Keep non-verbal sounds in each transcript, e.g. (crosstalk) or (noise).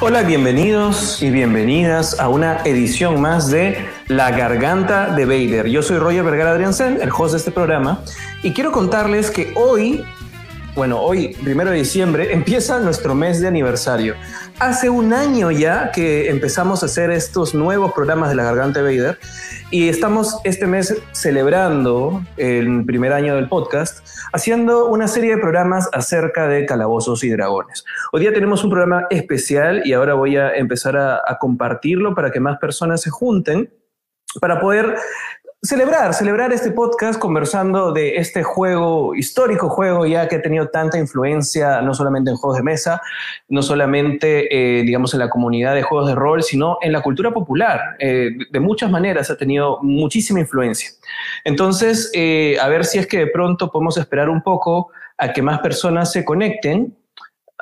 Hola, bienvenidos y bienvenidas a una edición más de La Garganta de Vader. Yo soy Roger Vergara Adriansen, el host de este programa, y quiero contarles que hoy, bueno, hoy, primero de diciembre, (laughs) empieza nuestro mes de aniversario. Hace un año ya que empezamos a hacer estos nuevos programas de La Garganta de Vader y estamos este mes celebrando el primer año del podcast, haciendo una serie de programas acerca de calabozos y dragones. Hoy día tenemos un programa especial y ahora voy a empezar a compartirlo para que más personas se junten para poder celebrar, celebrar este podcast conversando de este juego, histórico juego ya que ha tenido tanta influencia, no solamente en juegos de mesa, no solamente, eh, digamos, en la comunidad de juegos de rol, sino en la cultura popular. Eh, de muchas maneras ha tenido muchísima influencia. Entonces, eh, a ver si es que de pronto podemos esperar un poco a que más personas se conecten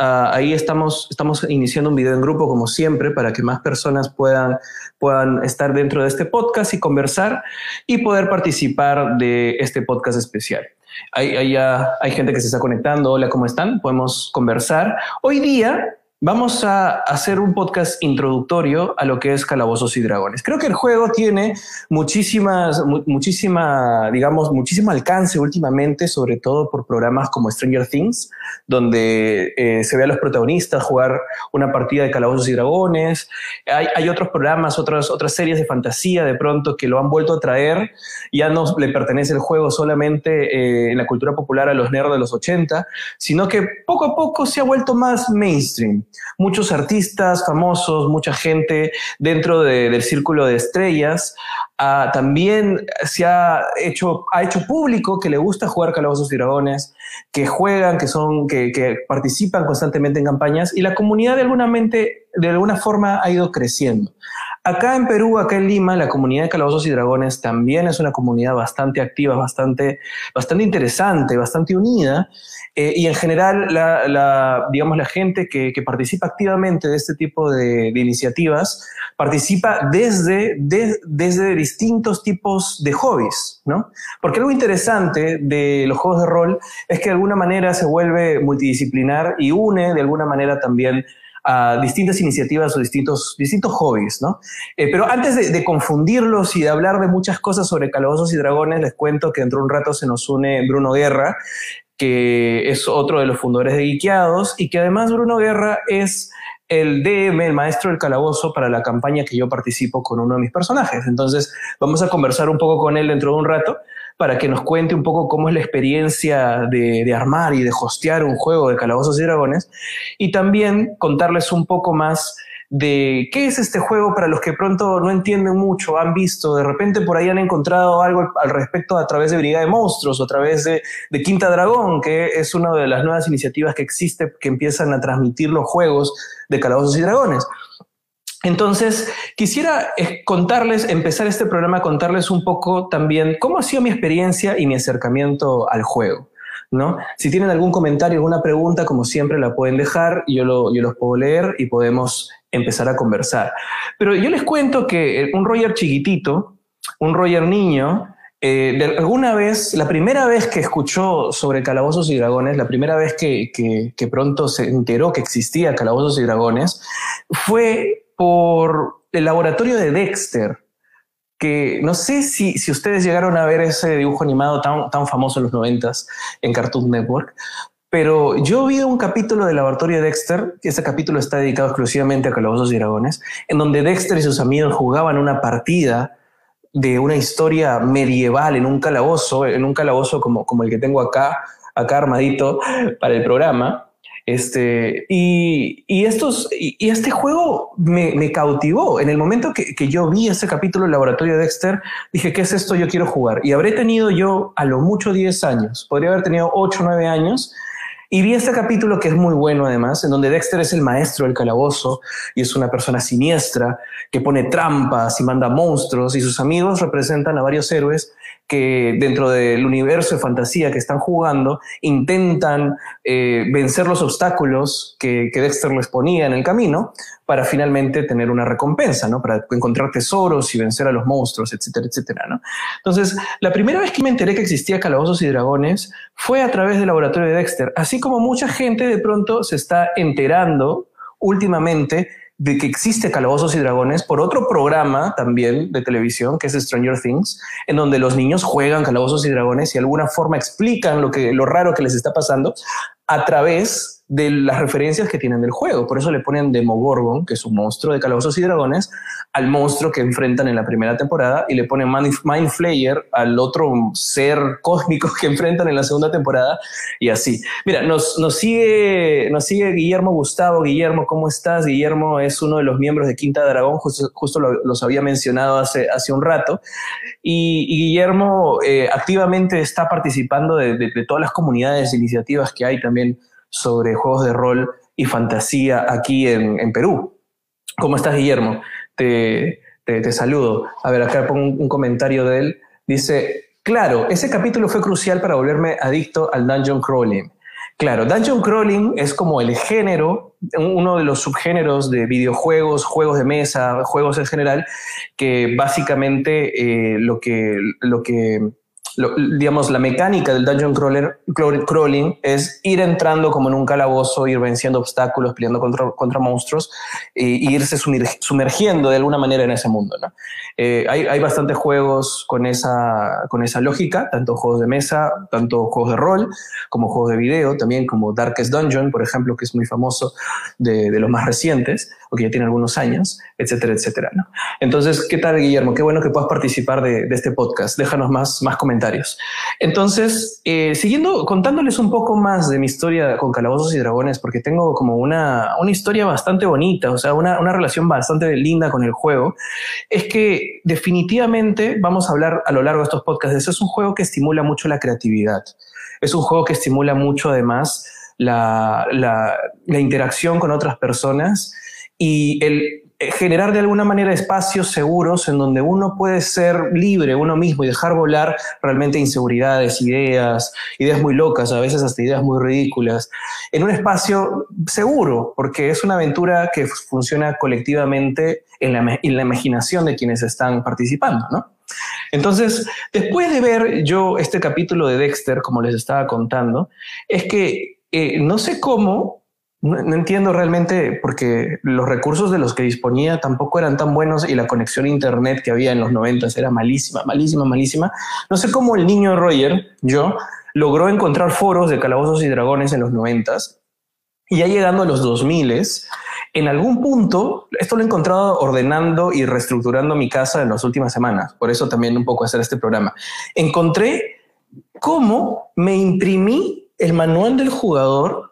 Uh, ahí estamos, estamos iniciando un video en grupo como siempre para que más personas puedan, puedan estar dentro de este podcast y conversar y poder participar de este podcast especial. Hay, hay, hay gente que se está conectando. Hola, ¿cómo están? Podemos conversar. Hoy día Vamos a hacer un podcast introductorio a lo que es Calabozos y Dragones. Creo que el juego tiene muchísimas, muchísima, digamos, muchísimo alcance últimamente, sobre todo por programas como Stranger Things, donde eh, se ve a los protagonistas jugar una partida de Calabozos y Dragones. Hay, hay, otros programas, otras, otras series de fantasía de pronto que lo han vuelto a traer. Ya no le pertenece el juego solamente eh, en la cultura popular a los nerds de los 80, sino que poco a poco se ha vuelto más mainstream muchos artistas famosos, mucha gente dentro de, del círculo de estrellas. Uh, también se ha hecho, ha hecho público que le gusta jugar Calabozos y Dragones, que juegan, que, son, que, que participan constantemente en campañas y la comunidad de alguna, mente, de alguna forma ha ido creciendo. Acá en Perú, acá en Lima, la comunidad de Calabozos y Dragones también es una comunidad bastante activa, bastante, bastante interesante, bastante unida. Eh, y en general, la, la, digamos, la gente que, que, participa activamente de este tipo de, de iniciativas participa desde, de, desde distintos tipos de hobbies, ¿no? Porque algo interesante de los juegos de rol es que de alguna manera se vuelve multidisciplinar y une de alguna manera también a distintas iniciativas o distintos, distintos hobbies, ¿no? Eh, pero antes de, de, confundirlos y de hablar de muchas cosas sobre calabozos y dragones, les cuento que dentro de un rato se nos une Bruno Guerra, que es otro de los fundadores de Guiqueados y que además Bruno Guerra es el DM, el maestro del calabozo, para la campaña que yo participo con uno de mis personajes. Entonces, vamos a conversar un poco con él dentro de un rato para que nos cuente un poco cómo es la experiencia de, de, armar y de hostear un juego de calabozos y dragones y también contarles un poco más de qué es este juego para los que pronto no entienden mucho, han visto, de repente por ahí han encontrado algo al respecto a través de Brigada de Monstruos o a través de, Quinta Dragón, que es una de las nuevas iniciativas que existe que empiezan a transmitir los juegos de Calabozos y Dragones. Entonces, quisiera contarles, empezar este programa, contarles un poco también cómo ha sido mi experiencia y mi acercamiento al juego. ¿No? Si tienen algún comentario, alguna pregunta, como siempre la pueden dejar, yo, lo, yo los puedo leer y podemos empezar a conversar. Pero yo les cuento que un Roger chiquitito, un Roger niño, eh, de alguna vez, la primera vez que escuchó sobre calabozos y dragones, la primera vez que, que, que pronto se enteró que existía calabozos y dragones, fue por el laboratorio de Dexter, que no sé si, si ustedes llegaron a ver ese dibujo animado tan, tan famoso en los noventas en Cartoon Network, pero yo vi un capítulo del laboratorio de Dexter, que ese capítulo está dedicado exclusivamente a Calabozos y Dragones, en donde Dexter y sus amigos jugaban una partida de una historia medieval en un calabozo, en un calabozo como, el que tengo acá, acá armadito para el programa. Este, y, estos, y, este juego me, cautivó. En el momento que, que, yo vi ese capítulo del laboratorio de Dexter, dije, ¿qué es esto? Yo quiero jugar. Y habré tenido yo a lo mucho 10 años, podría haber tenido 8 o 9 años. Y vi este capítulo que es muy bueno además, en donde Dexter es el maestro del calabozo y es una persona siniestra que pone trampas y manda monstruos y sus amigos representan a varios héroes que dentro del universo de fantasía que están jugando intentan eh, vencer los obstáculos que, que, Dexter les ponía en el camino para finalmente tener una recompensa, ¿no? Para encontrar tesoros y vencer a los monstruos, etcétera, etcétera, ¿no? Entonces, la primera vez que me enteré que existía Calabozos y Dragones fue a través del laboratorio de Dexter, así como mucha gente de pronto se está enterando últimamente de que existe Calabozos y Dragones por otro programa también de televisión que es Stranger Things, en donde los niños juegan Calabozos y Dragones y de alguna forma explican lo, que, lo raro que les está pasando a través de las referencias que tienen del juego. Por eso le ponen Demogorgon, que es un monstruo de calabozos y dragones, al monstruo que enfrentan en la primera temporada y le ponen Mind Flayer al otro ser cósmico (laughs) que enfrentan en la segunda temporada y así. Mira, nos, nos, sigue, nos sigue Guillermo Gustavo. Guillermo, ¿cómo estás? Guillermo es uno de los miembros de Quinta Dragón, justo, justo los había mencionado hace, hace un rato. Y, Guillermo eh, activamente está participando de, de, de todas las comunidades iniciativas que hay también sobre juegos de rol y fantasía aquí en, Perú. ¿Cómo estás, Guillermo? Te, te, saludo. A ver, acá pongo un, comentario de él. Dice, claro, ese capítulo fue crucial para volverme adicto al dungeon crawling. Claro, dungeon crawling es como el género, uno de los subgéneros de videojuegos, juegos de mesa, juegos en general, que básicamente eh, lo, que, lo que digamos, la mecánica del dungeon crawler, crawling es ir entrando como en un calabozo, ir venciendo obstáculos, peleando contra, contra monstruos e, irse sumergiendo de alguna manera en ese mundo. ¿no? Eh, hay, hay, bastantes juegos con esa, con esa lógica, tanto juegos de mesa, tanto juegos de rol, como juegos de video, también como Darkest Dungeon, por ejemplo, que es muy famoso de, de los más recientes, o que ya tiene algunos años, etcétera, etcétera. ¿no? Entonces, ¿qué tal, Guillermo? Qué bueno que puedas participar de, de este podcast. Déjanos más, más comentarios entonces, eh, siguiendo contándoles un poco más de mi historia con Calabozos y Dragones, porque tengo como una, una historia bastante bonita, o sea, una, una relación bastante linda con el juego, es que definitivamente vamos a hablar a lo largo de estos podcasts. Eso es un juego que estimula mucho la creatividad. Es un juego que estimula mucho además la, la, la interacción con otras personas y el generar de alguna manera espacios seguros en donde uno puede ser libre uno mismo y dejar volar realmente inseguridades, ideas, ideas muy locas, a veces hasta ideas muy ridículas, en un espacio seguro, porque es una aventura que funciona colectivamente en la, en la imaginación de quienes están participando, ¿no? Entonces, después de ver yo este capítulo de Dexter, como les estaba contando, es que eh, no sé cómo, no, entiendo realmente porque los recursos de los que disponía tampoco eran tan buenos y la conexión a internet que había en los 90 era malísima, malísima, malísima. No sé cómo el niño Roger, yo, logró encontrar foros de calabozos y dragones en los 90 y ya llegando a los 2000 en algún punto, esto lo he encontrado ordenando y reestructurando mi casa en las últimas semanas, por eso también un poco hacer este programa. Encontré cómo me imprimí el manual del jugador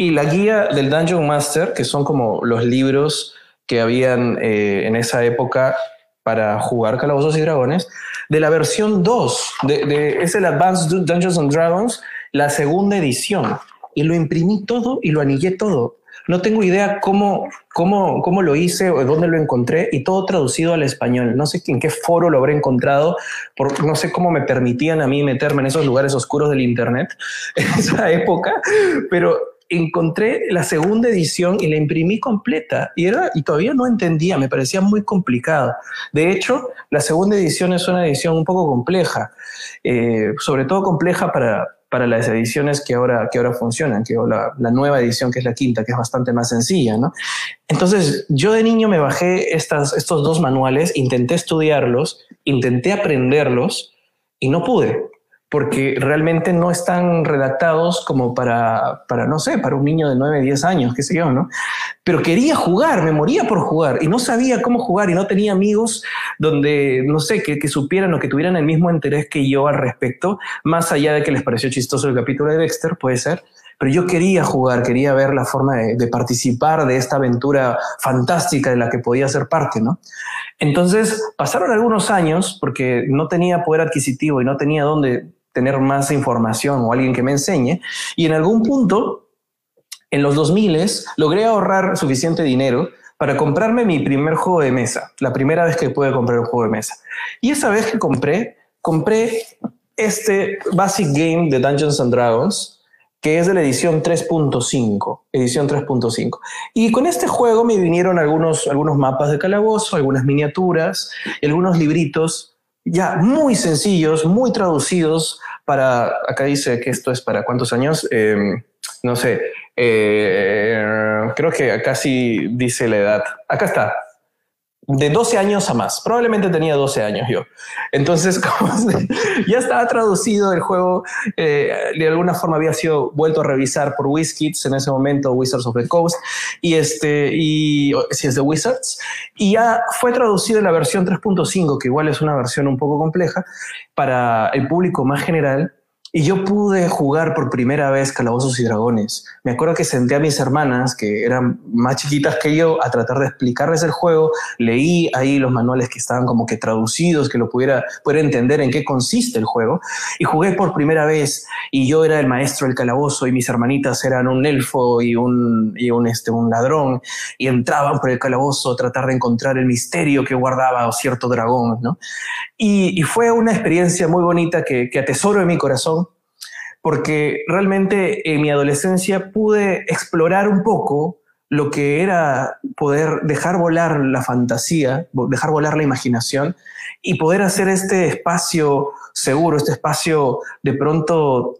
y la guía del Dungeon Master, que son como los libros que habían eh, en esa época para jugar Calabozos y Dragones, de la versión 2, de, es el Advanced Dungeons and Dragons, la segunda edición. Y lo imprimí todo y lo anillé todo. No tengo idea cómo, cómo, cómo lo hice o dónde lo encontré y todo traducido al español. No sé en qué foro lo habré encontrado, por, no sé cómo me permitían a mí meterme en esos lugares oscuros del Internet en esa época, pero encontré la segunda edición y la imprimí completa y, era, y todavía no entendía, me parecía muy complicado. De hecho, la segunda edición es una edición un poco compleja, eh, sobre todo compleja para, para las ediciones que ahora, que ahora funcionan, que la, la, nueva edición que es la quinta, que es bastante más sencilla. ¿no? Entonces, yo de niño me bajé estas, estos dos manuales, intenté estudiarlos, intenté aprenderlos y no pude porque realmente no están redactados como para, para, no sé, para un niño de 9, 10 años, qué sé yo, ¿no? Pero quería jugar, me moría por jugar y no sabía cómo jugar y no tenía amigos donde, no sé, que, que supieran o que tuvieran el mismo interés que yo al respecto, más allá de que les pareció chistoso el capítulo de Dexter, puede ser. Pero yo quería jugar, quería ver la forma de, de participar de esta aventura fantástica de la que podía ser parte, ¿no? Entonces pasaron algunos años porque no tenía poder adquisitivo y no tenía dónde tener más información o alguien que me enseñe. Y en algún punto, en los 2000, logré ahorrar suficiente dinero para comprarme mi primer juego de mesa, la primera vez que pude comprar un juego de mesa. Y esa vez que compré, compré este Basic Game de Dungeons and Dragons, que es de la edición 3.5, edición 3.5. Y con este juego me vinieron algunos, algunos mapas de calabozo, algunas miniaturas y algunos libritos ya muy sencillos, muy traducidos para, acá dice que esto es para cuántos años, em, no sé, eh, creo que acá sí dice la edad. Acá está, de 12 años a más. Probablemente tenía 12 años yo. Entonces, (laughs) ya estaba traducido el juego, eh, de alguna forma había sido vuelto a revisar por WizKids en ese momento, Wizards of the Coast, y este, y si es de Wizards, y ya fue traducido en la versión 3.5, que igual es una versión un poco compleja, para el público más general, y yo pude jugar por primera vez Calabozos y Dragones. Me acuerdo que senté a mis hermanas, que eran más chiquitas que yo, a tratar de explicarles el juego. Leí ahí los manuales que estaban como que traducidos, que lo pudiera, pudiera entender en qué consiste el juego. Y jugué por primera vez. Y yo era el maestro del calabozo y mis hermanitas eran un elfo y un, y un, este, un ladrón. Y entraban por el calabozo a tratar de encontrar el misterio que guardaba cierto dragón. ¿no? Y, y fue una experiencia muy bonita que, que atesoro en mi corazón porque realmente en mi adolescencia pude explorar un poco lo que era poder dejar volar la fantasía, dejar volar la imaginación y poder hacer este espacio seguro, este espacio de pronto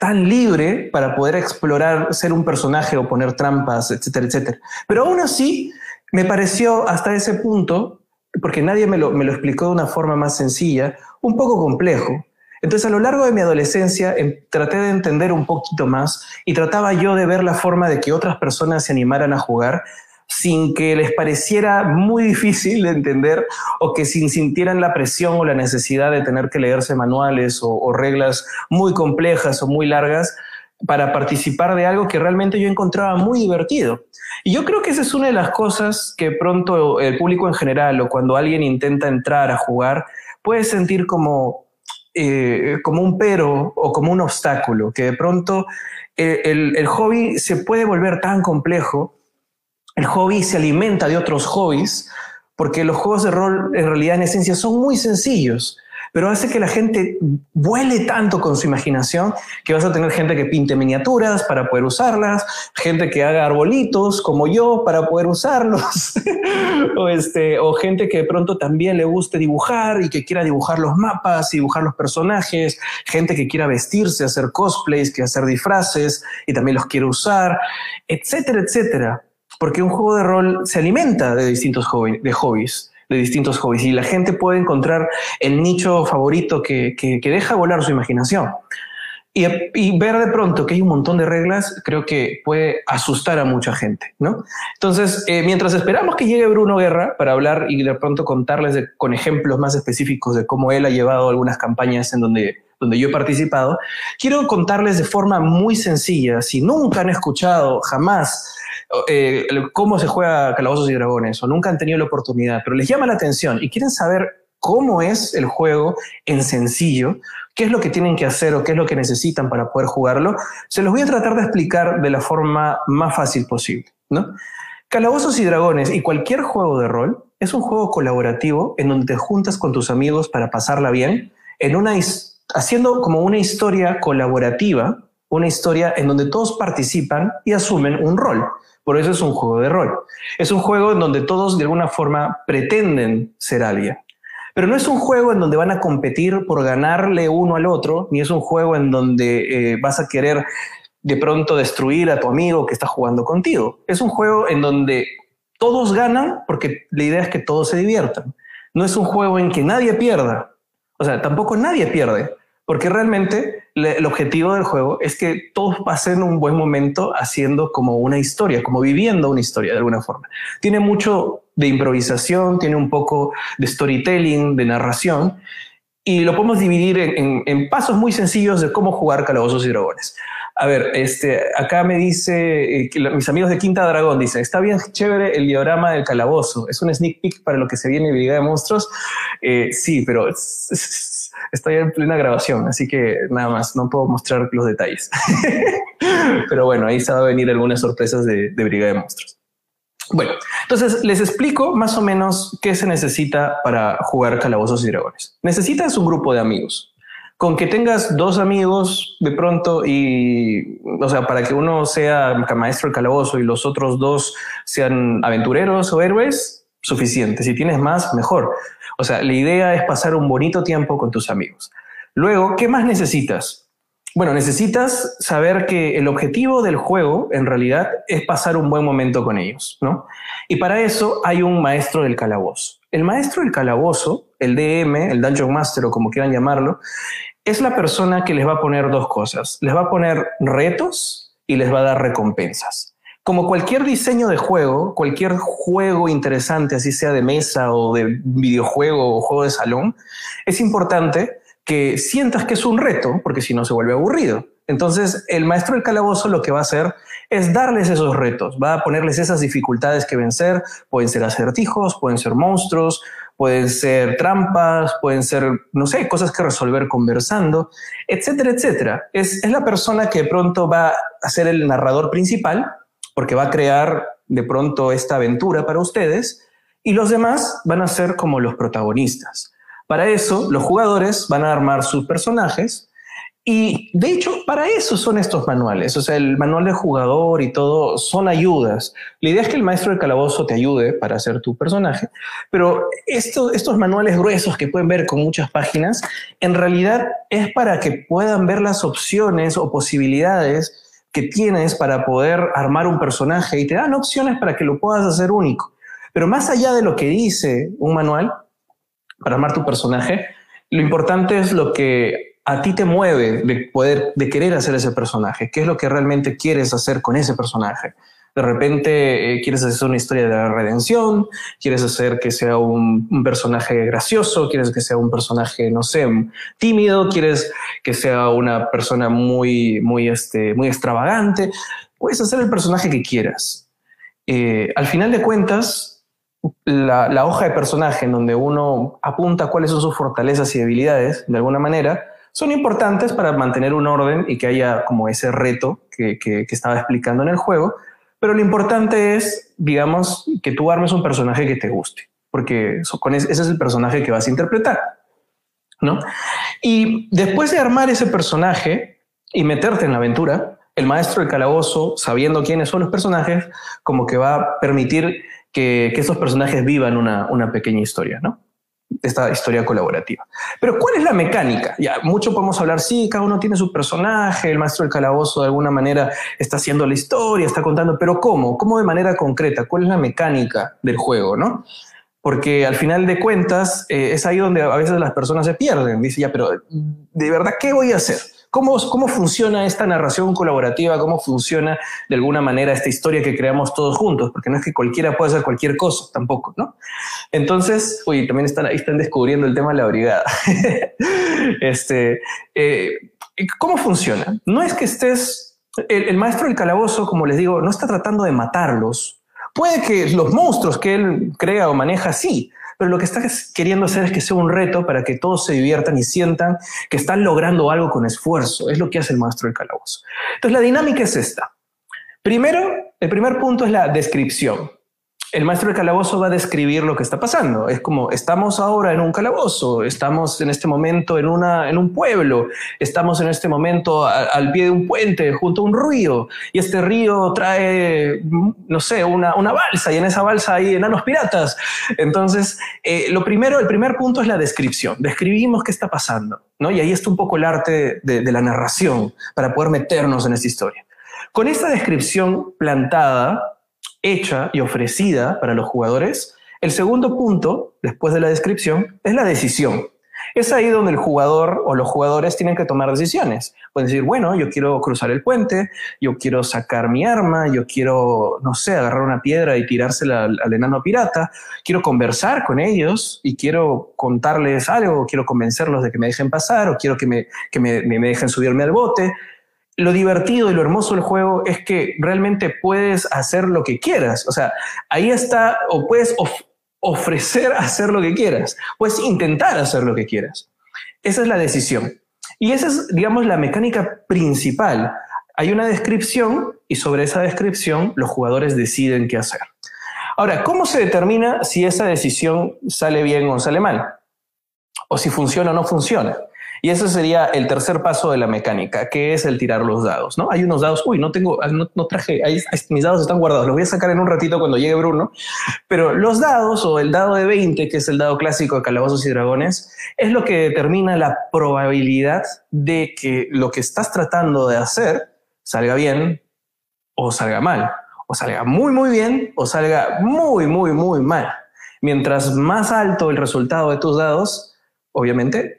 tan libre para poder explorar, ser un personaje o poner trampas, etcétera, etcétera. Pero aún así, me pareció hasta ese punto, porque nadie me lo, me lo explicó de una forma más sencilla, un poco complejo. Entonces a lo largo de mi adolescencia em, traté de entender un poquito más y trataba yo de ver la forma de que otras personas se animaran a jugar sin que les pareciera muy difícil de entender o que sin sintieran la presión o la necesidad de tener que leerse manuales o, o reglas muy complejas o muy largas para participar de algo que realmente yo encontraba muy divertido. Y yo creo que esa es una de las cosas que pronto el público en general o cuando alguien intenta entrar a jugar puede sentir como eh, como un pero o como un obstáculo, que de pronto eh, el, hobby se puede volver tan complejo, el hobby se alimenta de otros hobbies, porque los juegos de rol en realidad en esencia son muy sencillos pero hace que la gente vuele tanto con su imaginación que vas a tener gente que pinte miniaturas para poder usarlas, gente que haga arbolitos como yo para poder usarlos, (laughs) o, este, o gente que de pronto también le guste dibujar y que quiera dibujar los mapas, dibujar los personajes, gente que quiera vestirse, hacer cosplays, que hacer disfraces y también los quiere usar, etcétera, etcétera. Porque un juego de rol se alimenta de distintos de hobbies de distintos hobbies y la gente puede encontrar el nicho favorito que, que, deja volar su imaginación. Y, ver de pronto que hay un montón de reglas, creo que puede asustar a mucha gente, ¿no? Entonces, eh, mientras esperamos que llegue Bruno Guerra para hablar y de pronto contarles con ejemplos más específicos de cómo él ha llevado algunas campañas en donde, donde yo he participado, quiero contarles de forma muy sencilla, si nunca han escuchado jamás eh, cómo se juega Calabozos y Dragones o nunca han tenido la oportunidad, pero les llama la atención y quieren saber cómo es el juego en sencillo, qué es lo que tienen que hacer o qué es lo que necesitan para poder jugarlo, se los voy a tratar de explicar de la forma más fácil posible. ¿no? Calabozos y Dragones y cualquier juego de rol es un juego colaborativo en donde te juntas con tus amigos para pasarla bien, en una haciendo como una historia colaborativa, una historia en donde todos participan y asumen un rol. Por eso es un juego de rol. Es un juego en donde todos de alguna forma pretenden ser alguien. Pero no es un juego en donde van a competir por ganarle uno al otro, ni es un juego en donde eh, vas a querer de pronto destruir a tu amigo que está jugando contigo. Es un juego en donde todos ganan porque la idea es que todos se diviertan. No es un juego en que nadie pierda. O sea, tampoco nadie pierde. Porque realmente el objetivo del juego es que todos pasen un buen momento haciendo como una historia, como viviendo una historia de alguna forma. Tiene mucho de improvisación, tiene un poco de storytelling, de narración, y lo podemos dividir en, pasos muy sencillos de cómo jugar Calabozos y Dragones. A ver, este, acá me dice, eh, mis amigos de Quinta Dragón dicen, está bien chévere el diorama del calabozo, es un sneak peek para lo que se viene en Brigada de Monstruos. Eh, sí, pero estoy en plena grabación, así que nada más, no puedo mostrar los detalles. (laughs) Pero bueno, ahí se va a venir algunas sorpresas de, de Brigada de Monstruos. Bueno, entonces les explico más o menos qué se necesita para jugar Calabozos y Dragones. Necesitas un grupo de amigos. Con que tengas dos amigos de pronto y, o sea, para que uno sea maestro del calabozo y los otros dos sean aventureros o héroes, suficiente. Si tienes más, mejor. O sea, la idea es pasar un bonito tiempo con tus amigos. Luego, ¿qué más necesitas? Bueno, necesitas saber que el objetivo del juego en realidad es pasar un buen momento con ellos, ¿no? Y para eso hay un maestro del calabozo. El maestro del calabozo, el DM, el Dungeon Master o como quieran llamarlo, es la persona que les va a poner dos cosas. Les va a poner retos y les va a dar recompensas. Como cualquier diseño de juego, cualquier juego interesante, así sea de mesa o de videojuego o juego de salón, es importante que sientas que es un reto, porque si no se vuelve aburrido. Entonces, el maestro del calabozo lo que va a hacer es darles esos retos, va a ponerles esas dificultades que vencer, pueden ser acertijos, pueden ser monstruos, pueden ser trampas, pueden ser, no sé, cosas que resolver conversando, etcétera, etcétera. Es, es la persona que de pronto va a ser el narrador principal, porque va a crear de pronto esta aventura para ustedes, y los demás van a ser como los protagonistas. Para eso, los jugadores van a armar sus personajes y de hecho, para eso son estos manuales. O sea, el manual de jugador y todo son ayudas. La idea es que el maestro del calabozo te ayude para hacer tu personaje, pero estos manuales gruesos que pueden ver con muchas páginas, en realidad es para que puedan ver las opciones o posibilidades que tienes para poder armar un personaje y te dan opciones para que lo puedas hacer único. Pero más allá de lo que dice un manual, para armar tu personaje, lo importante es lo que a ti te mueve de poder, de querer hacer ese personaje. ¿Qué es lo que realmente quieres hacer con ese personaje? De repente eh, quieres hacer una historia de la redención, quieres hacer que sea un, personaje gracioso, quieres que sea un personaje, no sé, tímido, quieres que sea una persona muy, muy, este, muy extravagante. Puedes hacer el personaje que quieras. Eh, al final de cuentas, la, hoja de personaje en donde uno apunta cuáles son sus fortalezas y debilidades, de alguna manera, son importantes para mantener un orden y que haya como ese reto que, estaba explicando en el juego. Pero lo importante es, digamos, que tú armes un personaje que te guste, porque con ese, es el personaje que vas a interpretar. ¿no? Y después de armar ese personaje y meterte en la aventura, el maestro del calabozo, sabiendo quiénes son los personajes, como que va a permitir que, que estos personajes vivan una, una pequeña historia, ¿no? Esta historia colaborativa. Pero ¿cuál es la mecánica? Ya, mucho podemos hablar, sí, cada uno tiene su personaje, el maestro del calabozo de alguna manera está haciendo la historia, está contando, pero ¿cómo? ¿Cómo de manera concreta? ¿Cuál es la mecánica del juego, no? Porque al final de cuentas eh, es ahí donde a veces las personas se pierden. Dice, ya, pero ¿de verdad qué voy a hacer? ¿Cómo, ¿Cómo funciona esta narración colaborativa? ¿Cómo funciona de alguna manera esta historia que creamos todos juntos? Porque no es que cualquiera pueda hacer cualquier cosa, tampoco, ¿no? Entonces, uy, también están ahí, están descubriendo el tema de la brigada. (laughs) este, eh, ¿Cómo funciona? No es que estés, el, el maestro del calabozo, como les digo, no está tratando de matarlos. Puede que los monstruos que él crea o maneja, sí, pero lo que está queriendo hacer es que sea un reto para que todos se diviertan y sientan que están logrando algo con esfuerzo. Es lo que hace el maestro del calabozo. Entonces la dinámica es esta. Primero, el primer punto es la descripción el maestro del calabozo va a describir lo que está pasando. Es como, estamos ahora en un calabozo, estamos en este momento en, una, en un pueblo, estamos en este momento al pie de un puente, junto a un río, y este río trae, no sé, una, una balsa, y en esa balsa hay enanos piratas. Entonces, eh, lo primero, el primer punto es la descripción. Describimos qué está pasando, ¿no? Y ahí está un poco el arte de, de la narración para poder meternos en esta historia. Con esta descripción plantada, hecha y ofrecida para los jugadores. El segundo punto, después de la descripción, es la decisión. Es ahí donde el jugador o los jugadores tienen que tomar decisiones. Pueden decir, bueno, yo quiero cruzar el puente, yo quiero sacar mi arma, yo quiero, no sé, agarrar una piedra y tirársela al, enano pirata, quiero conversar con ellos y quiero contarles algo, quiero convencerlos de que me dejen pasar o quiero que me, que me, me dejen subirme al bote lo divertido y lo hermoso del juego es que realmente puedes hacer lo que quieras. O sea, ahí está, o puedes ofrecer (laughs) hacer lo que quieras, puedes intentar hacer lo que quieras. Esa es la decisión. Y esa es, digamos, la mecánica principal. Hay una descripción y sobre esa descripción los jugadores deciden qué hacer. Ahora, ¿cómo se determina si esa decisión sale bien o sale mal? O si funciona o no funciona. Y ese sería el tercer paso de la mecánica, que es el tirar los dados. ¿no? Hay unos dados, uy, no tengo, ah, no, traje, mis dados están guardados, los voy a sacar en un ratito cuando llegue Bruno. Pero los dados o el dado de 20, que es el dado clásico de Calabozos y Dragones, es lo que determina la probabilidad de que lo que estás tratando de hacer salga bien o salga mal, o salga muy, muy bien o salga muy, muy, muy mal. Mientras más alto el resultado de tus dados, obviamente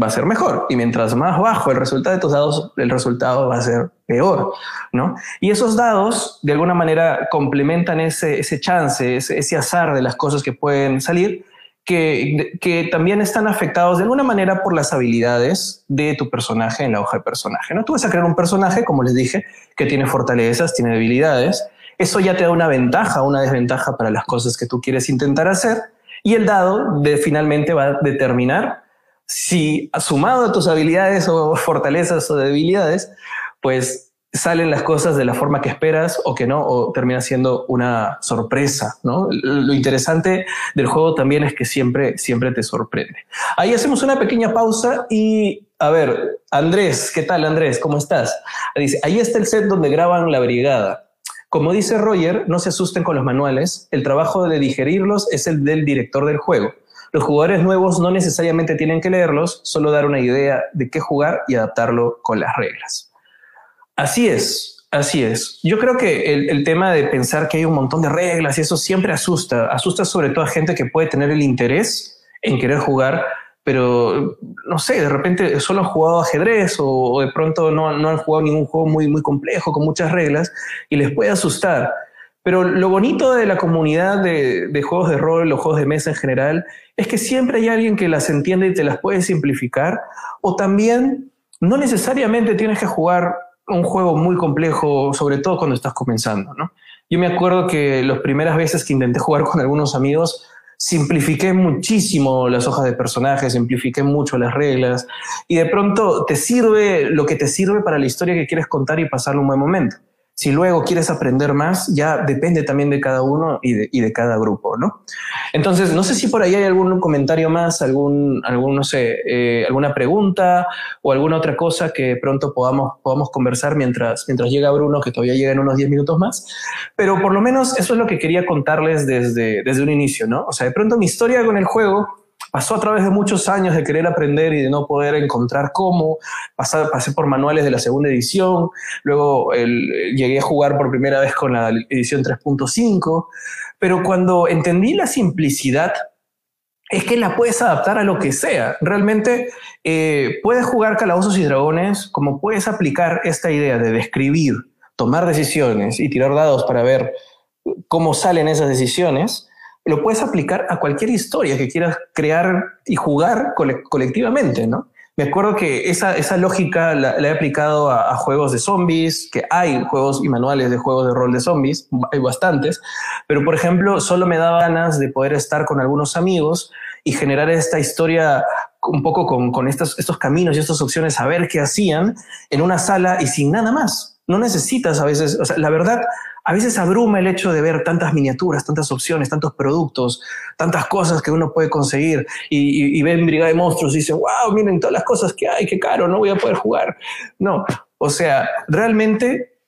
va a ser mejor. Y mientras más bajo el resultado de tus dados, el resultado va a ser peor, ¿no? Y esos dados, de alguna manera, complementan ese, ese chance, ese, ese azar de las cosas que pueden salir, que, que, también están afectados de alguna manera por las habilidades de tu personaje en la hoja de personaje, ¿no? Tú vas a crear un personaje, como les dije, que tiene fortalezas, tiene debilidades. Eso ya te da una ventaja, una desventaja para las cosas que tú quieres intentar hacer. Y el dado de, finalmente va a determinar si sumado a tus habilidades o fortalezas o debilidades, pues salen las cosas de la forma que esperas o que no, o termina siendo una sorpresa. Lo interesante del juego también es que siempre, siempre te sorprende. Ahí hacemos una pequeña pausa y, a ver, Andrés, ¿qué tal Andrés? ¿Cómo estás? Dice, ahí está el set donde graban la brigada. Como dice Roger, no se asusten con los manuales, el trabajo de digerirlos es el del director del juego. Los jugadores nuevos no necesariamente tienen que leerlos, solo dar una idea de qué jugar y adaptarlo con las reglas. Así es, así es. Yo creo que el, tema de pensar que hay un montón de reglas y eso siempre asusta, asusta sobre todo a gente que puede tener el interés en querer jugar, pero no sé, de repente solo han jugado ajedrez o, de pronto no, no, han jugado ningún juego muy, muy complejo con muchas reglas y les puede asustar. Pero lo bonito de la comunidad de, juegos de rol, los juegos de mesa en general, es que siempre hay alguien que las entiende y te las puede simplificar, o también no necesariamente tienes que jugar un juego muy complejo, sobre todo cuando estás comenzando. ¿no? Yo me acuerdo que las primeras veces que intenté jugar con algunos amigos, simplifiqué muchísimo las hojas de personajes, simplifiqué mucho las reglas, y de pronto te sirve lo que te sirve para la historia que quieres contar y pasar un buen momento. Si luego quieres aprender más, ya depende también de cada uno y de, cada grupo, ¿no? Entonces, no sé si por ahí hay algún comentario más, algún, algún no sé, eh, alguna pregunta o alguna otra cosa que pronto podamos, podamos conversar mientras, mientras llega Bruno, que todavía llega en unos 10 minutos más. Pero por lo menos eso es lo que quería contarles desde, desde un inicio, ¿no? O sea, de pronto mi historia con el juego pasó a través de muchos años de querer aprender y de no poder encontrar cómo. Pasé, pasé por manuales de la segunda edición, luego llegué a jugar por primera vez con la edición 3.5, pero cuando entendí la simplicidad, es que la puedes adaptar a lo que sea. Realmente eh, puedes jugar calabozos y dragones como puedes aplicar esta idea de describir, tomar decisiones y tirar dados para ver cómo salen esas decisiones lo puedes aplicar a cualquier historia que quieras crear y jugar colectivamente, ¿no? Me acuerdo que esa, esa lógica la, he aplicado a, juegos de zombies, que hay juegos y manuales de juegos de rol de zombies, hay bastantes, pero por ejemplo, solo me daba ganas de poder estar con algunos amigos y generar esta historia un poco con, con estos, estos caminos y estas opciones, a ver qué hacían en una sala y sin nada más. No necesitas a veces, o sea, la verdad, a veces abruma el hecho de ver tantas miniaturas, tantas opciones, tantos productos, tantas cosas que uno puede conseguir y, y, ven Brigada de Monstruos y dice, wow, miren todas las cosas que hay, qué caro, no voy a poder jugar. No, o sea, realmente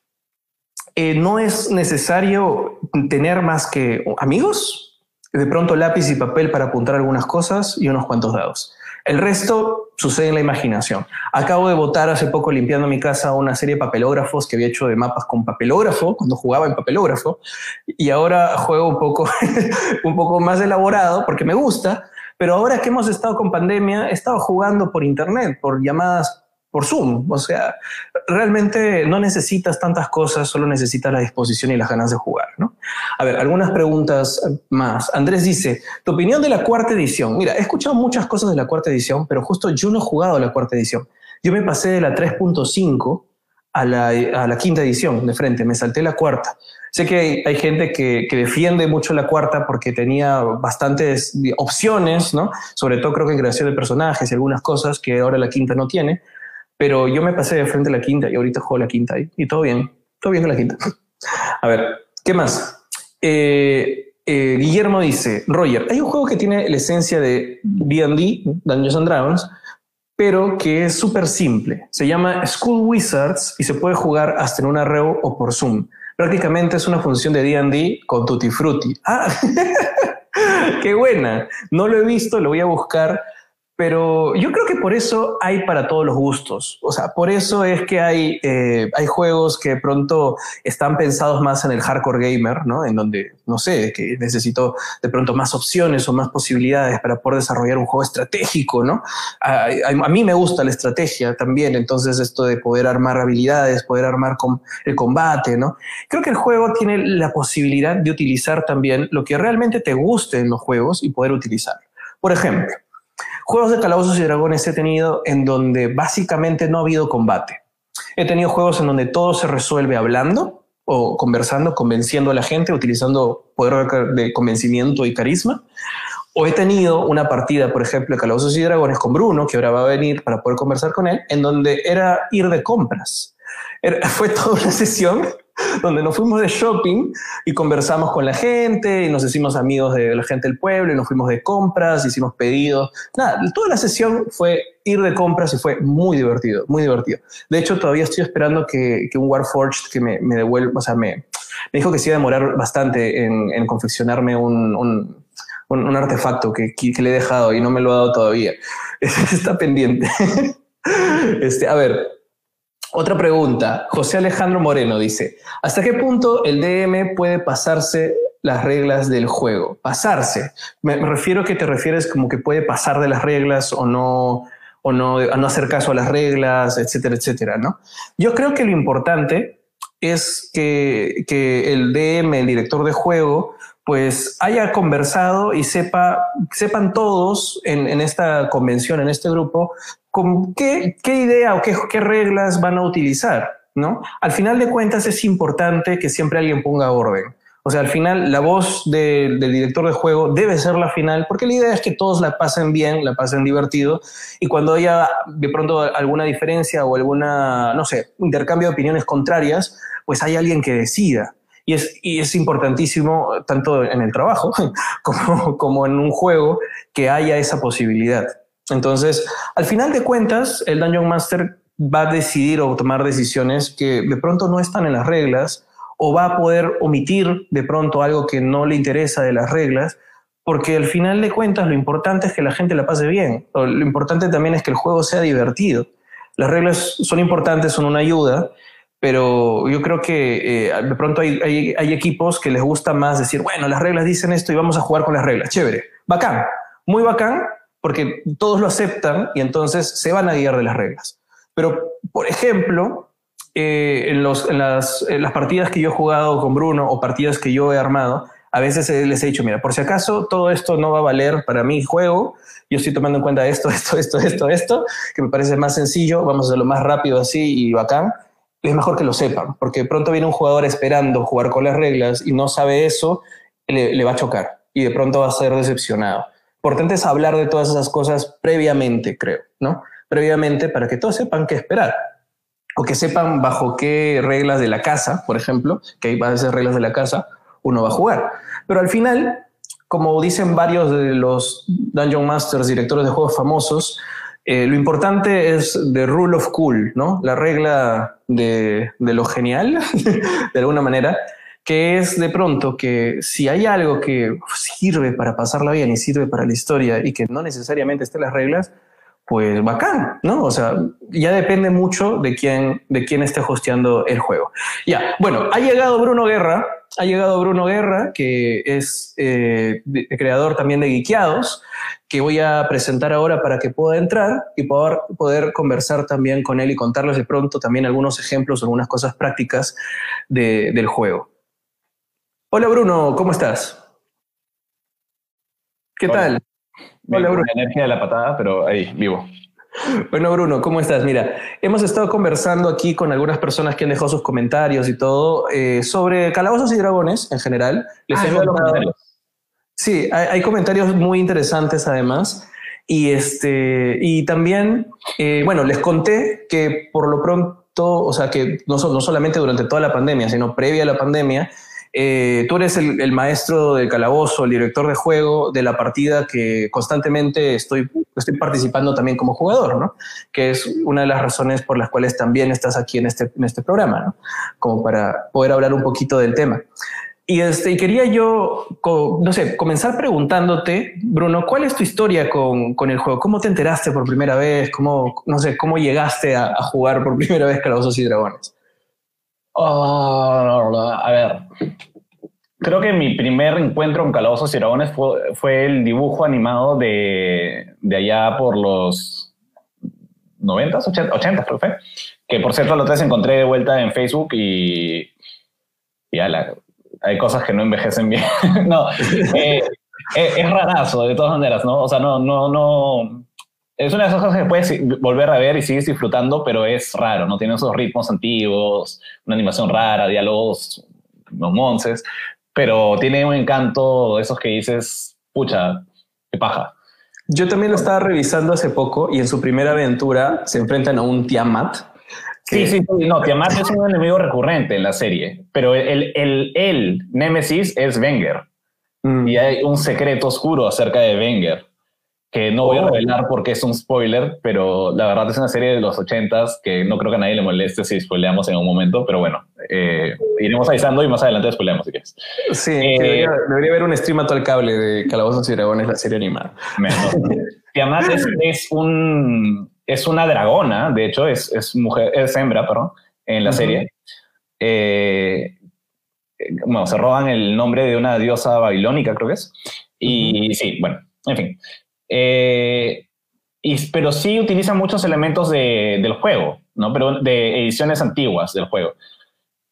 eh, no es necesario tener más que amigos, de pronto lápiz y papel para apuntar algunas cosas y unos cuantos dados. El resto sucede en la imaginación. Acabo de votar hace poco limpiando mi casa una serie de papelógrafos que había hecho de mapas con papelógrafo, cuando jugaba en papelógrafo, y ahora juego un poco, (laughs) un poco más elaborado porque me gusta, pero ahora que hemos estado con pandemia, he estado jugando por internet, por llamadas por Zoom. O sea, realmente no necesitas tantas cosas, solo necesitas la disposición y las ganas de jugar. ¿no? A ver, algunas preguntas más. Andrés dice, tu opinión de la cuarta edición. Mira, he escuchado muchas cosas de la cuarta edición, pero justo yo no he jugado la cuarta edición. Yo me pasé de la 3.5 a la, a la, quinta edición de frente, me salté la cuarta. Sé que hay, hay gente que, que, defiende mucho la cuarta porque tenía bastantes opciones, ¿no? Sobre todo creo que en creación de personajes y algunas cosas que ahora la quinta no tiene. Pero yo me pasé de frente a la quinta y ahorita juego la quinta y, todo bien, todo bien con la quinta. A ver, ¿qué más? Eh, eh, Guillermo dice, Roger, hay un juego que tiene la esencia de D&D, Dungeons and Dragons, pero que es súper simple. Se llama School Wizards y se puede jugar hasta en una REO o por Zoom. Prácticamente es una función de D&D con Tutti Frutti. Ah, (laughs) qué buena. No lo he visto, lo voy a buscar pero yo creo que por eso hay para todos los gustos. O sea, por eso es que hay, eh, hay juegos que pronto están pensados más en el hardcore gamer, ¿no? En donde, no sé, que necesito de pronto más opciones o más posibilidades para poder desarrollar un juego estratégico, ¿no? A, mí me gusta la estrategia también, entonces esto de poder armar habilidades, poder armar el combate, ¿no? Creo que el juego tiene la posibilidad de utilizar también lo que realmente te guste en los juegos y poder utilizar. Por ejemplo, Juegos de calabozos y dragones he tenido en donde básicamente no ha habido combate. He tenido juegos en donde todo se resuelve hablando o conversando, convenciendo a la gente, utilizando poder de convencimiento y carisma. O he tenido una partida, por ejemplo, de Calabozos y Dragones con Bruno, que ahora va a venir para poder conversar con él, en donde era ir de compras. (laughs) fue toda una sesión donde nos fuimos de shopping y conversamos con la gente y nos hicimos amigos de la gente del pueblo y nos fuimos de compras, hicimos pedidos. Nada, toda la sesión fue ir de compras y fue muy divertido, muy divertido. De hecho, todavía estoy esperando que, que un Warforged que me, devuelva, o sea, me, me, dijo que se iba a demorar bastante en, en confeccionarme un, un, artefacto que, que, le he dejado y no me lo ha dado todavía. (laughs) Está pendiente. (laughs) Este, a ver, otra pregunta. José Alejandro Moreno dice, ¿hasta qué punto el DM puede pasarse las reglas del juego? Pasarse. Me, refiero a que te refieres como que puede pasar de las reglas o no, o no, a no hacer caso a las reglas, etcétera, etcétera, ¿no? Yo creo que lo importante es que, que el DM, el director de juego, pues haya conversado y sepa, sepan todos en, en, esta convención, en este grupo, con qué, qué idea o qué, qué, reglas van a utilizar, ¿no? Al final de cuentas es importante que siempre alguien ponga orden. O sea, al final la voz del director de juego debe ser la final, porque la idea es que todos la pasen bien, la pasen divertido, y cuando haya de pronto alguna diferencia o alguna, no sé, intercambio de opiniones contrarias, pues hay alguien que decida. Y es, y es importantísimo, tanto en el trabajo (laughs) como, como en un juego, que haya esa posibilidad. Entonces, al final de cuentas, el Dungeon Master va a decidir o tomar decisiones que de pronto no están en las reglas o va a poder omitir de pronto algo que no le interesa de las reglas, porque al final de cuentas lo importante es que la gente la pase bien, lo importante también es que el juego sea divertido. Las reglas son importantes, son una ayuda, pero yo creo que eh, de pronto hay, hay, hay, equipos que les gusta más decir, bueno, las reglas dicen esto y vamos a jugar con las reglas. Chévere, bacán, muy bacán, porque todos lo aceptan y entonces se van a guiar de las reglas. Pero, por ejemplo, eh, en, las, partidas que yo he jugado con Bruno o partidas que yo he armado, a veces les he dicho, mira, por si acaso todo esto no va a valer para mi juego, yo estoy tomando en cuenta esto, (laughs) esto, esto, esto, esto, que me parece más sencillo, vamos a hacerlo más rápido así y bacán es mejor que lo sepan, porque pronto viene un jugador esperando jugar con las reglas y no sabe eso, le, le va a chocar y de pronto va a ser decepcionado. Importante es hablar de todas esas cosas previamente, creo, ¿no? Previamente para que todos sepan qué esperar o que sepan bajo qué reglas de la casa, por ejemplo, que hay ser reglas de la casa, uno va a jugar. Pero al final, como dicen varios de los Dungeon Masters, directores de juegos famosos, eh, lo importante es the rule of cool, ¿no? La regla de, de lo genial, (laughs) de alguna manera, que es de pronto que si hay algo que sirve para pasarla bien y sirve para la historia y que no necesariamente esté en las reglas, pues bacán, ¿no? O sea, ya depende mucho de quién, de quién esté hosteando el juego. Ya, bueno, ha llegado Bruno Guerra, ha llegado Bruno Guerra, que es eh, creador también de Geekeados, que voy a presentar ahora para que pueda entrar y poder, poder conversar también con él y contarles de pronto también algunos ejemplos, algunas cosas prácticas de, del juego. Hola Bruno, ¿cómo estás? ¿Qué Hola. tal? Hola Bruno. La energía de la patada, pero ahí, vivo. Bueno, Bruno, ¿cómo estás? Mira, hemos estado conversando aquí con algunas personas que han dejado sus comentarios y todo eh, sobre calabozos y dragones en general. Les Ah, he comentarios. Sí, hay, hay comentarios muy interesantes además. Y, este, y también, eh, bueno, les conté que por lo pronto, o sea, que no, no solamente durante toda la pandemia, sino previa a la pandemia, eh, tú eres el, maestro del calabozo, el director de juego de la partida que constantemente estoy, estoy participando también como jugador, ¿no? Que es una de las razones por las cuales también estás aquí en este, en este programa, ¿no? Como para poder hablar un poquito del tema. Y, este, quería yo, no sé, comenzar preguntándote, Bruno, ¿cuál es tu historia con, con, el juego? ¿Cómo te enteraste por primera vez? ¿Cómo, no sé, cómo llegaste a, jugar por primera vez Calabozos y Dragones? Oh, a ver, creo que mi primer encuentro con Calabozos y Dragones fue, el dibujo animado de, de, allá por los 90, 80, 80 creo que por cierto, lo tres encontré de vuelta en Facebook y, y a la, hay cosas que no envejecen bien. (laughs) no, eh, eh, es rarazo de todas maneras, ¿no? O sea, no, no, no. Es una de esas cosas que puedes volver a ver y sigues disfrutando, pero es raro, ¿no? Tiene esos ritmos antiguos, una animación rara, diálogos, los monces, pero tiene un encanto de esos que dices, pucha, qué paja. Yo también lo estaba revisando hace poco y en su primera aventura se enfrentan a un Tiamat, Sí, sí, sí, no, Tiamat es un enemigo recurrente en la serie, pero el, el, el Némesis es Wenger. Mm. Y hay un secreto oscuro acerca de Wenger, que no voy a revelar porque es un spoiler, pero la verdad es una serie de los ochentas que no creo que a nadie le moleste si spoileamos en un momento, pero bueno, eh, iremos avisando y más adelante spoileamos si quieres. Sí, eh, debería, haber un stream a todo el cable de Calabozos y Dragones, la serie animada. Tiamat es un es una dragona, de hecho, es, es mujer, es hembra, perdón, en la serie. Eh, bueno, se roban el nombre de una diosa babilónica, creo que es. Y sí, bueno, en fin. Eh, y, pero sí utilizan muchos elementos de, del juego, ¿no? Pero de ediciones antiguas del juego.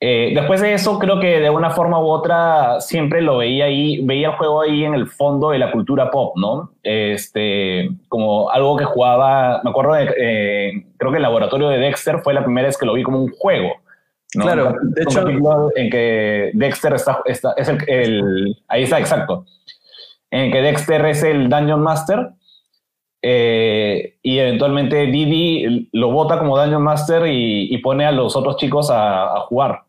Eh, después de eso, creo que de una forma u otra siempre lo veía ahí, veía el juego ahí en el fondo de la cultura pop, ¿no? Este, como algo que jugaba, me acuerdo de, eh, creo que el laboratorio de Dexter fue la primera vez que lo vi como un juego. ¿no? Claro, de hecho. En que Dexter está, está es el, ahí está, exacto. En que Dexter es el Dungeon Master eh, y eventualmente Didi lo vota como Dungeon Master y, pone a los otros chicos a, a jugar.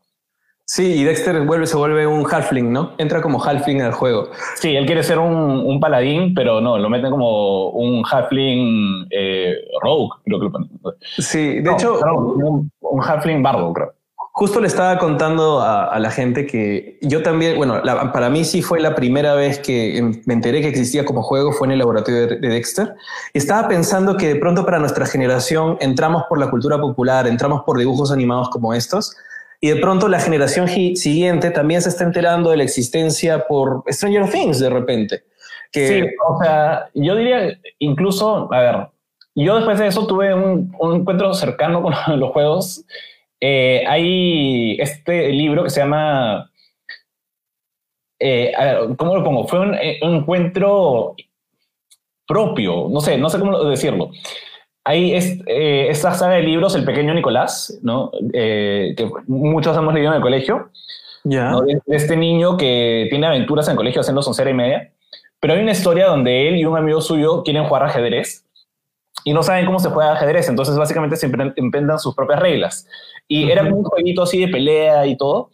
Sí, y Dexter vuelve, se vuelve un halfling, ¿no? Entra como halfling al juego. Sí, él quiere ser un, un paladín, pero no, lo meten como un halfling eh, rogue, creo que lo ponen. Sí, de hecho... un, un, halfling bardo, creo. Justo le estaba contando a, la gente que yo también, bueno, para mí sí fue la primera vez que me enteré que existía como juego, fue en el laboratorio de, de Dexter. Estaba pensando que de pronto para nuestra generación entramos por la cultura popular, entramos por dibujos animados como estos, y de pronto la generación siguiente también se está enterando de la existencia por Stranger Things de repente. Que, sí, o sea, yo diría incluso, a ver, yo después de eso tuve un, encuentro cercano con (laughs) los juegos. Eh, hay este libro que se llama, eh, ¿cómo lo pongo? Fue un, eh, un encuentro propio, no sé, no sé cómo decirlo hay eh, esta saga de libros, El pequeño Nicolás, ¿no? Eh, que muchos hemos leído en el colegio. Ya. De, este niño que tiene aventuras en el colegio haciendo soncera y media. Pero hay una historia donde él y un amigo suyo quieren jugar ajedrez y no saben cómo se juega ajedrez. Entonces, básicamente, se inventan sus propias reglas. Y era como un jueguito así de pelea y todo.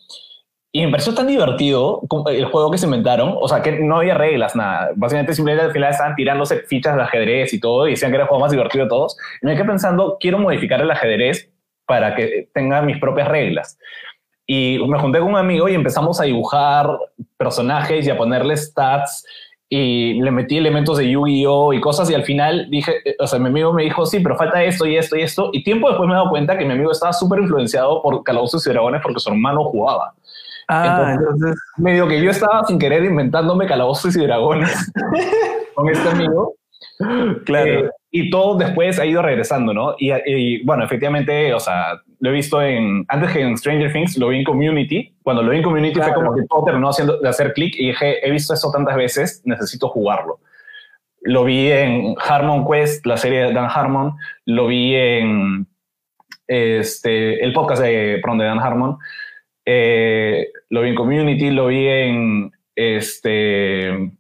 Y me pareció tan divertido el juego que se inventaron, o sea, que no había reglas, nada. Básicamente simplemente al final estaban tirándose fichas de ajedrez y todo, y decían que era el juego más divertido de todos. Y me quedé pensando, quiero modificar el ajedrez para que tenga mis propias reglas. Y me junté con un amigo y empezamos a dibujar personajes y a ponerle stats y le metí elementos de Yu-Gi-Oh y cosas y al final dije, o sea, mi amigo me dijo, sí, pero falta esto y esto y esto. Y tiempo después me he dado cuenta que mi amigo estaba súper influenciado por Calabozos y Dragones porque su hermano jugaba. Ah, entonces, medio que yo estaba sin querer inventándome calabozos y dragones (laughs) con este amigo. Claro. Eh, y todo después ha ido regresando, ¿no? Y, bueno, efectivamente, o sea, lo he visto en, antes que en Stranger Things, lo vi en Community. Cuando lo vi en Community fue como que todo terminó haciendo, de hacer clic y dije, he visto eso tantas veces, necesito jugarlo. Lo vi en Harmon Quest, la serie de Dan Harmon. Lo vi en este, el podcast de, perdón, de Dan Harmon. Eh, lo vi en Community, lo vi en este.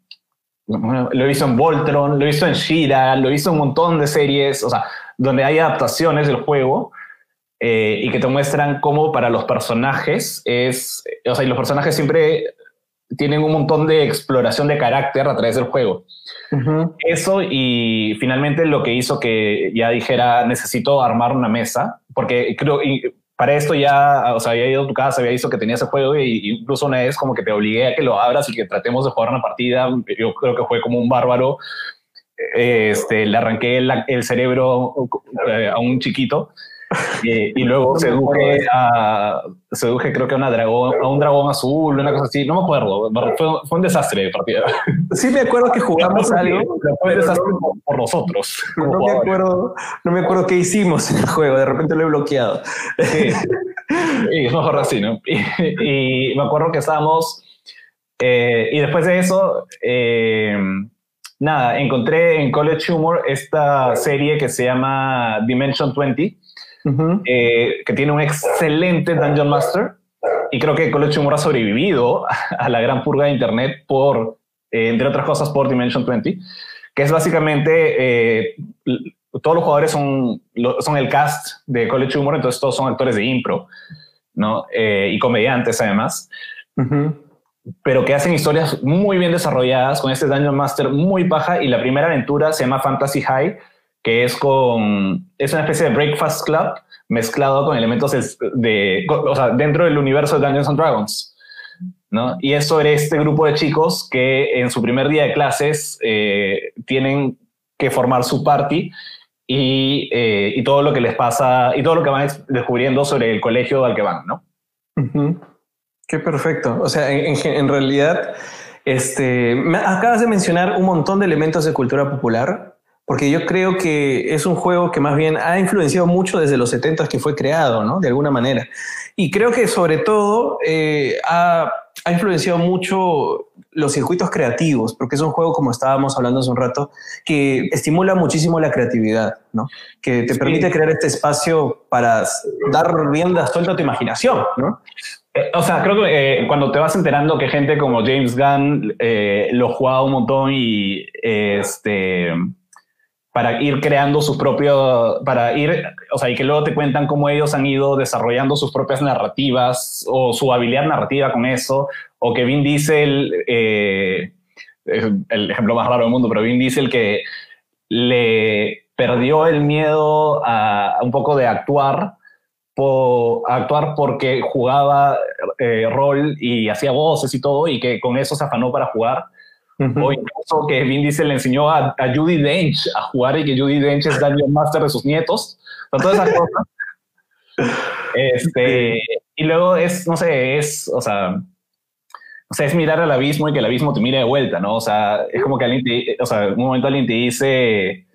lo he visto en Voltron, lo he visto en Shira, lo he visto en un montón de series, o sea, donde hay adaptaciones del juego. Eh, y que te muestran cómo para los personajes es, o sea, y los personajes siempre tienen un montón de exploración de carácter a través del juego. Eso y finalmente lo que hizo que ya dijera necesito armar una mesa, porque creo, y para esto ya, o sea, había ido a tu casa, había visto que tenía ese juego y incluso una vez como que te obligué a que lo abras y que tratemos de jugar una partida. Yo creo que fue como un bárbaro. Este, le arranqué el, el cerebro eh, a un chiquito y, luego seduje a, seduje creo que a, una dragón, a un dragón azul, una cosa así, no me acuerdo, fue, un desastre de partida. Sí me acuerdo que jugamos algo. Fue un desastre por, nosotros. No me, acuerdo, no me acuerdo qué hicimos en el juego, de repente lo he bloqueado. Sí, es mejor así, ¿no? Y, me acuerdo que estábamos, eh, y después de eso... Eh, nada, encontré en College Humor esta serie que se llama Dimension 20, eh, que tiene un excelente Dungeon Master. Y creo que College Humor ha sobrevivido a la gran purga de Internet por, eh, entre otras cosas, por Dimension 20, que es básicamente eh, todos los jugadores son, son el cast de College Humor, entonces todos son actores de impro, ¿no? y comediantes además. Pero que hacen historias muy bien desarrolladas con este Dungeon Master muy baja y la primera aventura se llama Fantasy High que es con, es una especie de Breakfast Club mezclado con elementos de, o sea, dentro del universo de Dungeons and Dragons. ¿no? Y es sobre este grupo de chicos que en su primer día de clases eh, tienen que formar su party y, eh, y, todo lo que les pasa y todo lo que van descubriendo sobre el colegio al que van, ¿no? Qué perfecto. O sea, en, en realidad, este, acabas de mencionar un montón de elementos de cultura popular porque yo creo que es un juego que más bien ha influenciado mucho desde los 70 que fue creado, ¿no? De alguna manera. Y creo que sobre todo eh, ha, ha, influenciado mucho los circuitos creativos, porque es un juego, como estábamos hablando hace un rato, que estimula muchísimo la creatividad, ¿no? Que te permite crear este espacio para dar rienda suelta a tu imaginación, ¿no? Eh, o sea, creo que eh, cuando te vas enterando que gente como James Gunn lo jugaba un montón y este para ir creando sus propios, para ir, o sea, y que luego te cuentan cómo ellos han ido desarrollando sus propias narrativas o su habilidad narrativa con eso, o que Vin Diesel, eh, el ejemplo más raro del mundo, pero Vin Diesel que le perdió el miedo a, un poco de actuar, por, actuar porque jugaba eh, rol y hacía voces y todo, y que con eso se afanó para jugar o incluso que Vin Diesel le enseñó a, Judy Dench a jugar y que Judy Dench es Dungeon Master de sus nietos. todas esas cosas. (laughs) Este, y luego es, no sé, es, o sea, o sea, es mirar al abismo y que el abismo te mire de vuelta, ¿no? O sea, es como que alguien te, o sea, en un momento alguien te dice,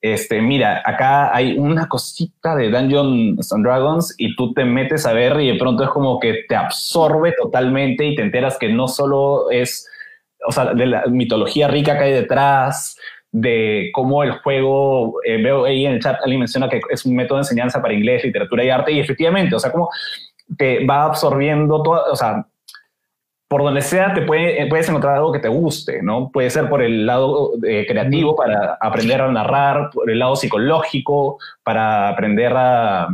este, mira, acá hay una cosita de Dungeons and Dragons y tú te metes a ver y de pronto es como que te absorbe totalmente y te enteras que no solo es o sea, de la mitología rica que hay detrás, de cómo el juego, eh, veo ahí en el chat, alguien menciona que es un método de enseñanza para inglés, literatura y arte, y efectivamente, o sea, como te va absorbiendo todo, o sea, por donde sea te puede, puedes encontrar algo que te guste, ¿no? Puede ser por el lado eh, creativo para aprender a narrar, por el lado psicológico para aprender a,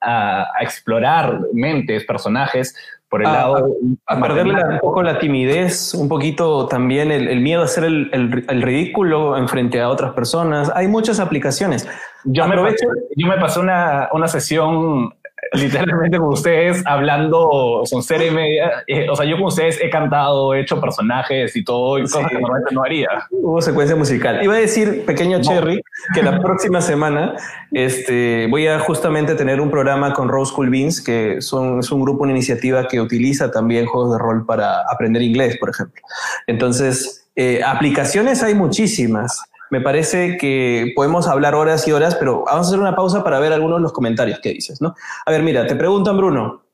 a, a explorar mentes, personajes, por el lado... A, perderle un poco la timidez, un poquito también el, miedo a hacer el, el, ridículo en frente a otras personas. Hay muchas aplicaciones. Yo, me, pasé, yo me pasé una, una sesión literalmente con ustedes hablando son serie y media. Eh, o sea, yo con ustedes he cantado, he hecho personajes y todo, y cosas que normalmente no haría. Hubo secuencia musical. Iba a decir, pequeño Cherry, que la (laughs) próxima semana este, voy a justamente tener un programa con Rose Cool Beans, que son, es un grupo, una iniciativa que utiliza también juegos de rol para aprender inglés, por ejemplo. Entonces, eh, aplicaciones hay muchísimas me parece que podemos hablar horas y horas, pero vamos a hacer una pausa para ver algunos de los comentarios que dices, ¿no? A ver, mira, te preguntan, Bruno,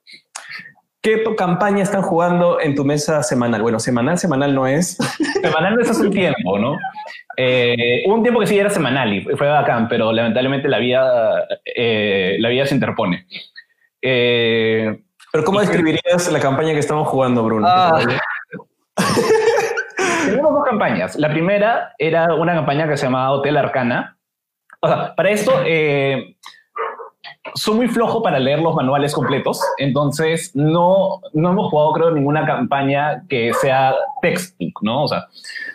¿qué campaña están jugando en tu mesa semanal? Bueno, semanal, semanal no es. (laughs) Semanal no es hace un tiempo, ¿no? Eh, hubo un tiempo que sí era semanal y fue bacán, pero lamentablemente la vida, eh, la vida se interpone. Eh, pero ¿cómo describirías la campaña que estamos jugando, Bruno? Ah. (laughs) Tenemos dos campañas. La primera era una campaña que se llamaba Hotel Arcana. O sea, para esto, eh, soy muy flojo para leer los manuales completos, entonces no, no hemos jugado, creo, ninguna campaña que sea textbook, ¿no? O sea,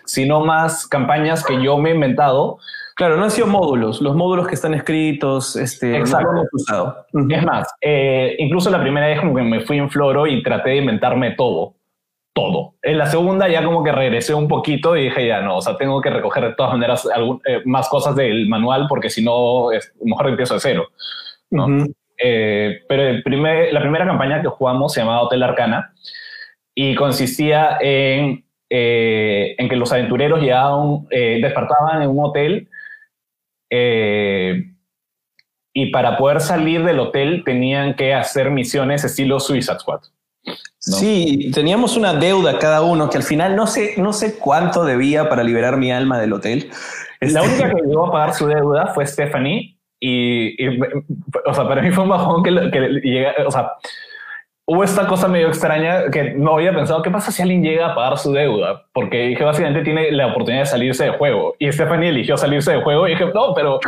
sino más campañas que yo me he inventado. Claro, no han sido módulos, los módulos que están escritos, este, Exacto. no usado. Es más, eh, incluso la primera vez como que me fui en floro y traté de inventarme todo todo. En la segunda ya como que regresé un poquito y dije, ya no, o sea, tengo que recoger de todas maneras eh, más cosas del manual porque si no, es mejor empiezo de cero. ¿no? Eh, pero el primer, la primera campaña que jugamos se llamaba Hotel Arcana y consistía en, eh, en que los aventureros llegaban, despertaban en un hotel y para poder salir del hotel tenían que hacer misiones estilo Suicide Squad. Sí, teníamos una deuda cada uno que al final no sé, no sé cuánto debía para liberar mi alma del hotel. La este, única que llegó a pagar su deuda fue Stephanie y, o sea, para mí fue un bajón que, llega, o sea, hubo esta cosa medio extraña que no había pensado, ¿qué pasa si alguien llega a pagar su deuda? Porque dije, básicamente tiene la oportunidad de salirse de juego. Y Stephanie eligió salirse de juego y dije, no, pero...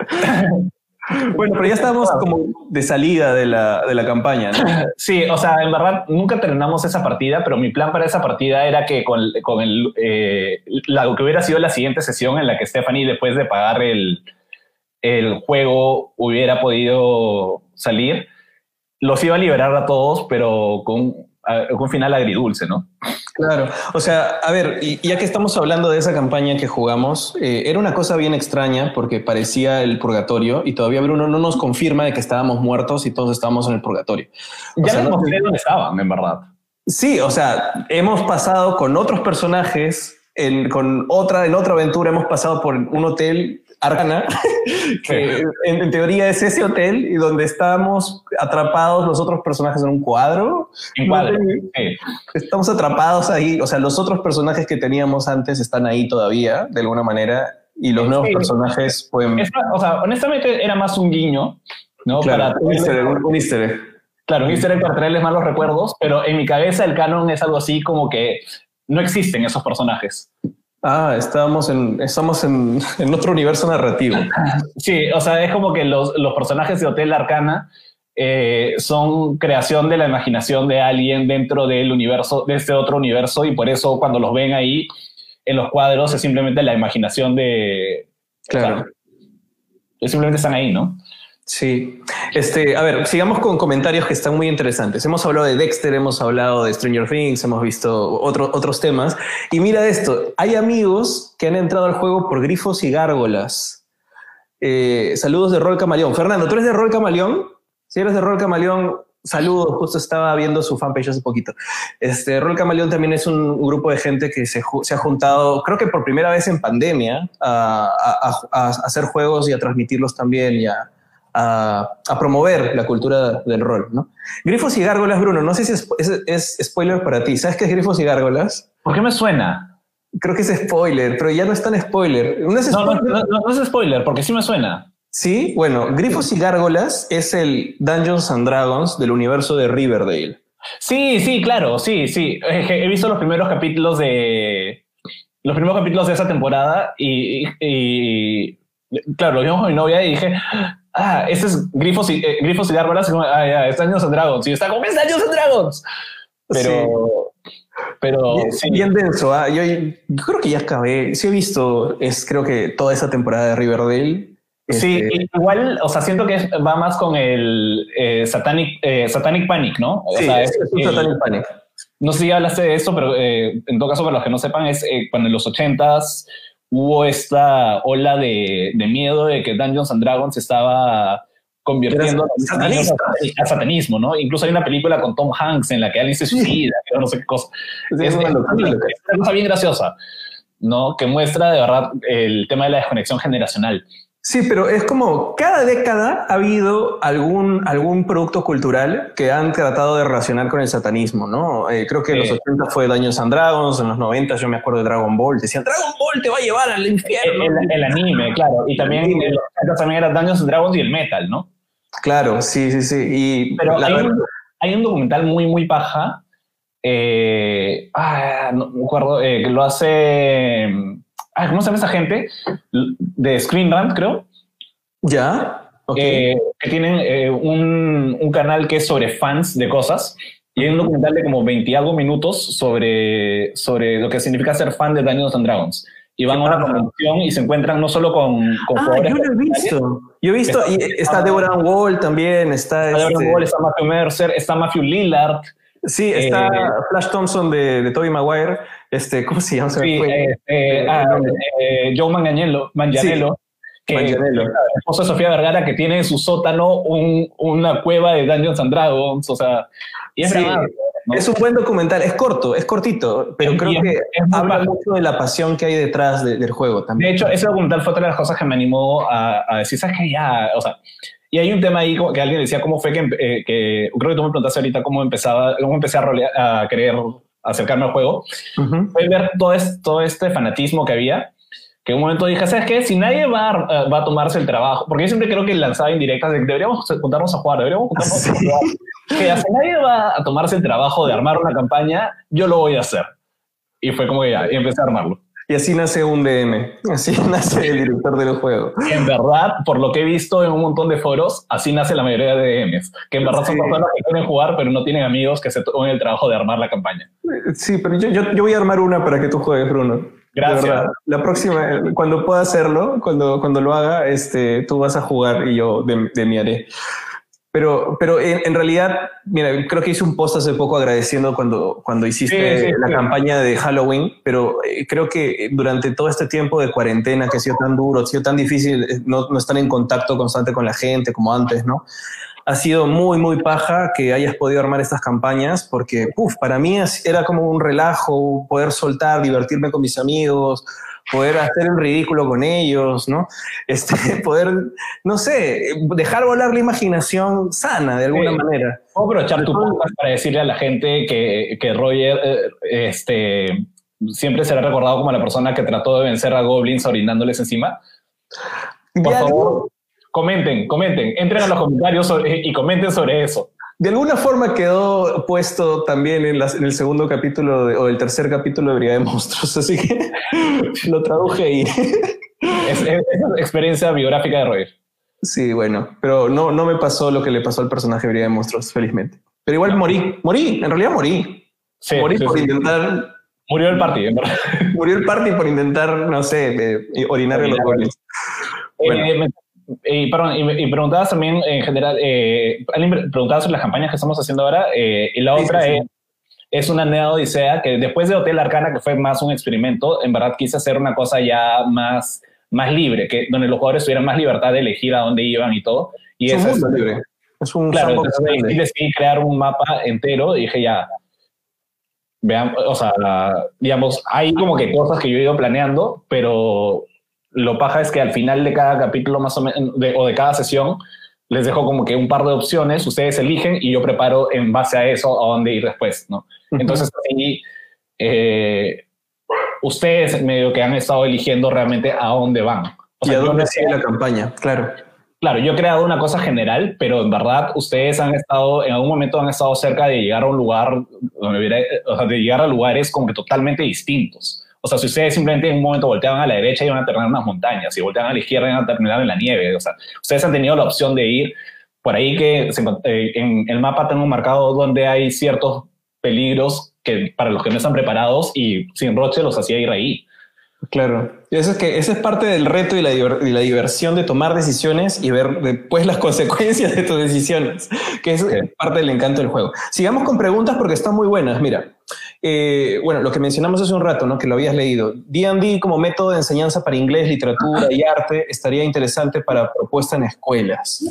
(laughs) (laughs) Bueno, pero ya estábamos como de salida de la, de la campaña, ¿no? (laughs) Sí, o sea, en verdad nunca terminamos esa partida, pero mi plan para esa partida era que con, con el, eh, la, que hubiera sido la siguiente sesión en la que Stephanie, después de pagar el, el juego, hubiera podido salir, los iba a liberar a todos, pero con un final agridulce, ¿no? Claro, o sea, a ver, y ya que estamos hablando de esa campaña que jugamos, eh, era una cosa bien extraña porque parecía el purgatorio y todavía Bruno no nos confirma de que estábamos muertos y todos estábamos en el purgatorio. ya no sé dónde estaban, en verdad. Sí, o sea, hemos pasado con otros personajes, en, con otra, en otra aventura hemos pasado por un hotel Arcana, (laughs) que en, teoría es ese hotel y donde estamos atrapados los otros personajes en un cuadro. En cuadro. Estamos atrapados ahí, o sea, los otros personajes que teníamos antes están ahí todavía, de alguna manera, y los nuevos personajes pueden... o sea, honestamente era más un guiño, ¿no? Claro, un, easter egg, un easter egg. Claro, un easter egg para traerles malos recuerdos, pero en mi cabeza el canon es algo así como que no existen esos personajes. Ah, estábamos en, estamos en, (laughs) en, otro universo narrativo. Sí, o sea, es como que los, los personajes de Hotel Arcana eh, son creación de la imaginación de alguien dentro del universo, de este otro universo, y por eso cuando los ven ahí en los cuadros es simplemente la imaginación de... Claro. simplemente están ahí, ¿no? Sí, este, a ver, sigamos con comentarios que están muy interesantes. Hemos hablado de Dexter, hemos hablado de Stranger Things, hemos visto otros temas. Y mira esto, hay amigos que han entrado al juego por grifos y gárgolas. Eh, saludos de Rol Camaleón. Fernando, ¿tú eres de Rol Camaleón? Si eres de Rol Camaleón, saludos. Justo estaba viendo su fanpage hace poquito. Este, Rol Camaleón también es un, grupo de gente que se, ha juntado, creo que por primera vez en pandemia, a, hacer juegos y a transmitirlos también y a, promover la cultura del rol, ¿no? Grifos y gárgolas, Bruno, no sé si es, spoiler para ti. ¿Sabes qué es Grifos y gárgolas? ¿Por qué me suena? Creo que es spoiler, pero ya no es tan spoiler. No es spoiler, no, es spoiler porque sí me suena. Sí, bueno, Grifos y Gárgolas es el Dungeons and Dragons del universo de Riverdale. Sí, sí, claro, sí, sí. He visto los primeros capítulos de los primeros capítulos de esa temporada y, y claro, lo vimos con mi novia y dije, ah, este es Grifos y, eh, Grifos y Gárgolas, ah, ya, es Dungeons and Dragons, y está como, es Dungeons and Dragons. Pero, pero bien, sí. bien denso, ¿ah? yo, yo, creo que ya acabé, sí he visto, es creo que toda esa temporada de Riverdale. Sí, este igual, o sea, siento que va más con el eh, Satanic, eh, Satanic Panic, ¿no? O sí, sea, es, es un Satanic Panic. No sé si hablaste de eso, pero eh, en todo caso, para los que no sepan, es cuando en los ochentas hubo esta ola de, de, miedo de que Dungeons and Dragons estaba convirtiendo a, satanismo, ¿no? Incluso hay una película con Tom Hanks en la que alguien se suicida, sí. no sé qué cosa. Sí, es, una, locura, es una cosa bien graciosa, ¿no? Que muestra de verdad el tema de la desconexión generacional. Sí, pero es como cada década ha habido algún, algún producto cultural que han tratado de relacionar con el satanismo, ¿no? Eh, creo que en los 80 fue Daños and Dragons, en los 90 yo me acuerdo de Dragon Ball, decían Dragon Ball te va a llevar al infierno. El, el, el anime, claro, y también, el, también era Daños and Dragons y el metal, ¿no? Claro, sí, sí, sí. Y pero hay, un, hay, un, documental muy, muy paja, eh, ah, no me acuerdo, eh, que lo hace... ¿Cómo se llama esa gente? De Screen Rant, creo. Ya. eh, que tienen eh, un, un, canal que es sobre fans de cosas. Y hay un documental de como 20 algo minutos sobre, sobre lo que significa ser fan de Dungeons and Dragons. Y van a una convención y se encuentran no solo con, con ah, yo lo he visto. Yo he visto, y está Deborah Wall también, está... Está este... Wall, está Matthew Mercer, está Matthew Lillard. Sí, está eh, Flash Thompson de, de Tobey Maguire. Este, (laughs) ¿Cómo se llama? Sí, eh, eh, ah, eh, Joe Manganiello, Manganiello sí. que esposa de Sofía Vergara, que tiene en su sótano un, una cueva de Dungeons and Dragons, o sea, y es, sí, ¿no? es un buen documental, es corto, es cortito, pero creo que habla mucho de la pasión que hay detrás de, del juego también. De hecho, ese documental fue otra de las cosas que me animó a, a decir, ¿sabes qué? Ya, o sea, y hay un tema ahí que alguien decía cómo fue que, eh, que creo que tú me preguntaste ahorita cómo empezaba, cómo empecé a, rolear, a querer acercarme al juego. Uh -huh. Fue ver todo, es, todo este fanatismo que había, que en un momento dije, ¿sabes qué? Si nadie va a, va a tomarse el trabajo, porque yo siempre creo que lanzaba indirectas de deberíamos juntarnos a jugar, deberíamos juntarnos sí. a jugar. Que si nadie va a tomarse el trabajo de armar una campaña, yo lo voy a hacer. Y fue como que ya, y empecé a armarlo. Y así nace un DM, así (laughs) nace el director del juego. En verdad, por lo que he visto en un montón de foros, así nace la mayoría de DMs, que en verdad sí. son personas que quieren jugar, pero no tienen amigos que se tomen el trabajo de armar la campaña. Sí, pero yo, yo, yo voy a armar una para que tú juegues, Bruno. Gracias. La próxima, cuando pueda hacerlo, cuando, cuando lo haga, este, tú vas a jugar y yo de, de mi haré. Pero, pero en, en, realidad, mira, creo que hice un post hace poco agradeciendo cuando, cuando hiciste sí, sí, la sí. campaña de Halloween, pero eh, creo que durante todo este tiempo de cuarentena que ha sido tan duro, ha sido tan difícil eh, no, no estar en contacto constante con la gente como antes, ¿no? Ha sido muy, muy paja que hayas podido armar estas campañas porque, uff, para mí era como un relajo, poder soltar, divertirme con mis amigos, poder hacer el ridículo con ellos, ¿no? Este, (laughs) poder, no sé, dejar volar la imaginación sana de alguna sí. manera. Puedo aprovechar tu podcast para decirle a la gente que, que Roger eh, este, siempre será recordado como la persona que trató de vencer a goblins orinándoles encima. Por favor, comenten, comenten, entren a los comentarios sobre, y comenten sobre eso de alguna forma quedó puesto también en, las, en el segundo capítulo de, o el tercer capítulo de Brigada de Monstruos, (laughs) así que lo traduje y... es, es, experiencia biográfica de Roger. Sí, bueno, pero no, no me pasó lo que le pasó al personaje de Brigada de Monstruos, felizmente. Pero igual morí, morí, en realidad morí. Sí, morí sí, por sí. intentar... Murió el party, en verdad. (laughs) Murió el party por intentar, no sé, eh, orinar en los goles. Bueno. Y, perdón, y, y, preguntabas también en general, eh, preguntabas sobre las campañas que estamos haciendo ahora, eh, y la sí, otra sí, es, es, una Neo Odisea que después de Hotel Arcana, que fue más un experimento, en verdad quise hacer una cosa ya más, más libre, que, donde los jugadores tuvieran más libertad de elegir a dónde iban y todo. Y es, es libre. Es un claro, entonces, decidí crear un mapa entero y dije ya, vean, o sea, la, digamos, hay como que cosas que yo he ido planeando, pero lo paja es que al final de cada capítulo más o menos, de, o de cada sesión, les dejo como que un par de opciones, ustedes eligen y yo preparo en base a eso a dónde ir después, ¿no? Uh -huh. Entonces, así, eh, ustedes medio que han estado eligiendo realmente a dónde van. O sea, y a dónde sigue la campaña, claro. Claro, yo he creado una cosa general, pero en verdad ustedes han estado, en algún momento han estado cerca de llegar a un lugar, donde hubiera, o sea, de llegar a lugares como que totalmente distintos. O sea, si ustedes simplemente en un momento volteaban a la derecha iban a terminar en unas montañas, si volteaban a la izquierda iban a terminar en la nieve. O sea, ustedes han tenido la opción de ir por ahí que se, eh, en el mapa tengo marcado donde hay ciertos peligros que para los que no están preparados y sin Roche los hacía ir ahí. Claro. Eso es que esa es parte del reto y la, y la, diversión de tomar decisiones y ver después las (laughs) consecuencias de tus decisiones, que es sí. parte del encanto del juego. Sigamos con preguntas porque están muy buenas. Mira, eh, bueno, lo que mencionamos hace un rato, ¿no? que lo habías leído. D&D como método de enseñanza para inglés, literatura y arte estaría interesante para propuesta en escuelas.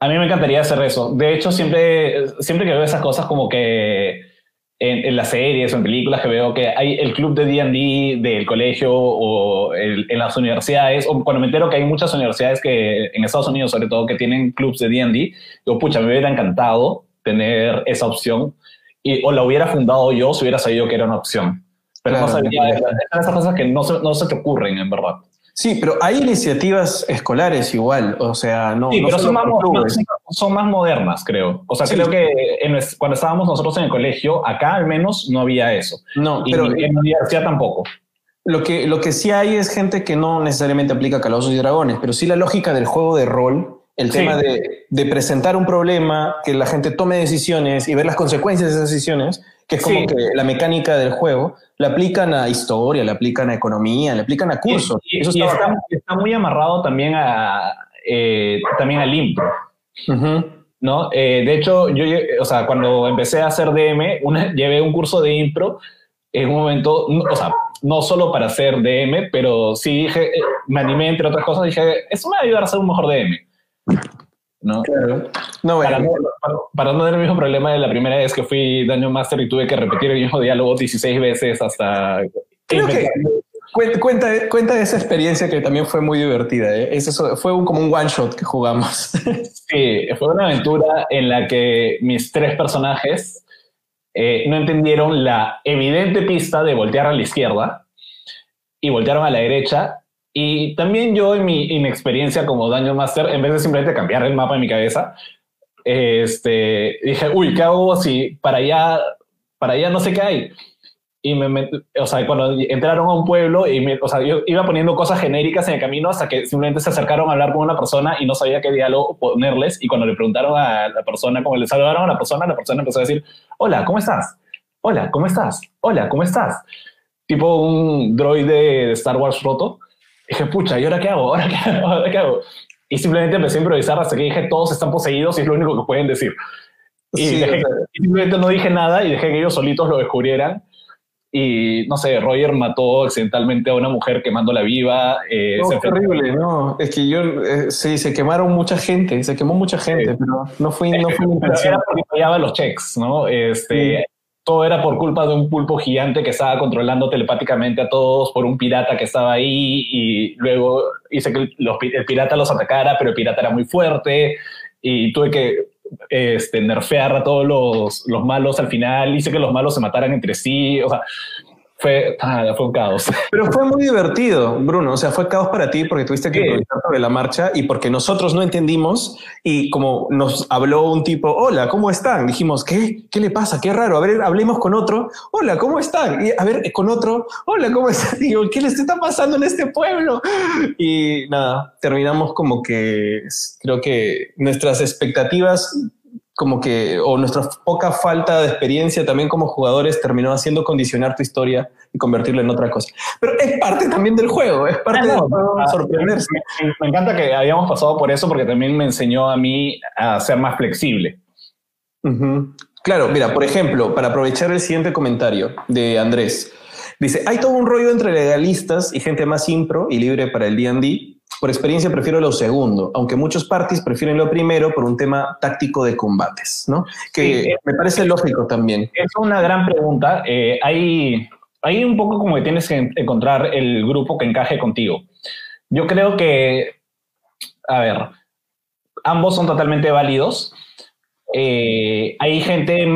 A mí me encantaría hacer eso. De hecho, siempre, siempre que veo esas cosas como que en, las series o en películas que veo que hay el club de D&D del colegio o en las universidades, o cuando me entero que hay muchas universidades que en Estados Unidos sobre todo que tienen clubs de D&D, digo, pucha, me hubiera encantado tener esa opción y, o la hubiera fundado yo si hubiera sabido que era una opción. Pero claro, no sabía, esas cosas que no se, no se te ocurren en verdad. Sí, pero hay iniciativas escolares igual, o sea, no. Sí, no pero son más, más, son más, modernas, creo. O sea, sí. creo que en, cuando estábamos nosotros en el colegio, acá al menos no había eso. No, y pero en la universidad tampoco. Lo que, lo que sí hay es gente que no necesariamente aplica Calabozos y Dragones, pero sí la lógica del juego de rol El tema de, de, presentar un problema, que la gente tome decisiones y ver las consecuencias de esas decisiones, que es como que la mecánica del juego, la aplican a historia, la aplican a economía, la aplican a cursos. Y, Eso está, está, muy amarrado también, a, eh, también al impro. ¿no? Eh, de hecho, yo, o sea, cuando empecé a hacer DM, una, llevé un curso de impro en un momento, o sea, no solo para hacer DM, pero sí dije, eh, me animé entre otras cosas, dije, eso me va a ayudar a ser un mejor DM. ¿No? No, para, no, para, no tener el mismo problema de la primera vez que fui Daño Master y tuve que repetir el mismo diálogo 16 veces hasta... Creo que cuenta, cuenta de esa experiencia que también fue muy divertida. ¿eh? Eso fue un, como un one shot que jugamos. (laughs) Sí, fue una aventura en la que mis tres personajes eh, no entendieron la evidente pista de voltear a la izquierda y voltearon a la derecha y también yo en mi inexperiencia como Daño Master, en vez de simplemente cambiar el mapa en mi cabeza, este, dije, uy, ¿qué hago si para allá, para allá no sé qué hay? Y me, o sea, cuando entraron a un pueblo, y o sea, yo iba poniendo cosas genéricas en el camino hasta que simplemente se acercaron a hablar con una persona y no sabía qué diálogo ponerles. Y cuando le preguntaron a la persona, como le saludaron a la persona, la persona empezó a decir, hola, ¿cómo estás? Hola, ¿cómo estás? Hola, ¿cómo estás? Tipo un droide de Star Wars roto dije, pucha, ¿y ahora qué hago? ¿Ahora qué hago? (laughs) ¿Ahora qué hago? Y simplemente empecé a improvisar hasta que dije, todos están poseídos y es lo único que pueden decir. Y, simplemente no dije nada y dejé que ellos solitos lo descubrieran. Y no sé, Roger mató accidentalmente a una mujer quemándola viva. Eh, no, terrible, no. Es que yo, eh, sí, se quemaron mucha gente, se quemó mucha gente, pero no fue, no fue (laughs) Era porque los checks, ¿no? Este, todo era por culpa de un pulpo gigante que estaba controlando telepáticamente a todos por un pirata que estaba ahí y luego hice que el pirata los atacara, pero el pirata era muy fuerte y tuve que este, nerfear a todos los, los malos al final, hice que los malos se mataran entre sí, o sea, fue, ah, fue un caos. (laughs) Pero fue muy divertido, Bruno. O sea, fue caos para ti porque tuviste que improvisar sobre la marcha y porque nosotros no entendimos y como nos habló un tipo, hola, ¿cómo están? Dijimos, ¿qué? ¿Qué le pasa? Qué raro. A ver, hablemos con otro. Hola, ¿cómo están? Y a ver, con otro, hola, ¿cómo están? Digo, ¿qué les está pasando en este pueblo? Y nada, terminamos como que creo que nuestras expectativas como que, o nuestra poca falta de experiencia también como jugadores terminó haciendo condicionar tu historia y convertirla en otra cosa. Pero es parte también del juego, es parte de ah, sorprenderse. Me, encanta que hayamos pasado por eso porque también me enseñó a mí a ser más flexible. Claro, mira, por ejemplo, para aprovechar el siguiente comentario de Andrés, dice, hay todo un rollo entre legalistas y gente más impro y libre para el D&D por experiencia prefiero lo segundo, aunque muchos parties prefieren lo primero por un tema táctico de combates, ¿no? Que me parece lógico también. Es una gran pregunta. Eh, hay, hay un poco como que tienes que encontrar el grupo que encaje contigo. Yo creo que, a ver, ambos son totalmente válidos. Eh, hay gente,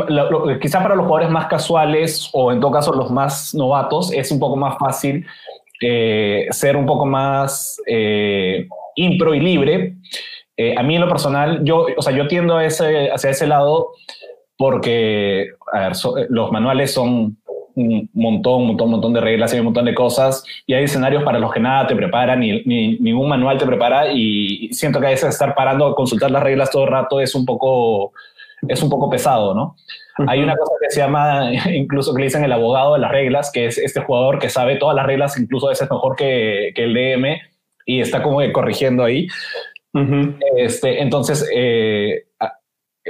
quizá para los jugadores más casuales o en todo caso los más novatos, es un poco más fácil eh, ser un poco más eh, impro y libre. Eh, a mí en lo personal, yo, o sea, yo tiendo a ese, hacia ese lado porque, ver, los manuales son un montón, un montón, un montón de reglas y un montón de cosas y hay escenarios para los que nada te prepara, ni, ni, ningún manual te prepara y siento que a veces estar parando a consultar las reglas todo el rato es un poco, es un poco pesado, ¿no? Hay una cosa que se llama, (laughs) incluso que le dicen el abogado de las reglas, que es este jugador que sabe todas las reglas, incluso a veces mejor que, que el DM, y está como corrigiendo ahí. este, entonces, eh,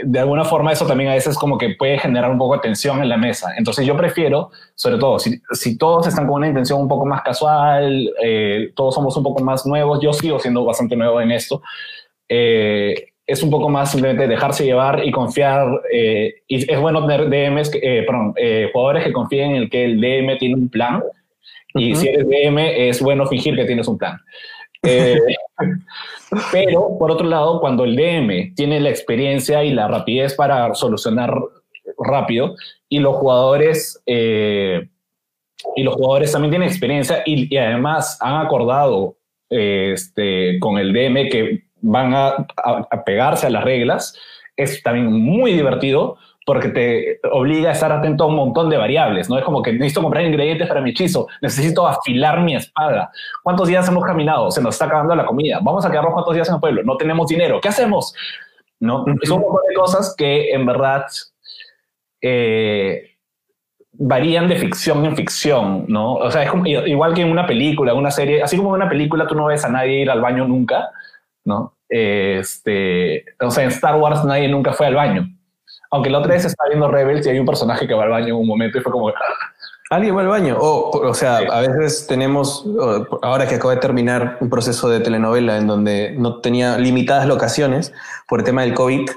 de alguna forma eso también a veces como que puede generar un poco de tensión en la mesa. Entonces yo prefiero, sobre todo, si, si todos están con una intención un poco más casual, eh, todos somos un poco más nuevos, yo sigo siendo bastante nuevo en esto, eh, es un poco más simplemente dejarse llevar y confiar. Eh, y es bueno tener DMs, eh, perdón, eh, jugadores que confíen en el que el DM tiene un plan. Y si eres DM, es bueno fingir que tienes un plan. (laughs) pero, por otro lado, cuando el DM tiene la experiencia y la rapidez para solucionar rápido, y los jugadores, y los jugadores también tienen experiencia y, y además han acordado este, con el DM que van a, a, pegarse a las reglas. Es también muy divertido porque te obliga a estar atento a un montón de variables, ¿no? Es como que necesito comprar ingredientes para mi hechizo, necesito afilar mi espada. ¿Cuántos días hemos caminado? Se nos está acabando la comida. Vamos a quedarnos cuántos días en el pueblo. No tenemos dinero. ¿Qué hacemos? ¿No? Son un montón de cosas que en verdad eh, varían de ficción en ficción, ¿no? O sea, es como, igual que en una película, una serie, así como en una película tú no ves a nadie ir al baño nunca, ¿no? Este, o sea, en Star Wars nadie nunca fue al baño. Aunque la otra vez está viendo Rebels y hay un personaje que va al baño en un momento y fue como... (laughs) Alguien va al baño. O, o sea, a veces tenemos, ahora que acabo de terminar un proceso de telenovela en donde no tenía limitadas locaciones por el tema del COVID,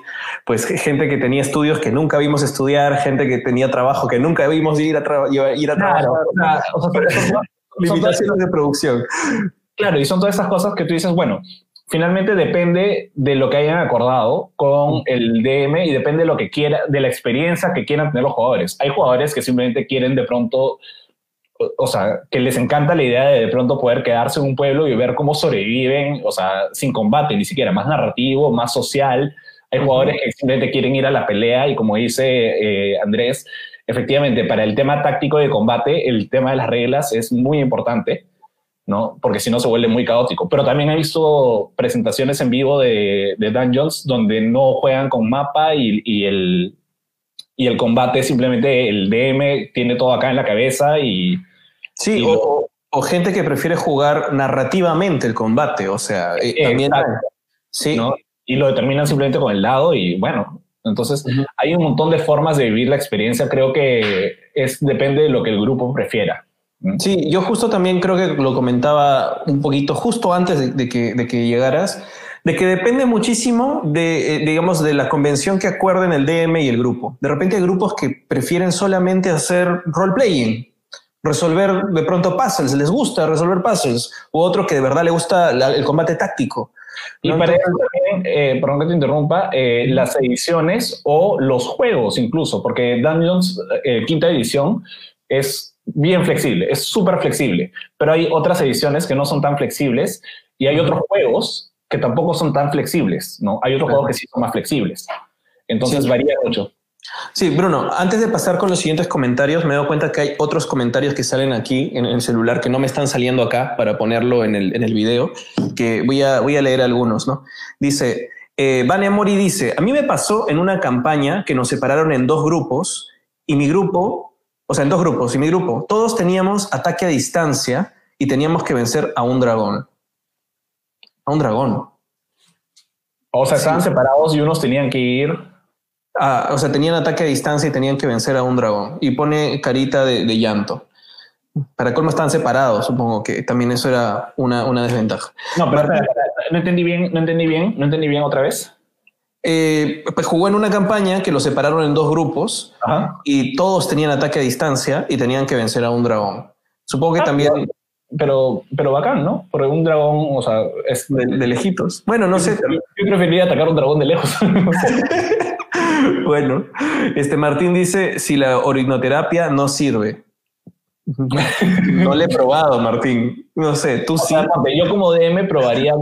pues gente que tenía estudios que nunca vimos estudiar, gente que tenía trabajo que nunca vimos ir a, ir a trabajar. (laughs) limitaciones de producción. Claro, y son todas esas cosas que tú dices, bueno, finalmente depende de lo que hayan acordado con el DM y depende de lo que quiera, de la experiencia que quieran tener los jugadores. Hay jugadores que simplemente quieren de pronto, o sea, que les encanta la idea de de pronto poder quedarse en un pueblo y ver cómo sobreviven, o sea, sin combate ni siquiera, más narrativo, más social. Hay jugadores que simplemente quieren ir a la pelea y como dice eh, Andrés, efectivamente, para el tema táctico de combate, el tema de las reglas es muy importante ¿no? Porque si no se vuelve muy caótico. Pero también he visto presentaciones en vivo de, de Dungeons donde no juegan con mapa y, y, el, y el combate simplemente el DM tiene todo acá en la cabeza y... Sí, o, o, gente que prefiere jugar narrativamente el combate, o sea, eh, también... Sí. ¿no? Y lo determinan simplemente con el lado y bueno, entonces hay un montón de formas de vivir la experiencia, creo que es, depende de lo que el grupo prefiera. Sí, yo justo también creo que lo comentaba un poquito justo antes de, que, de que llegaras, de que depende muchísimo de, eh, digamos, de la convención que acuerden el DM y el grupo. De repente hay grupos que prefieren solamente hacer role-playing, resolver de pronto puzzles, les gusta resolver puzzles, u otro que de verdad le gusta el combate táctico. Y para eso también, eh, perdón que te interrumpa, eh, las ediciones o los juegos incluso, porque Dungeons, quinta edición, es bien flexible, es súper flexible, pero hay otras ediciones que no son tan flexibles y hay otros juegos que tampoco son tan flexibles, ¿no? Hay otros juegos que sí son más flexibles. Entonces varía mucho. Sí, Bruno, antes de pasar con los siguientes comentarios, me doy cuenta que hay otros comentarios que salen aquí en el celular que no me están saliendo acá para ponerlo en el, en el video, que voy a, voy a leer algunos, ¿no? Dice, eh, Van Mori dice, a mí me pasó en una campaña que nos separaron en dos grupos y mi grupo o sea, en dos grupos, y mi grupo, todos teníamos ataque a distancia y teníamos que vencer a un dragón. A un dragón. O sea, estaban separados y unos tenían que ir. o sea, tenían ataque a distancia y tenían que vencer a un dragón. Y pone carita de, llanto. Para colmo estaban separados, supongo que también eso era una, una desventaja. No, pero no entendí bien, no entendí bien, no entendí bien otra vez. Eh, pues jugó en una campaña que lo separaron en dos grupos y todos tenían ataque a distancia y tenían que vencer a un dragón. Supongo que ah, también... Pero, pero bacán, ¿no? Porque un dragón, o sea, es de, lejitos. Bueno, no sé. Yo preferiría atacar a un dragón de lejos. (laughs) (laughs) bueno, este Martín dice, si la orinoterapia no sirve. no le he probado, Martín. No sé, tú sí. yo como DM probaría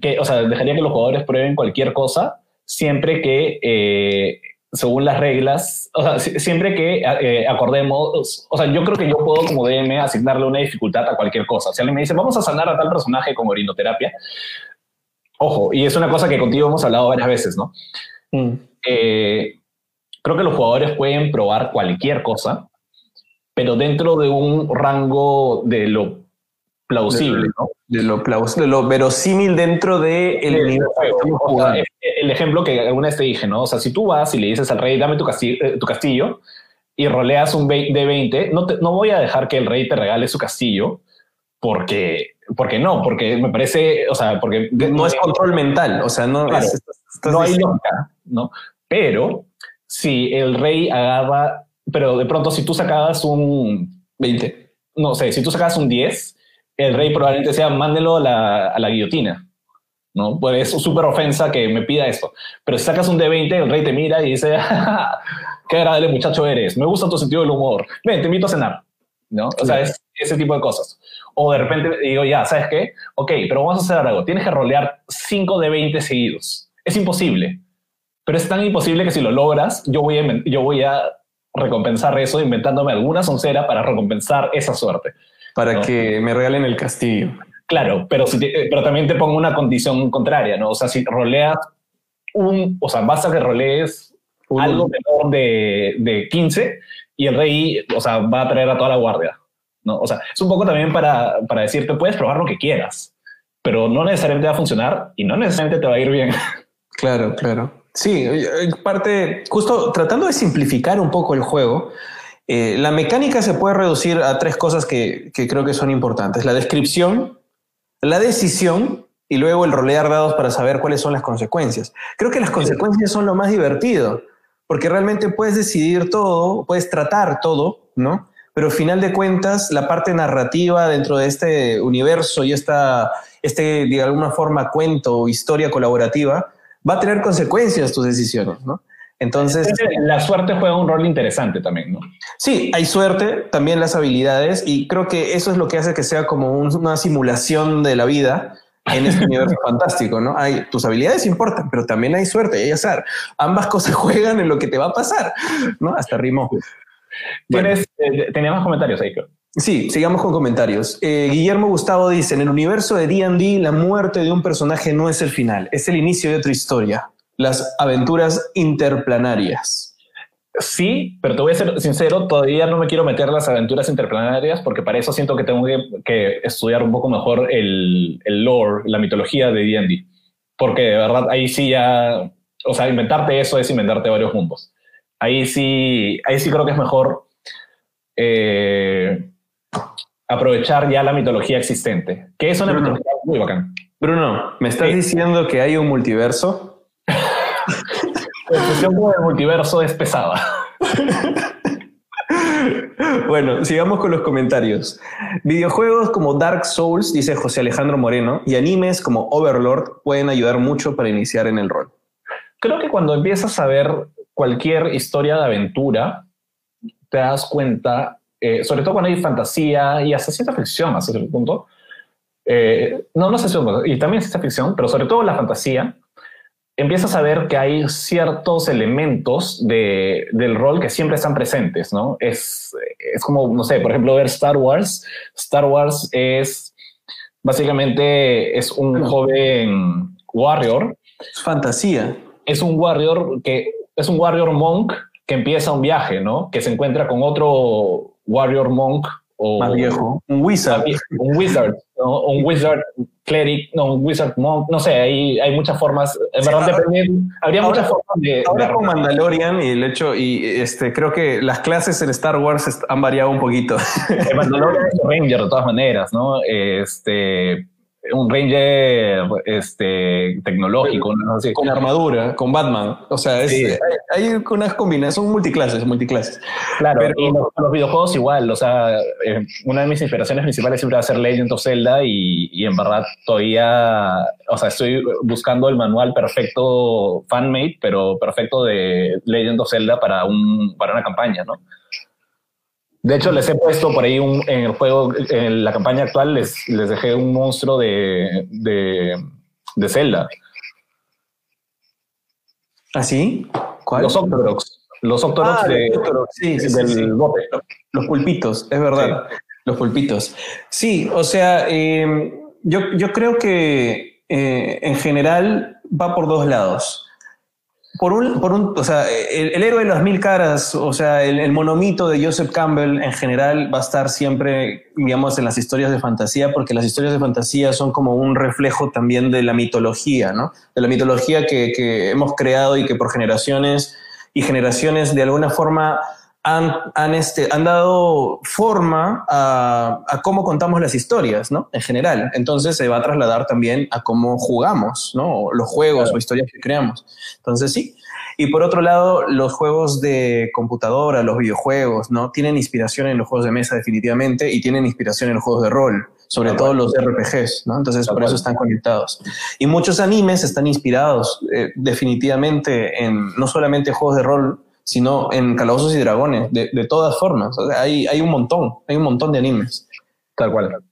que, o sea, dejaría que los jugadores prueben cualquier cosa siempre que, eh, según las reglas, (laughs) o sea, siempre que eh, acordemos, o sea, yo creo que yo puedo como DM asignarle una dificultad a cualquier cosa. Si alguien me dice, vamos a sanar a tal personaje con orinoterapia, ojo, y es una cosa que contigo hemos hablado varias veces, ¿no? Mm. Eh, creo que los jugadores pueden probar cualquier cosa, pero dentro de un rango de lo plausible, ¿no? De lo, plausible, lo verosímil dentro de el, el ejemplo que alguna vez te dije, ¿no? O sea, si tú vas y le dices al rey, dame tu castillo, eh, tu castillo y roleas un de 20, no, no voy a dejar que el rey te regale su castillo porque, porque no, porque me parece, o sea, porque... No es control mental, o sea, no, no hay lógica, ¿no? Pero si el rey agarra, pero de pronto si tú sacabas un 20, no sé, si tú sacabas un 10, el rey probablemente sea, mándelo a la, a la guillotina. ¿No? Pues es súper ofensa que me pida esto. Pero si sacas un D20, el rey te mira y dice, (laughs) qué agradable muchacho eres, me gusta tu sentido del humor, ven, te invito a cenar, ¿no? O sea, es ese tipo de cosas. O de repente digo, ya, ¿sabes qué? Ok, pero vamos a hacer algo, tienes que rolear 5 de 20 seguidos. Es imposible. pero es tan imposible que si lo logras, yo voy a, yo voy a recompensar eso inventándome alguna soncera para recompensar esa suerte. Para que me regalen el castillo. Claro, pero, si pero también te pongo una condición contraria, ¿no? O sea, si roleas un, o sea, basta que rolees algo menor de, de 15 y el rey, o sea, va a traer a toda la guardia, ¿no? O sea, es un poco también para, para decirte, puedes probar lo que quieras, pero no necesariamente va a funcionar y no necesariamente te va a ir bien. Claro, claro. Sí, parte, justo tratando de simplificar un poco el juego, eh, la mecánica se puede reducir a tres cosas que, que, creo que son importantes. La descripción, la decisión y luego el rolear dados para saber cuáles son las consecuencias. Creo que las consecuencias son lo más divertido, porque realmente puedes decidir todo, puedes tratar todo, ¿no? Pero al final de cuentas, la parte narrativa dentro de este universo y esta, este, de alguna forma, cuento o historia colaborativa, va a tener consecuencias tus decisiones, ¿no? Entonces... La suerte juega un rol interesante también, ¿no? Sí, hay suerte, también las habilidades, y creo que eso es lo que hace que sea como una simulación de la vida en este universo (laughs) fantástico, ¿no? Hay, tus habilidades importan, pero también hay suerte, hay azar. Ambas cosas (laughs) juegan en lo que te va a pasar, ¿no? Hasta rimó. ¿Tienes, eh, tenía más comentarios ahí, Sí, sigamos con comentarios. Eh, Guillermo Gustavo dice, en el universo de D&D, la muerte de un personaje no es el final, es el inicio de otra historia, las aventuras interplanarias. Sí, pero te voy a ser sincero, todavía no me quiero meter las aventuras interplanarias porque para eso siento que tengo que, estudiar un poco mejor el, el lore, la mitología de D&D. Porque de verdad ahí sí ya, o sea, inventarte eso es inventarte varios mundos. Ahí sí, ahí sí creo que es mejor eh, aprovechar ya la mitología existente, que es una mitología muy bacán. Bruno, ¿me estás diciendo que hay un multiverso? La con el multiverso es pesada. Bueno, sigamos con los comentarios. Videojuegos como Dark Souls, dice José Alejandro Moreno, y animes como Overlord pueden ayudar mucho para iniciar en el rol. Creo que cuando empiezas a ver cualquier historia de aventura, te das cuenta eh, sobre todo cuando hay fantasía y hasta ciencia ficción, hasta cierto punto. Eh, no, no sé si, y también ciencia ficción, pero sobre todo la fantasía, empiezas a ver que hay ciertos elementos de, del rol que siempre están presentes, ¿no? Es, es como, no sé, por ejemplo, ver Star Wars. Star Wars es básicamente es un joven warrior. Es fantasía. Es un warrior que es un warrior monk que empieza un viaje, ¿no? Que se encuentra con otro Warrior Monk o más viejo, un wizard, un wizard, un wizard cleric, no, un wizard monk, no sé, hay, hay muchas formas, en verdad habría muchas formas de... Ahora con Mandalorian y el hecho, y este, creo que las clases en Star Wars han variado un poquito. El Mandalorian es Ranger de todas maneras, ¿no? Este, un ranger este, tecnológico, ¿no? con armadura, con Batman. O sea, hay, unas combinaciones, son multiclases, multiclases. Claro, Pero, y los, videojuegos igual. O sea, eh, una de mis inspiraciones principales siempre va a ser Legend of Zelda y, y, en verdad todavía, o sea, estoy buscando el manual perfecto, fanmade, pero perfecto de Legend of Zelda para, un, para una campaña, ¿no? De hecho, les he puesto por ahí un, en el juego, en la campaña actual, les, les dejé un monstruo de, de, de Zelda. ¿Así? ¿Ah, ¿Cuál? Los Octoroks. Los Octoroks, ah, de, sí, del bote. Los pulpitos, es verdad. Los pulpitos. Sí, o sea, eh, yo, yo, creo que eh, en general va por dos lados por un, por un, o sea, el, héroe de las mil caras, o sea, el, monomito de Joseph Campbell en general va a estar siempre, digamos, en las historias de fantasía, porque las historias de fantasía son como un reflejo también de la mitología, ¿no? De la mitología que, que hemos creado y que por generaciones y generaciones de alguna forma han, han, este, han dado forma a, a, cómo contamos las historias, ¿no? En general. Entonces se va a trasladar también a cómo jugamos, ¿no? Los juegos o historias que creamos. Entonces sí. Y por otro lado, los juegos de computadora, los videojuegos, ¿no? Tienen inspiración en los juegos de mesa definitivamente y tienen inspiración en los juegos de rol, sobre todo los RPGs, ¿no? Entonces por eso están conectados. Y muchos animes están inspirados eh, definitivamente en no solamente juegos de rol, sino en Calabozos y Dragones, de, de todas formas. hay, hay un montón, hay un montón de animes. Tal cual.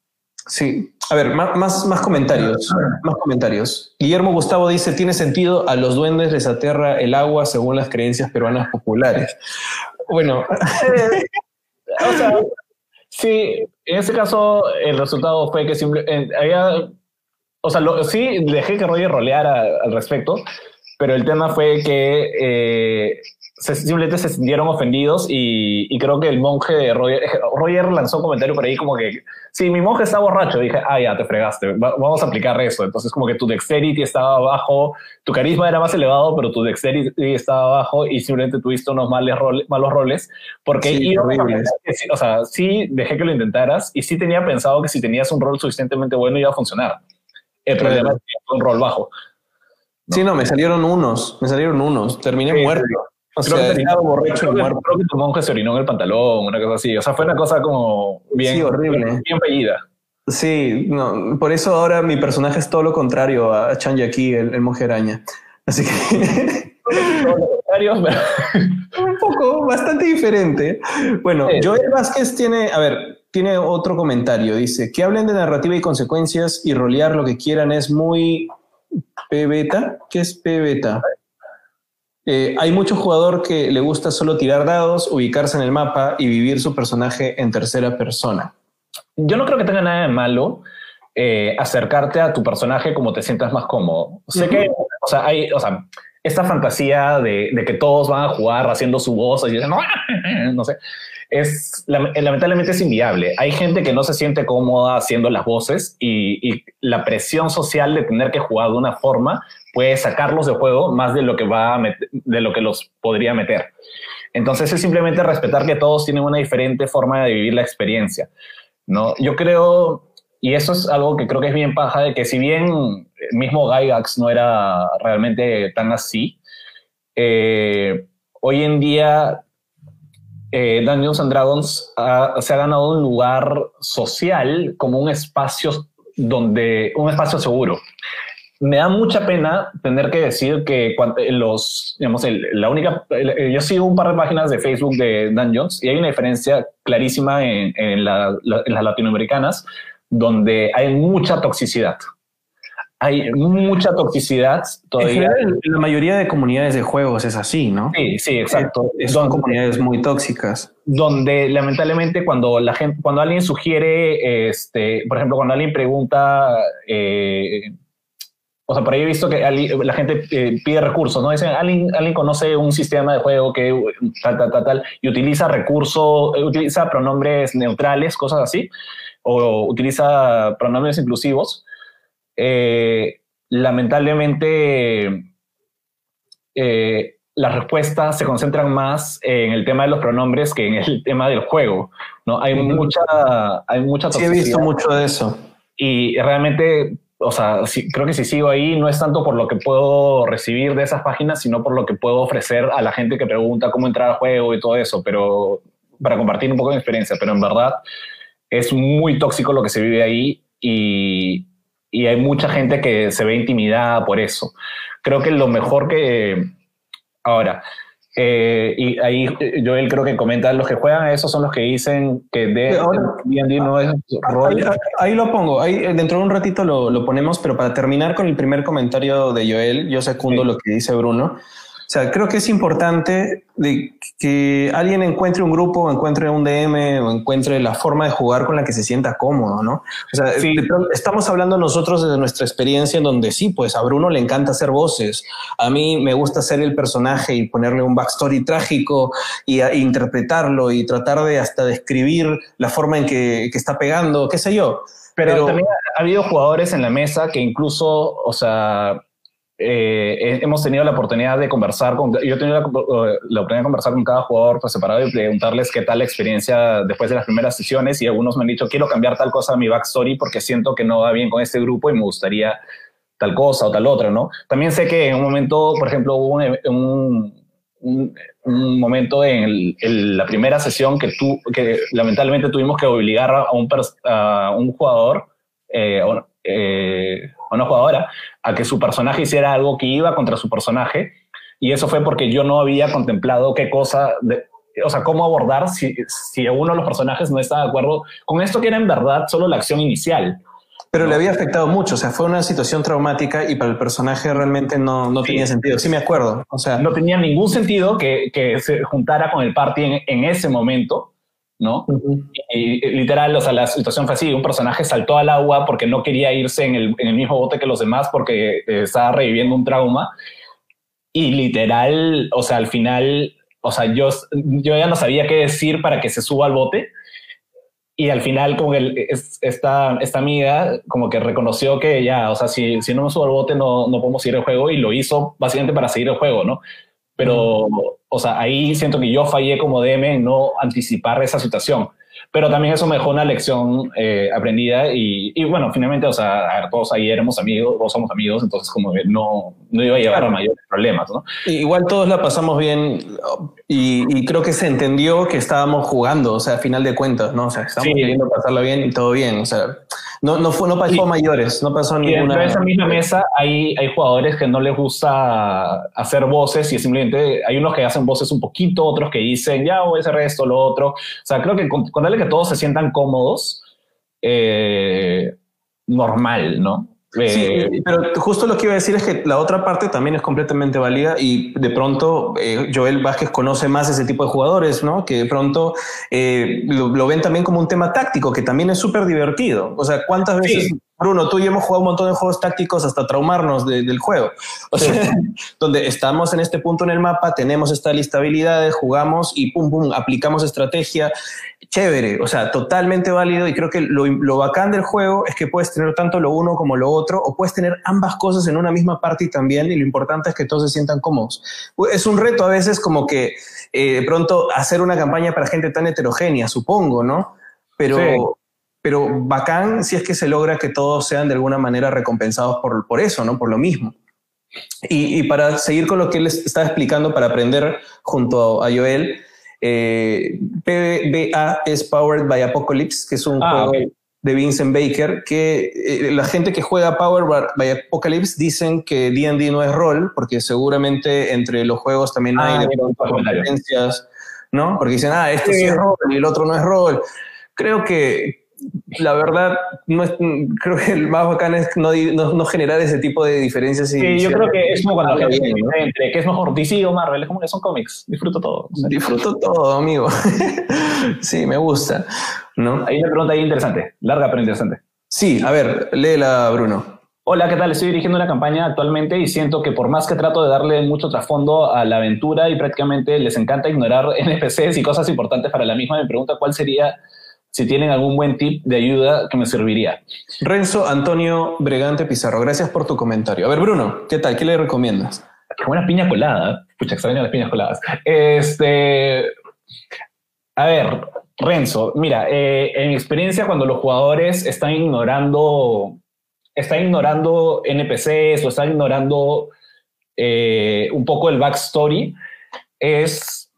Sí, a ver, más, más, comentarios, más comentarios. Guillermo Gustavo dice, tiene sentido, a los duendes les aterra el agua según las creencias peruanas populares. Bueno, (laughs) o sea, sí, en ese caso el resultado fue que simplemente había, o sea, sí dejé que Roger roleara al respecto, pero el tema fue que eh, simplemente se sintieron ofendidos y, creo que el monje de Roger, Roger lanzó un comentario por ahí como que, si mi monje está borracho, dije, ah, ya, te fregaste, vamos a aplicar eso. Entonces como que tu dexterity estaba bajo, tu carisma era más elevado, pero tu dexterity estaba bajo y simplemente tuviste unos males malos roles, porque sí, o sea, sí dejé que lo intentaras y sí tenía pensado que si tenías un rol suficientemente bueno iba a funcionar. El problema es que un rol bajo. Sí, no, me salieron unos, me salieron unos, terminé muerto. O creo sea, que borracho creo, creo que tu monje se orinó en el pantalón, una cosa así. O sea, fue una cosa como bien, horrible. bien bellida. Sí, no, por eso ahora mi personaje es todo lo contrario a Chan Yaki, el, el monje araña. Así que. (laughs) (laughs) un poco, bastante diferente. Bueno, Joel Vázquez tiene, a ver, tiene otro comentario. Dice que hablen de narrativa y consecuencias y rolear lo que quieran es muy P beta. ¿Qué es P beta? Eh, hay mucho jugador que le gusta solo tirar dados, ubicarse en el mapa y vivir su personaje en tercera persona. Yo no creo que tenga nada de malo eh, acercarte a tu personaje como te sientas más cómodo. Sé que, o sea, hay, o sea, esta fantasía de, que todos van a jugar haciendo su voz y no, (laughs) no sé, es lamentablemente es inviable. Hay gente que no se siente cómoda haciendo las voces y, y la presión social de tener que jugar de una forma puede sacarlos de juego más de lo que va de lo que los podría meter. Entonces es simplemente respetar que todos tienen una diferente forma de vivir la experiencia. ¿no? Yo creo, y eso es algo que creo que es bien paja, de que si bien mismo Gygax no era realmente tan así, eh, hoy en día eh, Dungeons and Dragons se ha ganado un lugar social como un espacio donde un espacio seguro me da mucha pena tener que decir que eh, los, digamos, la única, yo sigo un par de páginas de Facebook de Dungeons y hay una diferencia clarísima en, en, las latinoamericanas donde hay mucha toxicidad. Hay mucha toxicidad todavía. En, la mayoría de comunidades de juegos es así, ¿no? Sí, sí, exacto. Son comunidades muy tóxicas. Donde lamentablemente cuando la gente, cuando alguien sugiere, este, por ejemplo, cuando alguien pregunta, eh, o sea, por ahí he visto que la gente eh, pide recursos, ¿no? Dicen, alguien, alguien conoce un sistema de juego que tal, tal, tal, tal, y utiliza recursos, eh, utiliza pronombres neutrales, cosas así, o utiliza pronombres inclusivos. Eh, lamentablemente, las respuestas se concentran más en el tema de los pronombres que en el (laughs) tema del juego, ¿no? Hay mucha, hay mucha Sí, he visto mucho de eso. Y realmente o sea, creo que si sigo ahí no es tanto por lo que puedo recibir de esas páginas, sino por lo que puedo ofrecer a la gente que pregunta cómo entrar al juego y todo eso, pero para compartir un poco de experiencia, pero en verdad es muy tóxico lo que se vive ahí y, y hay mucha gente que se ve intimidada por eso. Creo que lo mejor que... Ahora, eh, y ahí eh, Joel creo que comenta, los que juegan a eso son los que dicen que D&D no es rol. Ahí, lo pongo, ahí eh, dentro de un ratito lo, lo, ponemos, pero para terminar con el primer comentario de Joel, yo secundo lo que dice Bruno. O sea, creo que es importante de que alguien encuentre un grupo, encuentre un DM, o encuentre la forma de jugar con la que se sienta cómodo, ¿no? O sea, estamos hablando nosotros desde nuestra experiencia en donde sí, pues a Bruno le encanta hacer voces. A mí me gusta ser el personaje y ponerle un backstory trágico y interpretarlo y tratar de hasta describir la forma en que, que está pegando, qué sé yo. Pero, Pero, también ha habido jugadores en la mesa que incluso, o sea, eh, hemos tenido la oportunidad de conversar con, yo he tenido la, oportunidad de conversar con cada jugador por separado y preguntarles qué tal la experiencia después de las primeras sesiones y algunos me han dicho quiero cambiar tal cosa a mi backstory porque siento que no va bien con este grupo y me gustaría tal cosa o tal otra, ¿no? También sé que en un momento, por ejemplo, hubo un, un, un momento en, la primera sesión que, tú, que lamentablemente tuvimos que obligar a un, a un jugador eh, eh, una jugadora a que su personaje hiciera algo que iba contra su personaje y eso fue porque yo no había contemplado qué cosa o sea, cómo abordar si, si uno de los personajes no está de acuerdo con esto que era en verdad solo la acción inicial. Pero le había afectado mucho, o sea, fue una situación traumática y para el personaje realmente no, no tenía sentido. Sí me acuerdo, o sea... No tenía ningún sentido que, que se juntara con el party en, en ese momento, ¿no? y, literal, o sea, la situación fue así, un personaje saltó al agua porque no quería irse en el, en el mismo bote que los demás porque eh, estaba reviviendo un trauma. Y literal, o sea, al final, o sea, yo, yo ya no sabía qué decir para que se suba al bote y al final como que esta, esta amiga como que reconoció que ya, o sea, si, si no me subo al bote no, no podemos seguir el juego y lo hizo básicamente para seguir el juego, ¿no? Pero, o sea, ahí siento que yo fallé como DM en no anticipar esa situación. Pero también eso me dejó una lección eh, aprendida y, y, bueno, finalmente, o sea, todos ahí éramos amigos, todos somos amigos, entonces como que no, no iba a llevar a mayores problemas, ¿no? Igual todos la pasamos bien y, y, creo que se entendió que estábamos jugando, o sea, a final de cuentas, ¿no? O sea, estamos queriendo pasarla bien y todo bien, o sea, no, no, fue, no pasó mayores, no pasó ninguna. Dentro de esa misma mesa hay, hay jugadores que no les gusta hacer voces y simplemente hay unos que hacen voces un poquito, otros que dicen ya o ese resto, lo otro. O sea, creo que con, con darle que todos se sientan cómodos, eh, normal, ¿no? Sí, eh, pero justo lo que iba a decir es que la otra parte también es completamente válida y de pronto eh, Joel Vázquez conoce más ese tipo de jugadores, ¿no? Que de pronto eh, lo, lo, ven también como un tema táctico, que también es súper divertido. O sea, ¿cuántas veces sí. Bruno, tú y yo hemos jugado un montón de juegos tácticos hasta traumarnos de, del juego. O sea, sí. (laughs) donde estamos en este punto en el mapa, tenemos esta lista de habilidades, jugamos y pum, pum, aplicamos estrategia. Chévere, o sea, totalmente válido. Y creo que lo, lo bacán del juego es que puedes tener tanto lo uno como lo otro, o puedes tener ambas cosas en una misma party también. Y lo importante es que todos se sientan cómodos. Es un reto a veces como que eh, de pronto hacer una campaña para gente tan heterogénea, supongo, ¿no? Pero. Sí pero bacán si es que se logra que todos sean de alguna manera recompensados por, por eso, ¿no? Por lo mismo. Y, y, para seguir con lo que él estaba explicando, para aprender junto a Joel, eh, PBA es Powered by Apocalypse, que es un ah, juego okay. de Vincent Baker, que eh, la gente que juega Powered by Apocalypse dicen que D&D no es rol, porque seguramente entre los juegos también ah, hay competencias, ¿no? Porque dicen, ah, este sí es rol y el otro no es rol. Creo que, la verdad, no es, creo que el más bacán es no, no, no generar ese tipo de diferencias. Y sí, yo creo que es como cuando la gente ¿no? entre que es mejor DC o Marvel, es como que son cómics, disfruto todo. O sea, disfruto todo, amigo. (laughs) sí, me gusta. ¿no? Hay una pregunta ahí interesante, larga pero interesante. Sí, a ver, léela, Bruno. Hola, ¿qué tal? Estoy dirigiendo una campaña actualmente y siento que por más que trato de darle mucho trasfondo a la aventura y prácticamente les encanta ignorar (laughs) NPCs y cosas importantes para la misma, me pregunta cuál sería si tienen algún buen tip de ayuda que me serviría. Renzo Antonio Bregante Pizarro, gracias por tu comentario. A ver, Bruno, ¿qué tal? ¿Qué le recomiendas? Una piña colada. Pucha, extraño las piñas coladas. Este. A ver, Renzo, mira, eh, en mi experiencia, cuando los jugadores están ignorando, están ignorando NPCs o están ignorando eh, un poco el backstory, es.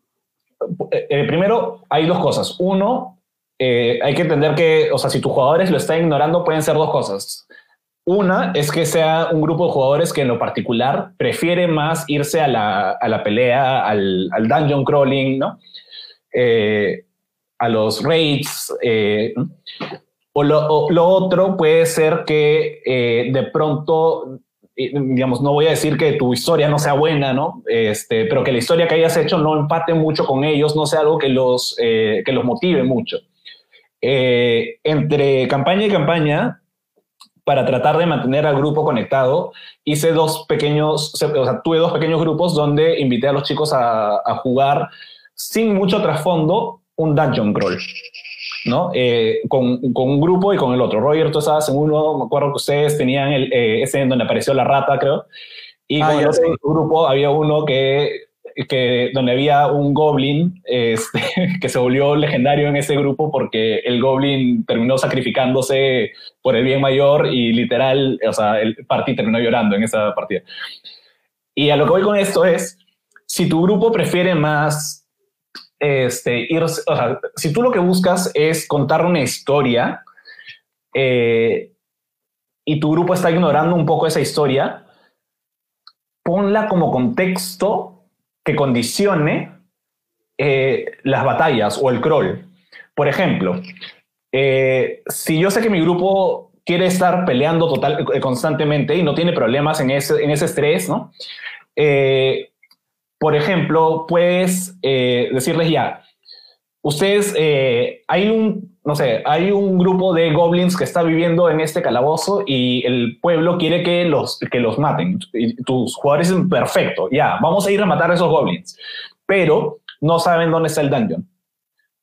Eh, primero, hay dos cosas. Uno, eh, hay que entender que, o sea, si tus jugadores lo están ignorando, pueden ser dos cosas. Una es que sea un grupo de jugadores que en lo particular prefiere más irse a la, a la pelea, al, al, dungeon crawling, ¿no? Eh, a los raids. Eh, o, lo, o, lo, otro puede ser que eh, de pronto, eh, digamos, no voy a decir que tu historia no sea buena, ¿no? Este, pero que la historia que hayas hecho no empate mucho con ellos, no sea algo que los, que los motive mucho eh, entre campaña y campaña, para tratar de mantener al grupo conectado, hice dos pequeños, o sea, tuve dos pequeños grupos donde invité a los chicos a, a jugar sin mucho trasfondo un dungeon crawl. ¿no? Eh, con, con, un grupo y con el otro. Roger, tú estabas en uno, me acuerdo que ustedes tenían el, eh, ese en donde apareció la rata, creo. Y ah, con el otro grupo había uno que que donde había un goblin este, (laughs) que se volvió legendario en ese grupo porque el goblin terminó sacrificándose por el bien mayor y literal, o sea, el party terminó llorando en esa partida. Y a lo que voy con esto es, si tu grupo prefiere más este, ir, o sea, si tú lo que buscas es contar una historia eh, y tu grupo está ignorando un poco esa historia, ponla como contexto que condicione eh, las batallas o el crawl. Por ejemplo, eh, si yo sé que mi grupo quiere estar peleando total, eh, constantemente y no tiene problemas en ese, en ese estrés, ¿no? por ejemplo, puedes decirles ya, ustedes, hay un, no sé, hay un grupo de goblins que está viviendo en este calabozo y el pueblo quiere que los, que los maten. Tus jugadores dicen, perfecto, ya, vamos a ir a matar a esos goblins. Pero no saben dónde está el dungeon.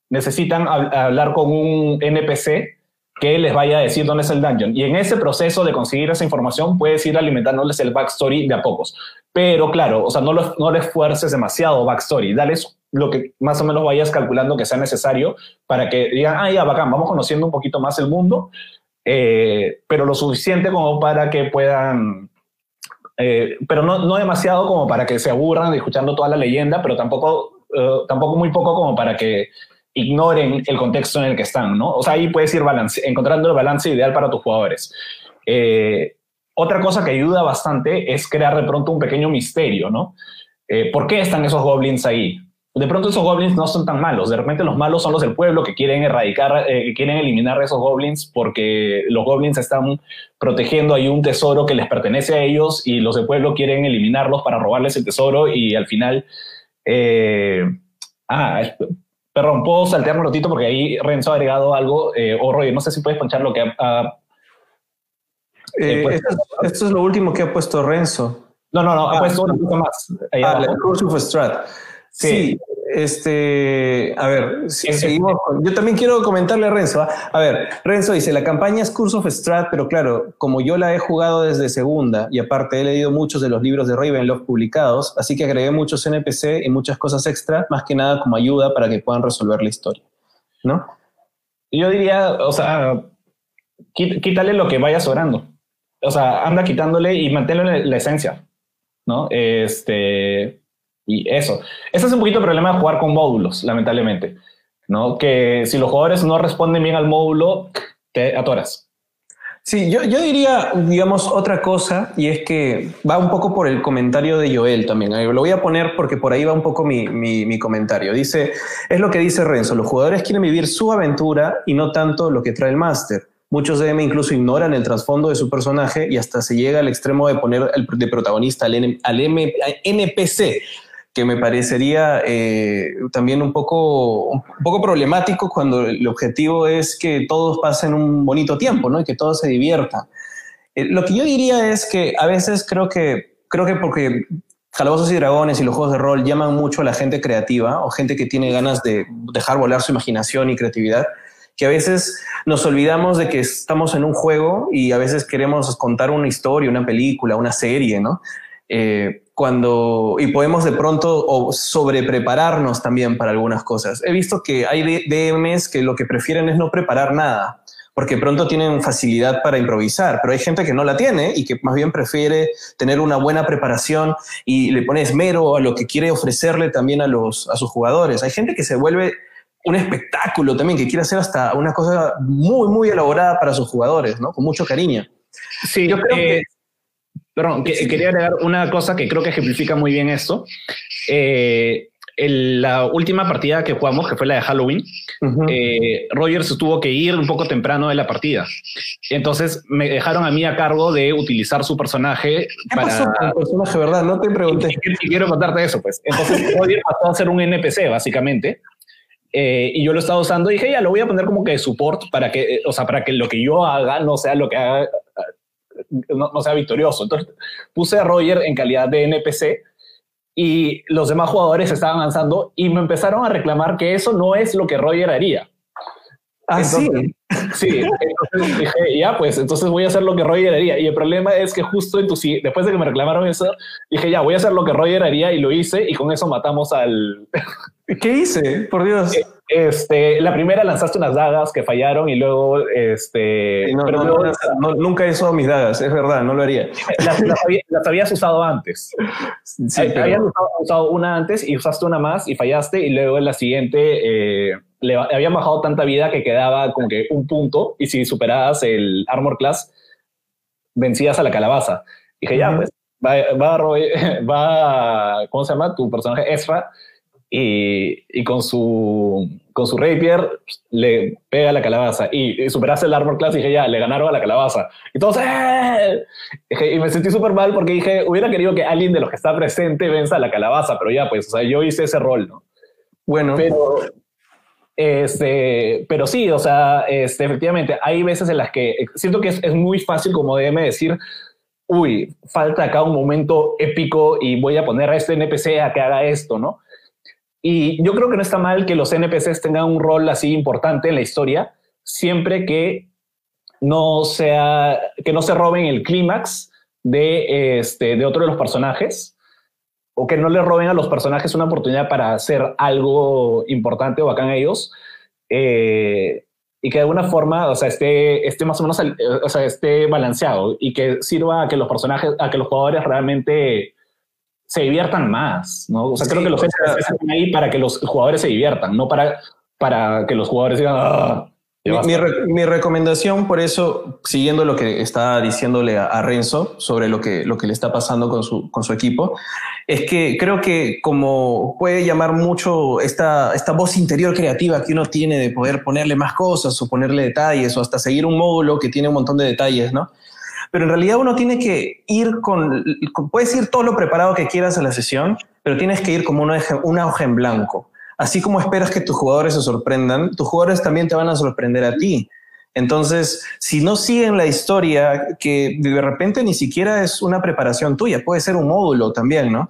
Necesitan hablar con un NPC que les vaya a decir dónde está el dungeon. Y en ese proceso de conseguir esa información puedes ir alimentándoles el backstory de a pocos. Pero claro, o sea, no, los, no les fuerces demasiado backstory. Dales lo que más o menos vayas calculando que sea necesario para que digan, ah, ya, bacán, vamos conociendo un poquito más el mundo, eh, pero lo suficiente como para que puedan eh, pero no, no, demasiado como para que se aburran escuchando toda la leyenda, pero tampoco eh, tampoco muy poco como para que ignoren el contexto en el que están, ¿no? O sea, ahí puedes ir balance, encontrando el balance ideal para tus jugadores. Eh, otra cosa que ayuda bastante es crear de pronto un pequeño misterio, ¿no? Eh, ¿Por qué están esos goblins ahí? De pronto esos goblins no son tan malos, de repente los malos son los del pueblo que quieren erradicar, que quieren eliminar a esos goblins porque los goblins están protegiendo ahí un tesoro que les pertenece a ellos y los del pueblo quieren eliminarlos para robarles el tesoro y al final eh, ah, perdón, puedo saltear un ratito porque ahí Renzo ha agregado algo, eh, o Roy, no sé si puedes ponchar lo que ha... Eh, esto, es lo último que ha puesto Renzo. No, no, no, ha ah, puesto una cosa más. ah, el Curse of Strat. sí, este, a ver, seguimos yo también quiero comentarle a Renzo. ¿ah? A ver, Renzo dice, la campaña es Curse of Strat, pero claro, como yo la he jugado desde segunda y aparte he leído muchos de los libros de Ravenloft publicados, así que agregué muchos NPC y muchas cosas extra, más que nada como ayuda para que puedan resolver la historia, ¿no? Yo diría, o sea, quítale lo que vaya sobrando. O sea, anda quitándole y manténlo en la esencia, ¿no? Este, y eso. Ese es un poquito el problema de jugar con módulos, lamentablemente. ¿no? Que si los jugadores no responden bien al módulo, te atoras. Sí, yo, yo diría, digamos, otra cosa, y es que va un poco por el comentario de Joel también. Lo voy a poner porque por ahí va un poco mi, mi, mi comentario. Dice, es lo que dice Renzo, los jugadores quieren vivir su aventura y no tanto lo que trae el máster. Muchos DM incluso ignoran el trasfondo de su personaje y hasta se llega al extremo de poner de protagonista al, al NPC que me parecería eh, también un poco, un poco problemático cuando el objetivo es que todos pasen un bonito tiempo, ¿no? Y que todos se diviertan. Eh, lo que yo diría es que a veces creo que, creo que porque Calabozos y Dragones y los juegos de rol llaman mucho a la gente creativa o gente que tiene ganas de dejar volar su imaginación y creatividad, que a veces nos olvidamos de que estamos en un juego y a veces queremos contar una historia, una película, una serie, ¿no? Eh, cuando, y podemos de pronto o sobreprepararnos también para algunas cosas. He visto que hay DMs que lo que prefieren es no preparar nada, porque pronto tienen facilidad para improvisar, pero hay gente que no la tiene y que más bien prefiere tener una buena preparación y le pone esmero a lo que quiere ofrecerle también a, los, a sus jugadores. Hay gente que se vuelve un espectáculo también, que quiere hacer hasta una cosa muy, muy elaborada para sus jugadores, ¿no? Con mucho cariño. Sí, yo creo que Perdón, quería agregar una cosa que creo que ejemplifica muy bien esto. Eh, la última partida que jugamos, que fue la de Halloween, eh, Rogers tuvo que ir un poco temprano de la partida. Entonces me dejaron a mí a cargo de utilizar su personaje ¿Qué para... pasó con el personaje, verdad? No te pregunté. (laughs) Y, quiero contarte eso, pues. Entonces (laughs) Rogers pasó a ser un NPC, básicamente. Eh, y yo lo estaba usando y dije, ya, lo voy a poner como que support para que, o sea, para que lo que yo haga no sea lo que haga no, sea victorioso. Entonces puse a Roger en calidad de NPC y los demás jugadores estaban avanzando y me empezaron a reclamar que eso no es lo que Roger haría. Ah, sí. Sí, entonces dije, ya, pues entonces voy a hacer lo que Roger haría. Y el problema es que justo en tu, después de que me reclamaron eso, dije, ya, voy a hacer lo que Roger haría y lo hice y con eso matamos al... ¿Qué hice? Por Dios. Este, la primera lanzaste unas dagas que fallaron y luego, este, no, nunca he usado mis dagas, es verdad, no lo haría. (laughs) Las, habías usado antes. Sí, Habías usado, una antes y usaste una más y fallaste y luego en la siguiente eh, le habían bajado tanta vida que quedaba como que un punto y si superabas el armor class vencías a la calabaza. dije, ya, pues, va, va, (laughs) va, ¿cómo se llama? Tu personaje Ezra y, con su con su rapier le pega la calabaza y, superaste el armor class y dije ya, le ganaron a la calabaza. Y todos, ¡eh! Y me sentí súper mal porque dije, hubiera querido que alguien de los que está presente venza a la calabaza, pero ya, pues, o sea, yo hice ese rol, ¿no? Bueno. Pero, este, pero sí, o sea, este, efectivamente, hay veces en las que siento que es, es muy fácil como DM decir, uy, falta acá un momento épico y voy a poner a este NPC a que haga esto, ¿no? Y yo creo que no está mal que los NPCs tengan un rol así importante en la historia, siempre que no sea, que no se roben el clímax de, este, de otro de los personajes o que no le roben a los personajes una oportunidad para hacer algo importante o bacán a ellos. Eh, y que de alguna forma, o sea, esté, esté más o menos, o sea, esté balanceado y que sirva a que los personajes, a que los jugadores realmente se diviertan más, ¿no? O sea, creo que los están ahí para que los jugadores se diviertan, no para, para que los jugadores digan, ah, mi, recomendación, por eso, siguiendo lo que está diciéndole a, Renzo sobre lo que, lo que le está pasando con su, con su equipo, es que creo que como puede llamar mucho esta, esta voz interior creativa que uno tiene de poder ponerle más cosas o ponerle detalles o hasta seguir un módulo que tiene un montón de detalles, ¿no? Pero en realidad uno tiene que ir con, puedes ir todo lo preparado que quieras a la sesión, pero tienes que ir como una, una hoja en blanco. Así como esperas que tus jugadores se sorprendan, tus jugadores también te van a sorprender a ti. Entonces, si no siguen la historia, que de repente ni siquiera es una preparación tuya, puede ser un módulo también, ¿no?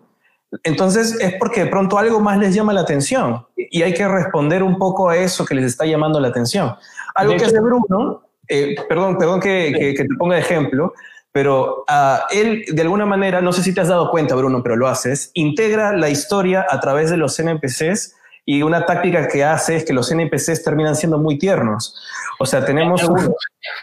Entonces es porque de pronto algo más les llama la atención y hay que responder un poco a eso que les está llamando la atención. Algo que hace Bruno eh, perdón, perdón que, te ponga de ejemplo, pero uh, él de alguna manera, no sé si te has dado cuenta, Bruno, pero lo haces, integra la historia a través de los NPCs y una táctica que hace es que los NPCs terminan siendo muy tiernos. O sea, tenemos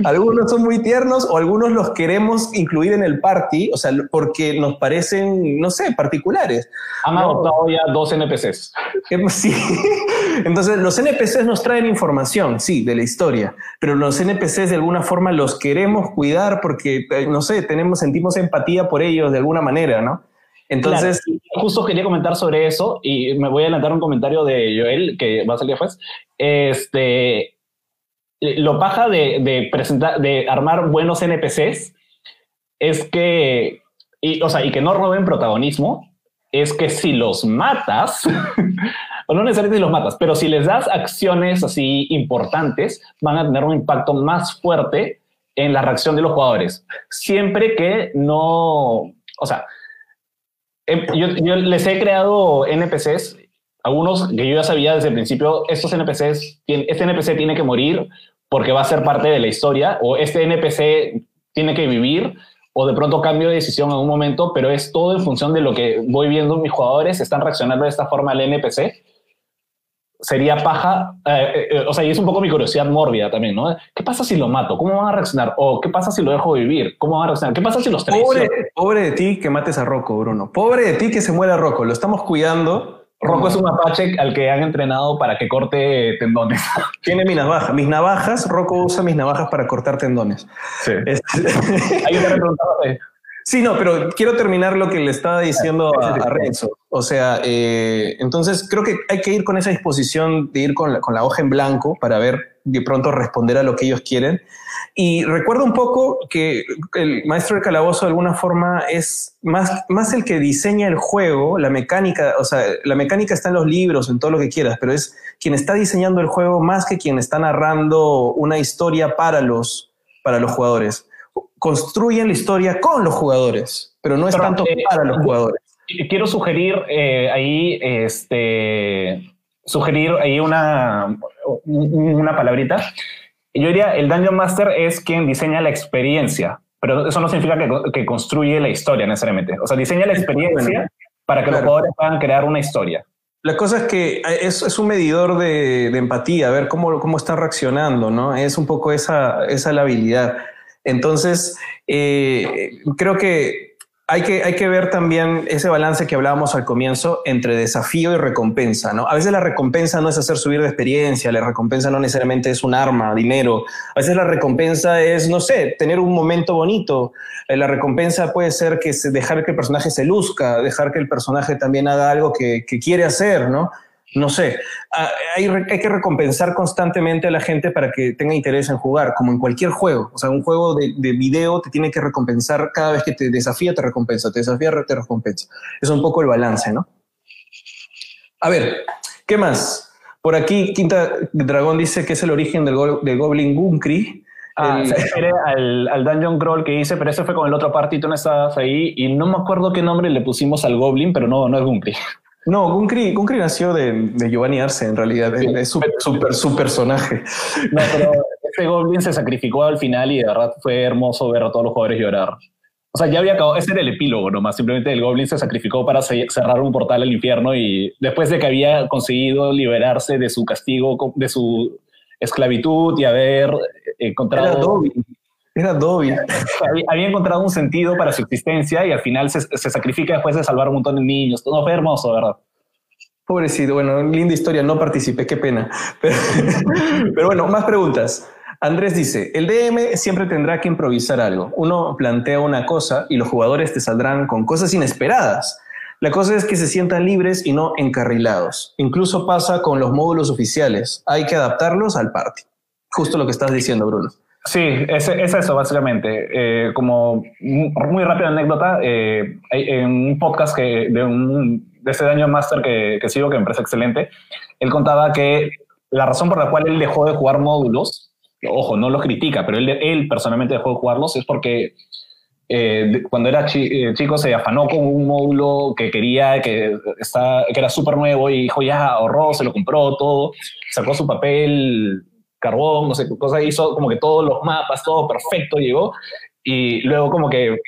algunos. son muy tiernos o algunos los queremos incluir en el party, o sea, porque nos parecen, no sé, particulares. Han adoptado ya dos NPCs. (laughs) Sí. Entonces, los NPCs nos traen información, sí, de la historia, pero los NPCs de alguna forma los queremos cuidar porque, eh, no sé, tenemos, sentimos empatía por ellos de alguna manera, ¿no? Entonces, justo quería comentar sobre eso y me voy a adelantar un comentario de Joel que va a salir después. Este, lo paja de, presentar, de armar buenos NPCs es que, y, o sea, y que no roben protagonismo, es que si los matas, (laughs) o no necesariamente si los matas, pero si les das acciones así importantes, van a tener un impacto más fuerte en la reacción de los jugadores. Siempre que no, o sea, Em, yo, les he creado NPCs, algunos que yo ya sabía desde el principio, estos NPCs, este NPC tiene que morir porque va a ser parte de la historia, o este NPC tiene que vivir, o de pronto cambio de decisión en un momento, pero es todo en función de lo que voy viendo mis jugadores, están reaccionando de esta forma al NPC sería paja, eh, eh, eh, o sea, y es un poco mi curiosidad mórbida también, ¿no? ¿Qué pasa si lo mato? ¿Cómo van a reaccionar? ¿O qué pasa si lo dejo vivir? ¿Cómo van a reaccionar? ¿Qué pasa si los Pobre, pobre de ti que mates a Rocco, Bruno. Pobre de ti que se muera Rocco. Lo estamos cuidando. Rocco es un mapache al que han entrenado para que corte tendones. (laughs) Tiene mis navajas. Mis navajas, Rocco usa mis navajas para cortar tendones. Sí. Hay una (laughs) pregunta. Sí, no, pero quiero terminar lo que le estaba diciendo a, Renzo. O sea, eh, entonces creo que hay que ir con esa disposición de ir con la, con la, hoja en blanco para ver de pronto responder a lo que ellos quieren. Y recuerdo un poco que el maestro de calabozo de alguna forma es más, más el que diseña el juego, la mecánica, o sea, la mecánica está en los libros, en todo lo que quieras, pero es quien está diseñando el juego más que quien está narrando una historia para los, para los jugadores construyen la historia con los jugadores, pero no es tanto eh, para los jugadores. Quiero sugerir eh, ahí, este, sugerir ahí una, una palabrita. Yo diría, el Dungeon Master es quien diseña la experiencia, pero eso no significa que, construye la historia necesariamente. O sea, diseña la experiencia para que los jugadores puedan crear una historia. La cosa es que es, es un medidor de, de, empatía, a ver cómo, cómo están reaccionando, ¿no? Es un poco esa, esa la habilidad. Entonces, eh, creo que hay, que hay que ver también ese balance que hablábamos al comienzo entre desafío y recompensa. ¿no? A veces la recompensa no es hacer subir de experiencia, la recompensa no necesariamente es un arma, dinero. A veces la recompensa es, no sé, tener un momento bonito. Eh, la recompensa puede ser que dejar que el personaje se luzca, dejar que el personaje también haga algo que, que quiere hacer, ¿no? No sé, ah, hay, hay, que recompensar constantemente a la gente para que tenga interés en jugar, como en cualquier juego. O sea, un juego de, de, video te tiene que recompensar cada vez que te desafía, te recompensa, te desafía, te recompensa. Es un poco el balance, ¿no? A ver, ¿qué más? Por aquí, Quinta Dragón dice que es el origen del, go del Goblin Gunkri. Ah, el, se refiere al, al, Dungeon Crawl que hice, pero ese fue con el otro partito, no estabas ahí, y no me acuerdo qué nombre le pusimos al Goblin, pero no, no es Gunkri. No, Gunkri, Gunkri nació de, de, Giovanni Arce, en realidad. Sí, es su, su, su, personaje. No, pero ese Goblin se sacrificó al final y de verdad fue hermoso ver a todos los jugadores llorar. O sea, ya había acabado, ese era el epílogo nomás, simplemente el Goblin se sacrificó para cerrar un portal al infierno y después de que había conseguido liberarse de su castigo, de su esclavitud y haber encontrado... Era Dobby. Era Dobby. Había, encontrado un sentido para su existencia y al final se, se, sacrifica después de salvar un montón de niños. Todo fue hermoso, ¿verdad? Pobrecito, bueno, linda historia, no participé, qué pena. Pero (laughs) bueno, más preguntas. Andrés dice, el DM siempre tendrá que improvisar algo. Uno plantea una cosa y los jugadores te saldrán con cosas inesperadas. La cosa es que se sientan libres y no encarrilados. Incluso pasa con los módulos oficiales. Hay que adaptarlos al party. Justo lo que estás diciendo, Bruno. Sí, es, es eso básicamente. Eh, como muy rápida anécdota, eh, en un podcast que, de, un, de ese año máster que, que sigo, que me parece excelente, él contaba que la razón por la cual él dejó de jugar módulos ojo, no los critica, pero él, él personalmente dejó de jugarlos es porque eh, cuando era eh, chico se afanó con un módulo que quería, que, está, que era súper nuevo y dijo ya, ahorró, se lo compró todo, sacó su papel, carbón, no sé qué cosa, hizo como que todos los mapas, todo perfecto llegó y luego como que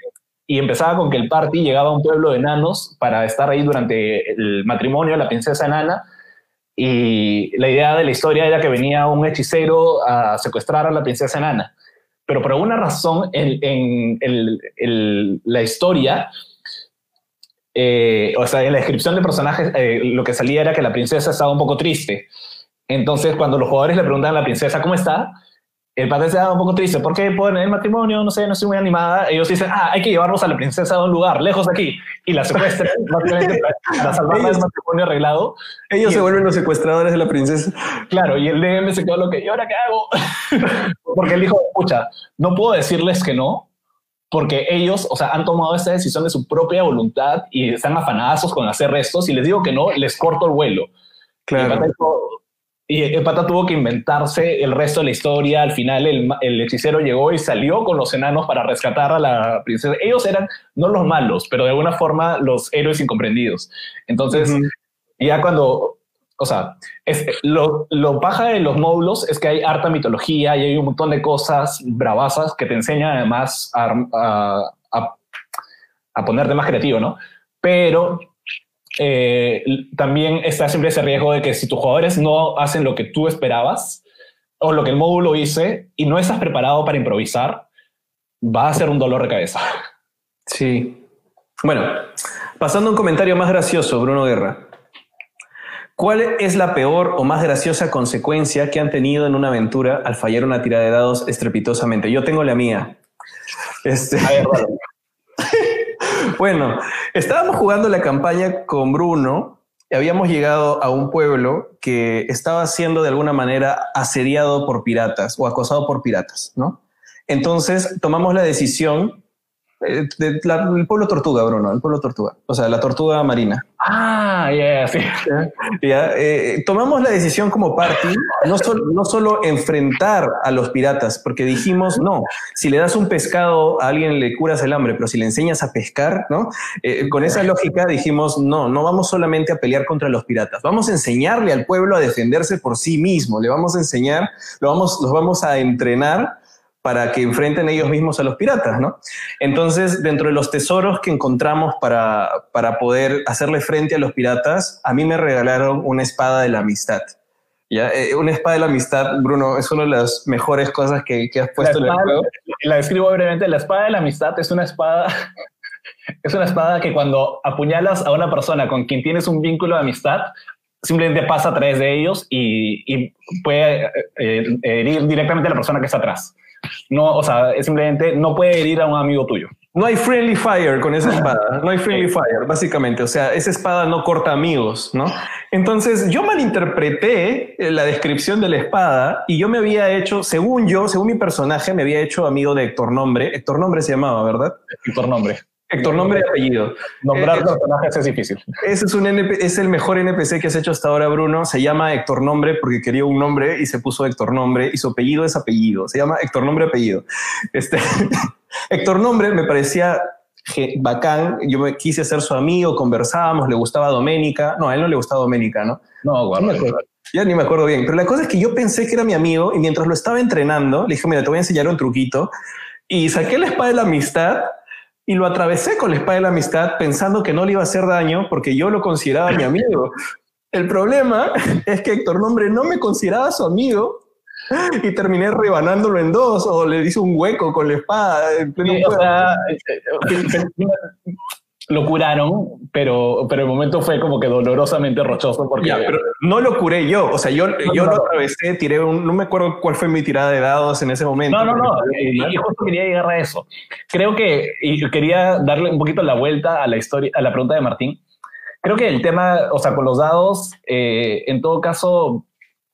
y empezaba con que el party llegaba a un pueblo de enanos para estar ahí durante el matrimonio de la princesa enana y la idea de la historia era que venía un hechicero a secuestrar a la princesa enana. Pero por alguna razón en, en, en, la historia, eh, o sea, en la descripción de personajes, eh, lo que salía era que la princesa estaba un poco triste. Entonces, cuando los jugadores le preguntan a la princesa cómo está, el padre se da un poco triste. ¿Por qué? Por el matrimonio, no sé, no estoy muy animada. Ellos dicen, ah, hay que llevarnos a la princesa a un lugar, lejos de aquí. Y la secuestran, (laughs) básicamente, para salvarla del matrimonio arreglado. Ellos se vuelven los secuestradores de la princesa. Claro, y el DM se quedó lo que, ¿y ahora qué hago? (laughs) porque él dijo, escucha, no puedo decirles que no, porque ellos, o sea, han tomado esta decisión de su propia voluntad y están afanazos con hacer restos. Y les digo que no, les corto el vuelo. Claro. Y el pata tuvo que inventarse el resto de la historia. Al final el, el, hechicero llegó y salió con los enanos para rescatar a la princesa. Ellos eran no los malos, pero de alguna forma los héroes incomprendidos. Entonces, uh -huh. ya cuando, o sea, es, lo, lo paja de los módulos es que hay harta mitología y hay un montón de cosas bravasas que te enseñan además a, a, a, a ponerte más creativo, ¿no? Pero eh, también está siempre ese riesgo de que si tus jugadores no hacen lo que tú esperabas o lo que el módulo dice y no estás preparado para improvisar, va a ser un dolor de cabeza. Sí. Bueno, pasando a un comentario más gracioso, Bruno Guerra. ¿Cuál es la peor o más graciosa consecuencia que han tenido en una aventura al fallar una tirada de dados estrepitosamente? Yo tengo la mía. Este... A ver. (laughs) Bueno, estábamos jugando la campaña con Bruno y habíamos llegado a un pueblo que estaba siendo de alguna manera asediado por piratas o acosado por piratas, ¿no? Entonces tomamos la decisión eh, de la, el pueblo tortuga, Bruno, el pueblo tortuga, o sea, la tortuga marina. Ah, yeah, sí. (laughs) Yeah, eh, tomamos la decisión como party, no, sol, no solo enfrentar a los piratas, porque dijimos, no, si le das un pescado a alguien le curas el hambre, pero si le enseñas a pescar, ¿no? Eh, con esa lógica dijimos, no, no vamos solamente a pelear contra los piratas, vamos a enseñarle al pueblo a defenderse por sí mismo, le vamos a enseñar, lo vamos, los vamos a entrenar para que enfrenten ellos mismos a los piratas, ¿no? Entonces, dentro de los tesoros que encontramos para, para poder hacerle frente a los piratas, a mí me regalaron una espada de la amistad. ¿Ya? Eh, una espada de la amistad, Bruno, es una de las mejores cosas que, que has puesto espada, en el juego. La describo brevemente. La espada de la amistad es una espada, (laughs) es una espada que cuando apuñalas a una persona con quien tienes un vínculo de amistad, simplemente pasa a través de ellos y, y puede eh, herir directamente a la persona que está atrás. No, o sea, simplemente no puede herir a un amigo tuyo. No hay friendly fire con esa espada, no hay friendly fire, básicamente. O sea, esa espada no corta amigos, ¿no? Entonces, yo malinterpreté eh, la descripción de la espada y yo me había hecho, según yo, según mi personaje, me había hecho amigo de Héctor Nombre. Héctor Nombre se llamaba, ¿verdad? Héctor Nombre. Héctor Nombre y apellido. Nombrar eh, personajes es difícil. Ese es, un es el mejor NPC que has hecho hasta ahora, Bruno. Se llama Héctor Nombre porque quería un nombre y se puso Héctor Nombre y su apellido es apellido. Se llama Héctor Nombre apellido. Este, (laughs) Héctor Nombre me parecía bacán, yo me quise ser su amigo, conversábamos, le gustaba Doménica, no, a él no le gustaba Doménica, ¿no? No, no ya ni me acuerdo bien, pero la cosa es que yo pensé que era mi amigo y mientras lo estaba entrenando, le dije, mira, te voy a enseñar un truquito y saqué la espada de la amistad y lo atravesé con la espada de la amistad pensando que no le iba a hacer daño porque yo lo consideraba mi amigo. El problema (laughs) es que Héctor Nombre no me consideraba su amigo y terminé rebanándolo en dos o le hice un hueco con la espada. Lo curaron, pero, pero el momento fue como que dolorosamente rochoso porque... no lo curé yo, o sea, yo, yo lo atravesé, tiré un... No me acuerdo cuál fue mi tirada de dados en ese momento. No, no, no, y, justo quería llegar a eso. Creo que, y quería darle un poquito la vuelta a la historia, a la pregunta de Martín. Creo que el tema, o sea, con los dados, eh, en todo caso,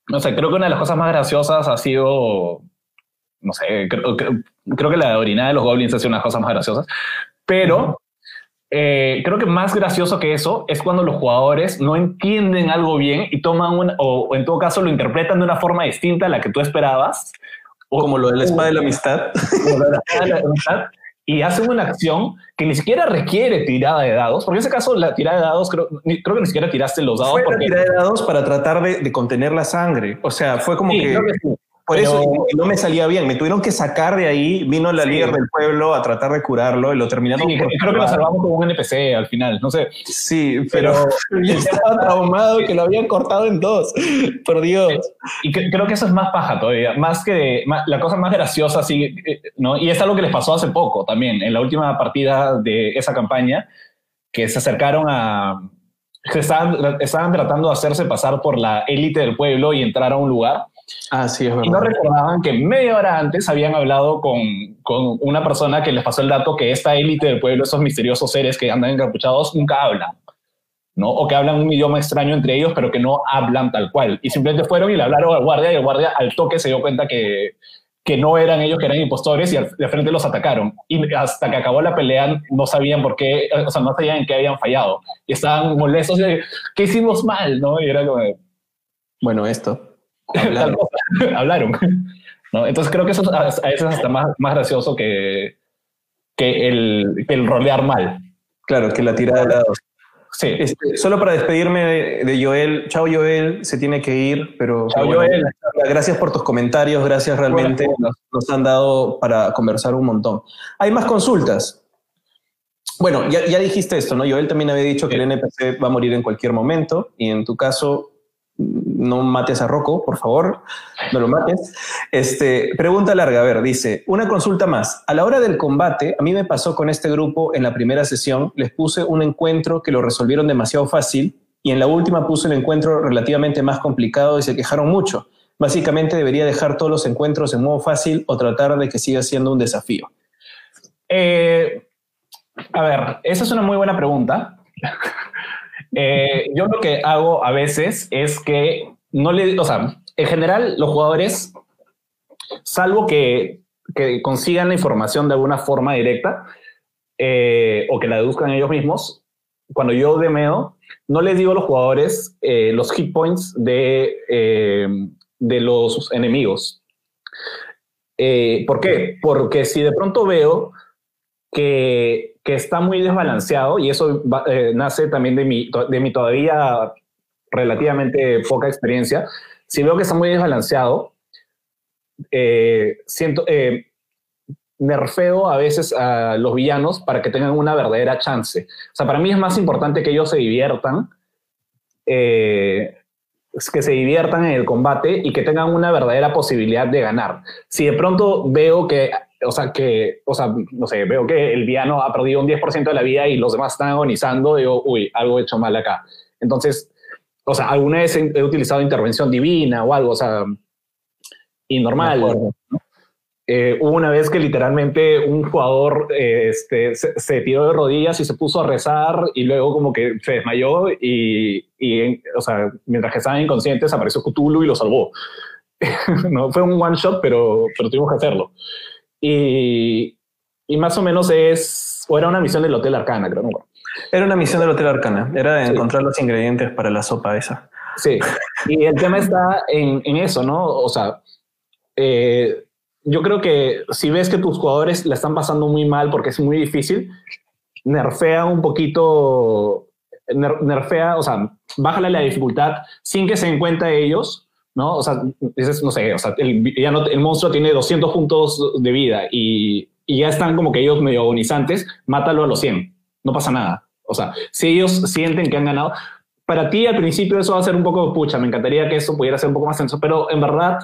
no sé, creo que una de las cosas más graciosas ha sido, no sé, creo, que la orina de los goblins ha sido una de las cosas más graciosas, pero eh, creo que más gracioso que eso es cuando los jugadores no entienden algo bien y toman un, o, en todo caso lo interpretan de una forma distinta a la que tú esperabas. O, como lo de la espada de la amistad. Como lo de la espada de la amistad y hacen una acción que ni siquiera requiere tirada de dados, porque en ese caso la tirada de dados creo, creo que ni siquiera tiraste los dados. Fue porque... tirada de dados para tratar de, contener la sangre. O sea, fue como que... Por eso no me salía bien, me tuvieron que sacar de ahí, vino la líder del pueblo a tratar de curarlo y lo terminaron. Sí, creo que lo salvamos con un NPC al final, no sé. Sí, pero, (laughs) yo estaba traumado que lo habían cortado en dos, por Dios. Y creo que eso es más paja todavía, más que la cosa más graciosa, sí, eh, ¿no? Y es algo que les pasó hace poco también, en la última partida de esa campaña, que se acercaron a... estaban, estaban tratando de hacerse pasar por la élite del pueblo y entrar a un lugar Ah, sí, es verdad. Y no recordaban que media hora antes habían hablado con, con una persona que les pasó el dato que esta élite del pueblo, esos misteriosos seres que andan encapuchados, nunca hablan. ¿no? O que hablan un idioma extraño entre ellos, pero que no hablan tal cual. Y simplemente fueron y le hablaron al guardia y el guardia al toque se dio cuenta que, que no eran ellos, que eran impostores y de frente los atacaron. Y hasta que acabó la pelea no sabían por qué, o sea, no sabían en qué habían fallado. Y estaban molestos de, ¿qué hicimos mal? ¿no? Y era como... Bueno, esto. Hablaron. (laughs) Hablaron. ¿no? Entonces creo que eso a veces es hasta más, más gracioso que, que, el, el rolear mal. Claro, que la tirada de dados. Sí. Este, solo para despedirme de, Joel. Chao, Joel. Se tiene que ir, pero. Chao, Joel. Gracias por tus comentarios. Gracias, realmente. Nos, nos, han dado para conversar un montón. Hay más consultas. Bueno, ya, ya dijiste esto, ¿no? Joel también había dicho que el NPC va a morir en cualquier momento y en tu caso no mates a Rocco, por favor, no lo mates. Este, pregunta larga, a ver, dice, una consulta más. A la hora del combate, a mí me pasó con este grupo en la primera sesión, les puse un encuentro que lo resolvieron demasiado fácil y en la última puse el encuentro relativamente más complicado y se quejaron mucho. Básicamente debería dejar todos los encuentros en modo fácil o tratar de que siga siendo un desafío. Eh, a ver, esa es una muy buena pregunta. Eh, yo lo que hago a veces es que no le, o sea, en general los jugadores, salvo que, consigan la información de alguna forma directa eh, o que la deduzcan ellos mismos, cuando yo demeo, no les digo a los jugadores eh, los hit points de, de los enemigos. ¿Por qué? Porque si de pronto veo que que está muy desbalanceado y eso eh, nace también de mi, de mi todavía relativamente poca experiencia. Si veo que está muy desbalanceado, eh, siento, eh, nerfeo a veces a los villanos para que tengan una verdadera chance. O sea, para mí es más importante que ellos se diviertan, que se diviertan en el combate y que tengan una verdadera posibilidad de ganar. Si de pronto veo que o sea, que, o sea, no sé, veo que el villano ha perdido un 10% de la vida y los demás están agonizando, digo, uy, algo he hecho mal acá. Entonces, o sea, alguna vez he, utilizado intervención divina o algo, o sea, y normal. eh, hubo una vez que literalmente un jugador eh, este, se, tiró de rodillas y se puso a rezar y luego como que se desmayó y, y o sea, mientras que estaban inconscientes apareció Cthulhu y lo salvó. (laughs) no fue un one shot, pero, pero tuvimos que hacerlo. Y, y más o menos es, o era una misión del Hotel Arcana, creo. Era una misión del Hotel Arcana, era de encontrar los ingredientes para la sopa esa. Sí, y el tema está en, en eso, ¿no? O sea, eh, yo creo que si ves que tus jugadores la están pasando muy mal porque es muy difícil, nerfea un poquito, nerfea, o sea, bájale la dificultad sin que se den cuenta ellos, ¿no? O sea, dices, no sé, o sea, el, ya no, el monstruo tiene 200 puntos de vida y, y, ya están como que ellos medio agonizantes, mátalo a los 100, no pasa nada. O sea, si ellos sienten que han ganado, para ti al principio eso va a ser un poco pucha, me encantaría que eso pudiera ser un poco más tenso, pero en verdad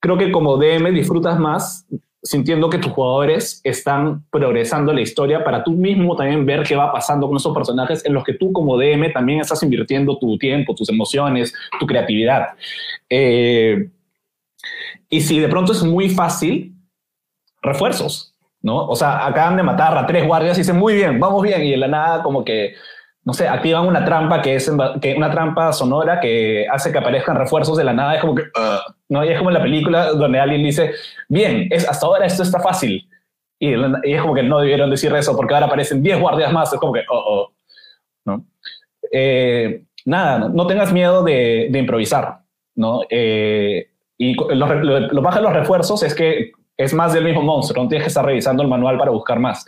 creo que como DM disfrutas más sintiendo que tus jugadores están progresando la historia para tú mismo también ver qué va pasando con esos personajes en los que tú como DM también estás invirtiendo tu tiempo, tus emociones, tu creatividad. Eh, y si de pronto es muy fácil, refuerzos, ¿no? O sea, acaban de matar a tres guardias y dicen, muy bien, vamos bien, y de la nada como que no sé, activan una trampa que es una trampa sonora que hace que aparezcan refuerzos de la nada. Es como que, ¿no? Y es como en la película donde alguien dice, bien, es, hasta ahora esto está fácil. Y, es como que no debieron decir eso porque ahora aparecen 10 guardias más. Es como que, oh, oh. ¿no? Eh, nada, no, tengas miedo de, improvisar, ¿no? Eh, y lo, lo, lo baja de los refuerzos es que es más del mismo monstruo, no tienes que estar revisando el manual para buscar más.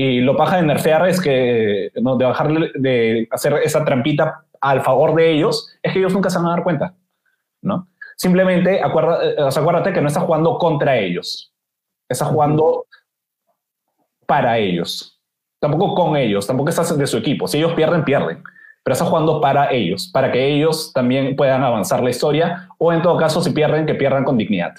Y lo paja de nerfear es que, ¿no? de bajarle, de hacer esa trampita al favor de ellos, es que ellos nunca se van a dar cuenta, ¿no? Simplemente acuerda, eh, acuérdate que no estás jugando contra ellos, estás jugando para ellos, tampoco con ellos, tampoco estás de su equipo. Si ellos pierden, pierden, pero estás jugando para ellos, para que ellos también puedan avanzar la historia, o en todo caso, si pierden, que pierdan con dignidad.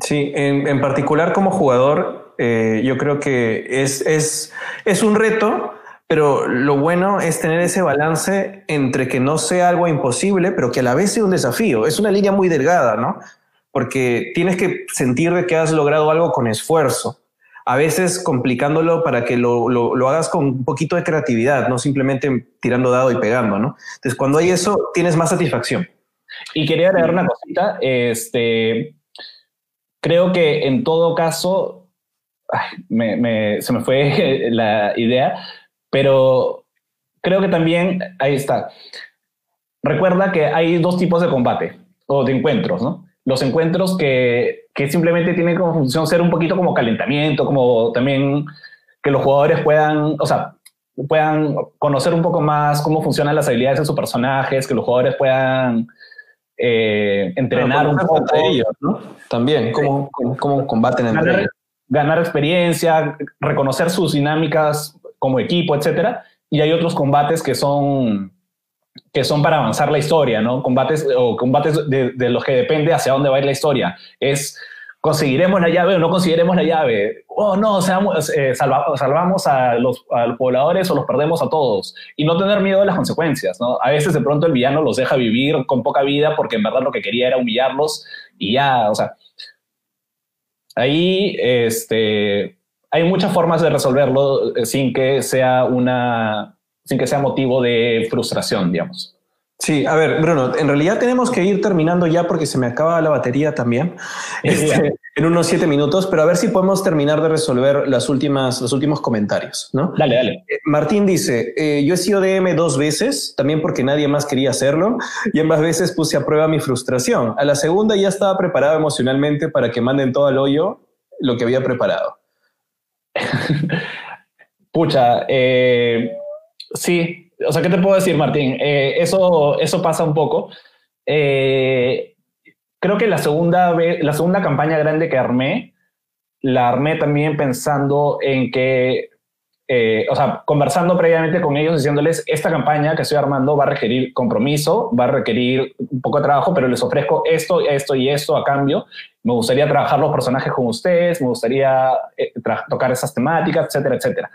Sí, en, en particular como jugador, eh, yo creo que es, es, es un reto, pero lo bueno es tener ese balance entre que no sea algo imposible, pero que a la vez sea un desafío. Es una línea muy delgada, ¿no? Porque tienes que sentir de que has logrado algo con esfuerzo. A veces complicándolo para que lo, lo, lo hagas con un poquito de creatividad, no simplemente tirando dado y pegando, ¿no? Entonces, cuando hay eso, tienes más satisfacción. Y quería agregar una cosita. Este, creo que en todo caso, se me fue (laughs) la idea, pero creo que también, ahí está. Recuerda que hay dos tipos de combate o de encuentros, ¿no? Los encuentros que, que simplemente tienen como función ser un poquito como calentamiento, como también que los jugadores puedan, o sea, puedan conocer un poco más cómo funcionan las habilidades de sus personajes, que los jugadores puedan eh, entrenar un poco. ellos, ¿no? También, cómo, cómo, combaten entre ellos ganar experiencia, reconocer sus dinámicas como equipo, etcétera. Y hay otros combates que son que son para avanzar la historia, ¿no? Combates o combates de, los que depende hacia dónde va a ir la historia. Es conseguiremos la llave o no conseguiremos la llave. Oh, no, seamos, eh, salvamos a los, a los, pobladores o los perdemos a todos. Y no tener miedo de las consecuencias, ¿no? A veces de pronto el villano los deja vivir con poca vida porque en verdad lo que quería era humillarlos y ya, o sea, ahí este, hay muchas formas de resolverlo eh, sin que sea una, sin que sea motivo de frustración, digamos. Sí, a ver, Bruno, en realidad tenemos que ir terminando ya porque se me acaba la batería también (laughs) este, en unos siete minutos, pero a ver si podemos terminar de resolver las últimas, los últimos comentarios, ¿no? Dale, dale. Eh, Martín dice, eh, yo he sido DM dos veces, también porque nadie más quería hacerlo, y ambas veces puse a prueba mi frustración. A la segunda ya estaba preparado emocionalmente para que manden todo al hoyo lo que había preparado. (laughs) Pucha, eh, sí, o sea, ¿qué te puedo decir, Martín? Eh, eso, eso pasa un poco. Eh, creo que la segunda, vez, la segunda campaña grande que armé, la armé también pensando en que, eh, o sea, conversando previamente con ellos, diciéndoles, esta campaña que estoy armando va a requerir compromiso, va a requerir un poco de trabajo, pero les ofrezco esto, esto y esto a cambio. Me gustaría trabajar los personajes con ustedes, me gustaría tocar esas temáticas, etcétera, etcétera.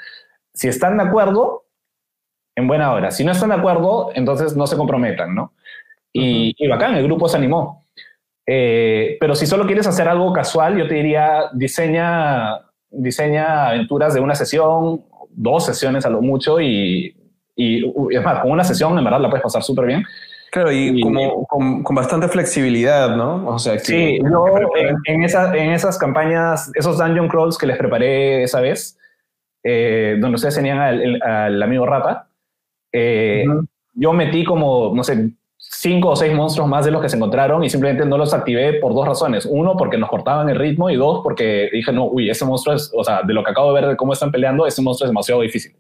Si están de acuerdo, en buena hora. Si no están de acuerdo, entonces no se comprometan, ¿no? Y, bacán, el grupo se animó. Eh, pero si solo quieres hacer algo casual, yo te diría, diseña, diseña aventuras de una sesión, dos sesiones a lo mucho y, y, es más, con una sesión en verdad la puedes pasar súper bien. Claro, y, como, con, con, bastante flexibilidad, ¿no? O sea, que, sí, yo en, en, esa, en, esas campañas, esos dungeon crawls que les preparé esa vez, eh, donde ustedes tenían al, al amigo Rata, eh, uh -huh. yo metí como, no sé, cinco o seis monstruos más de los que se encontraron y simplemente no los activé por dos razones. Uno, porque nos cortaban el ritmo y dos, porque dije, no, uy, ese monstruo es, o sea, de lo que acabo de ver de cómo están peleando, ese monstruo es demasiado difícil.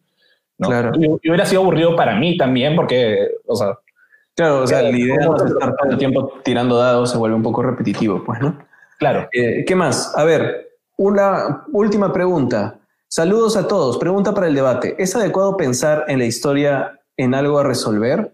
¿no? Claro. Y, y, hubiera sido aburrido para mí también porque, o sea... Claro, o sea, la idea de estar todo el tiempo tirando dados se vuelve un poco repetitivo, pues, ¿no? Claro. Eh, ¿Qué más? A ver, una última pregunta. Saludos a todos. Pregunta para el debate. ¿Es adecuado pensar en la historia en algo a resolver?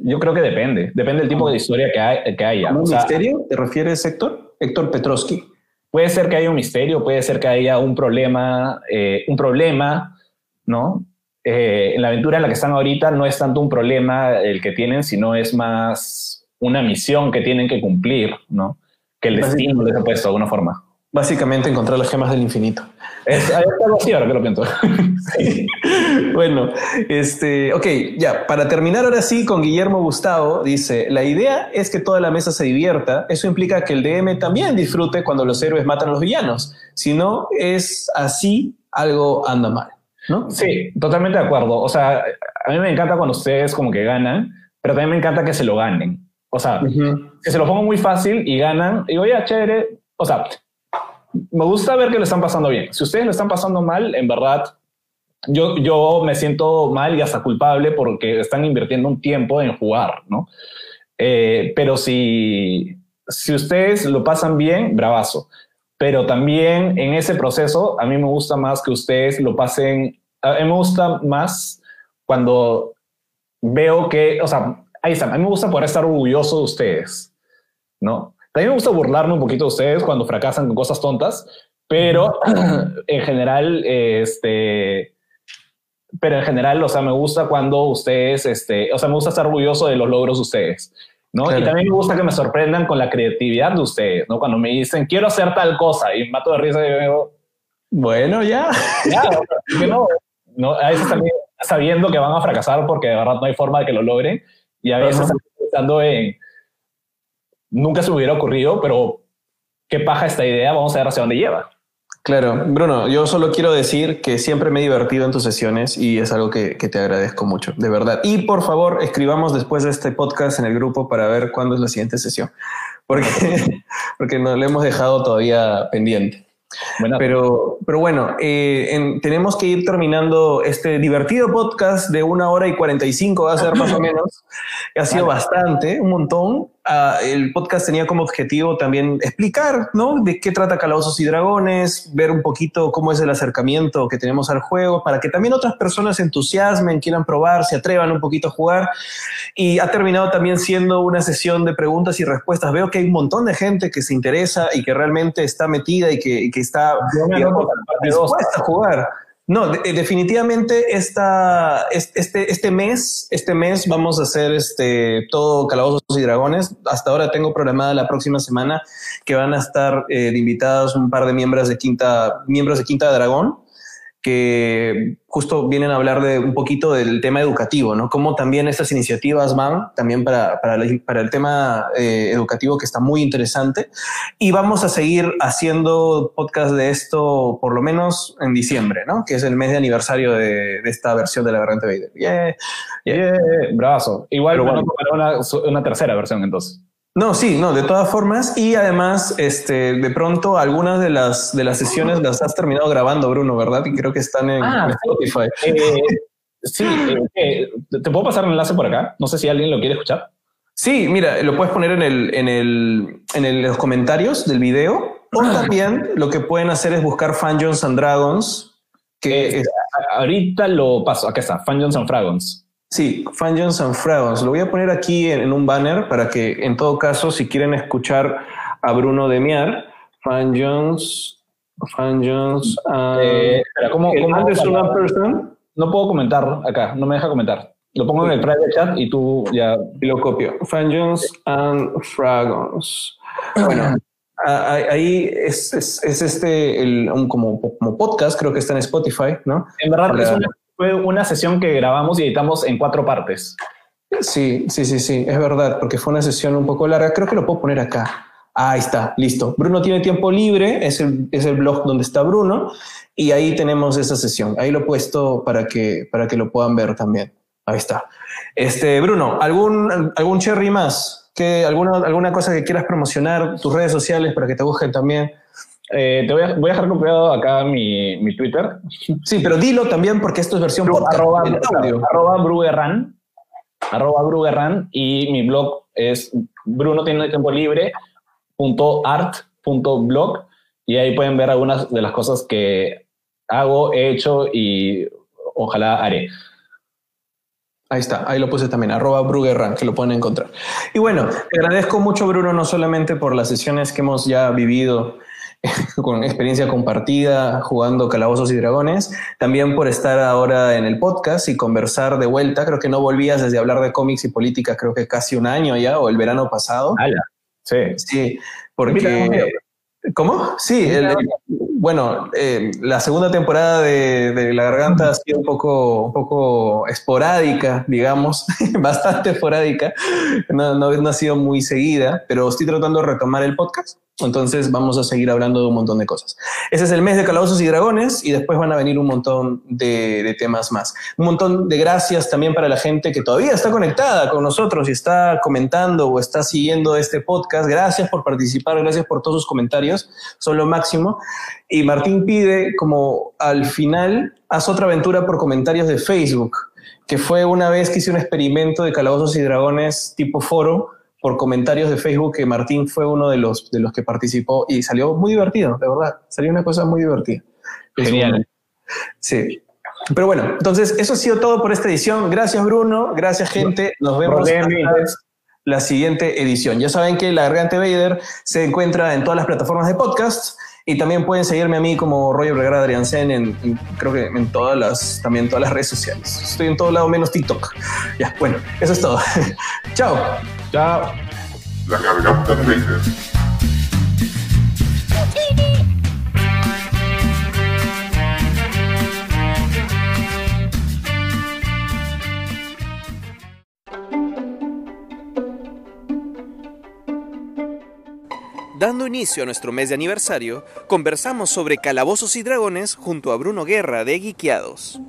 Yo creo que depende. Depende del tipo de historia que, hay, que haya. ¿Un o sea, misterio? ¿Te refieres, Héctor? Héctor Petrovsky. Puede ser que haya un misterio, puede ser que haya un problema, eh, un problema, ¿no? Eh, en la aventura en la que están ahorita no es tanto un problema el que tienen, sino es más una misión que tienen que cumplir, ¿no? Que el destino les ha puesto de alguna forma. Básicamente encontrar las gemas del infinito. Es, así ahora que lo pienso. sí. (laughs) Bueno, este, ok, ya, para terminar ahora sí con Guillermo Gustavo, dice, la idea es que toda la mesa se divierta, eso implica que el DM también disfrute cuando los héroes matan a los villanos, si no es así, algo anda mal. ¿No? Sí, totalmente de acuerdo. O sea, a mí me encanta cuando ustedes como que ganan, pero también me encanta que se lo ganen. O sea, uh -huh. que se lo pongan muy fácil y ganan. Y digo, ya, chévere. O sea, me gusta ver que lo están pasando bien. Si ustedes lo están pasando mal, en verdad, yo, yo me siento mal y hasta culpable porque están invirtiendo un tiempo en jugar, ¿no? Eh, pero si, si ustedes lo pasan bien, bravazo pero también en ese proceso a mí me gusta más que ustedes lo pasen, a mí me gusta más cuando veo que, o sea, ahí está, a mí me gusta poder estar orgulloso de ustedes, ¿no? También me gusta burlarme un poquito de ustedes cuando fracasan con cosas tontas, pero (clears throat) en general, este, pero en general, o sea, me gusta cuando ustedes, este, o sea, me gusta estar orgulloso de los logros de ustedes. ¿no? Claro. Y también me gusta que me sorprendan con la creatividad de ustedes, ¿no? Cuando me dicen, quiero hacer tal cosa, y mato de risa y digo, bueno, ya. (laughs) Ya, no, no, a veces también sabiendo que van a fracasar porque de verdad no hay forma de que lo logren, y a veces -huh. pensando en, nunca se me hubiera ocurrido, pero qué paja esta idea, vamos a ver hacia dónde lleva. Claro, Bruno, yo solo quiero decir que siempre me he divertido en tus sesiones y es algo que, que, te agradezco mucho, de verdad. Y por favor, escribamos después de este podcast en el grupo para ver cuándo es la siguiente sesión, porque, (laughs) porque nos lo hemos dejado todavía pendiente. Bueno, pero, pero bueno, eh, en, tenemos que ir terminando este divertido podcast de una hora y 45, va a ser más o menos. (laughs) Ha sido vale. bastante, un montón. Uh, el podcast tenía como objetivo también explicar, ¿no? De qué trata Calabozos y Dragones, ver un poquito cómo es el acercamiento que tenemos al juego, para que también otras personas se entusiasmen, quieran probar, se atrevan un poquito a jugar. Y ha terminado también siendo una sesión de preguntas y respuestas. Veo que hay un montón de gente que se interesa y que realmente está metida y que, y que está digamos, dispuesta a jugar. No, de, definitivamente esta, este, este mes, este mes vamos a hacer este, todo Calabozos y Dragones. Hasta ahora tengo programada la próxima semana que van a estar eh, de invitados un par de miembros de Quinta, miembros de Quinta Dragón que justo vienen a hablar de un poquito del tema educativo, ¿no? Cómo también estas iniciativas van también para, para, para el tema eh, educativo que está muy interesante. Y vamos a seguir haciendo podcast de esto por lo menos en diciembre, ¿no? Que es el mes de aniversario de, de esta versión de la Variante Vader. Yeah, yeah, yeah. brazo. Igual bueno, una, una tercera versión entonces. No, sí, no, de todas formas. Y además, este, de pronto, algunas de las, de las sesiones las has terminado grabando, Bruno, ¿verdad? Y creo que están en, ah, en Spotify. Eh, sí, eh, ¿te puedo pasar el enlace por acá? No sé si alguien lo quiere escuchar. Sí, mira, lo puedes poner en, el, en, el, en el, los comentarios del video. O también lo que pueden hacer es buscar Fanjones and Dragons. Que eh, es, ahorita lo paso. Acá está, Fanjones and Dragons. Sí, Fanjones and Fragons. Lo voy a poner aquí en, en, un banner para que, en todo caso, si quieren escuchar a Bruno Demiar, Fanjones, Fanjones. Uh, eh, ¿cómo, cómo es una person? No puedo comentar acá, no me deja comentar. Lo pongo en el private chat y tú ya... Y lo copio. Fanjones and Fragons. Bueno, ahí es, es, este, el, un, como, como podcast, creo que está en Spotify, ¿no? En verdad fue una sesión que grabamos y editamos en cuatro partes. Sí, sí, sí, sí, es verdad, porque fue una sesión un poco larga. Creo que lo puedo poner acá. Ahí está, listo. Bruno tiene tiempo libre, es el, es el blog donde está Bruno, y ahí tenemos esa sesión. Ahí lo he puesto para que, para que lo puedan ver también. Ahí está. Este, Bruno, ¿algún, algún cherry más? ¿Qué, alguna, ¿Alguna cosa que quieras promocionar? Tus redes sociales para que te busquen también. Eh, te voy a, voy a, dejar copiado acá mi, mi, Twitter. Sí, pero dilo también porque esto es versión podcast. Arroba, arroba Brugerran. Arroba Brugerran. Y mi blog es Bruno tiene tiempo libre .art.blog y ahí pueden ver algunas de las cosas que hago, he hecho y ojalá haré. Ahí está, ahí lo puse también, arroba Brugerran, que lo pueden encontrar. Y bueno, te agradezco mucho, Bruno, no solamente por las sesiones que hemos ya vivido (laughs) con experiencia compartida, jugando Calabozos y Dragones, también por estar ahora en el podcast y conversar de vuelta. Creo que no volvías desde hablar de cómics y política, creo que casi un año ya, o el verano pasado. Sí. Sí, porque... ¿Cómo? Sí, bueno, eh, la segunda temporada de, La Garganta ha sido un poco, un poco esporádica, digamos, (laughs) bastante esporádica, no, ha sido muy seguida, pero estoy tratando de retomar el podcast entonces vamos a seguir hablando de un montón de cosas. Ese es el mes de Calabozos y Dragones y después van a venir un montón de, temas más. Un montón de gracias también para la gente que todavía está conectada con nosotros y está comentando o está siguiendo este podcast. Gracias por participar, gracias por todos sus comentarios, son lo máximo. Y Martín pide como al final, haz otra aventura por comentarios de Facebook, que fue una vez que hice un experimento de Calabozos y Dragones tipo foro por comentarios de Facebook que Martín fue uno de los, de los que participó y salió muy divertido, de verdad. Salió una cosa muy divertida. Genial. Sí. Pero bueno, entonces eso ha sido todo por esta edición. Gracias, Bruno. Gracias, gente. Nos vemos la siguiente edición. Ya saben que La Garganta Vader se encuentra en todas las plataformas de podcast y también pueden seguirme a mí como Roger Vergara Adriansen en, en, creo que en todas las, también todas las redes sociales. Estoy en todo lado menos TikTok. Ya, bueno, eso es todo. (laughs) Chao. Chao. Dando inicio a nuestro mes de aniversario, conversamos sobre calabozos y dragones junto a Bruno Guerra de Guiqueados.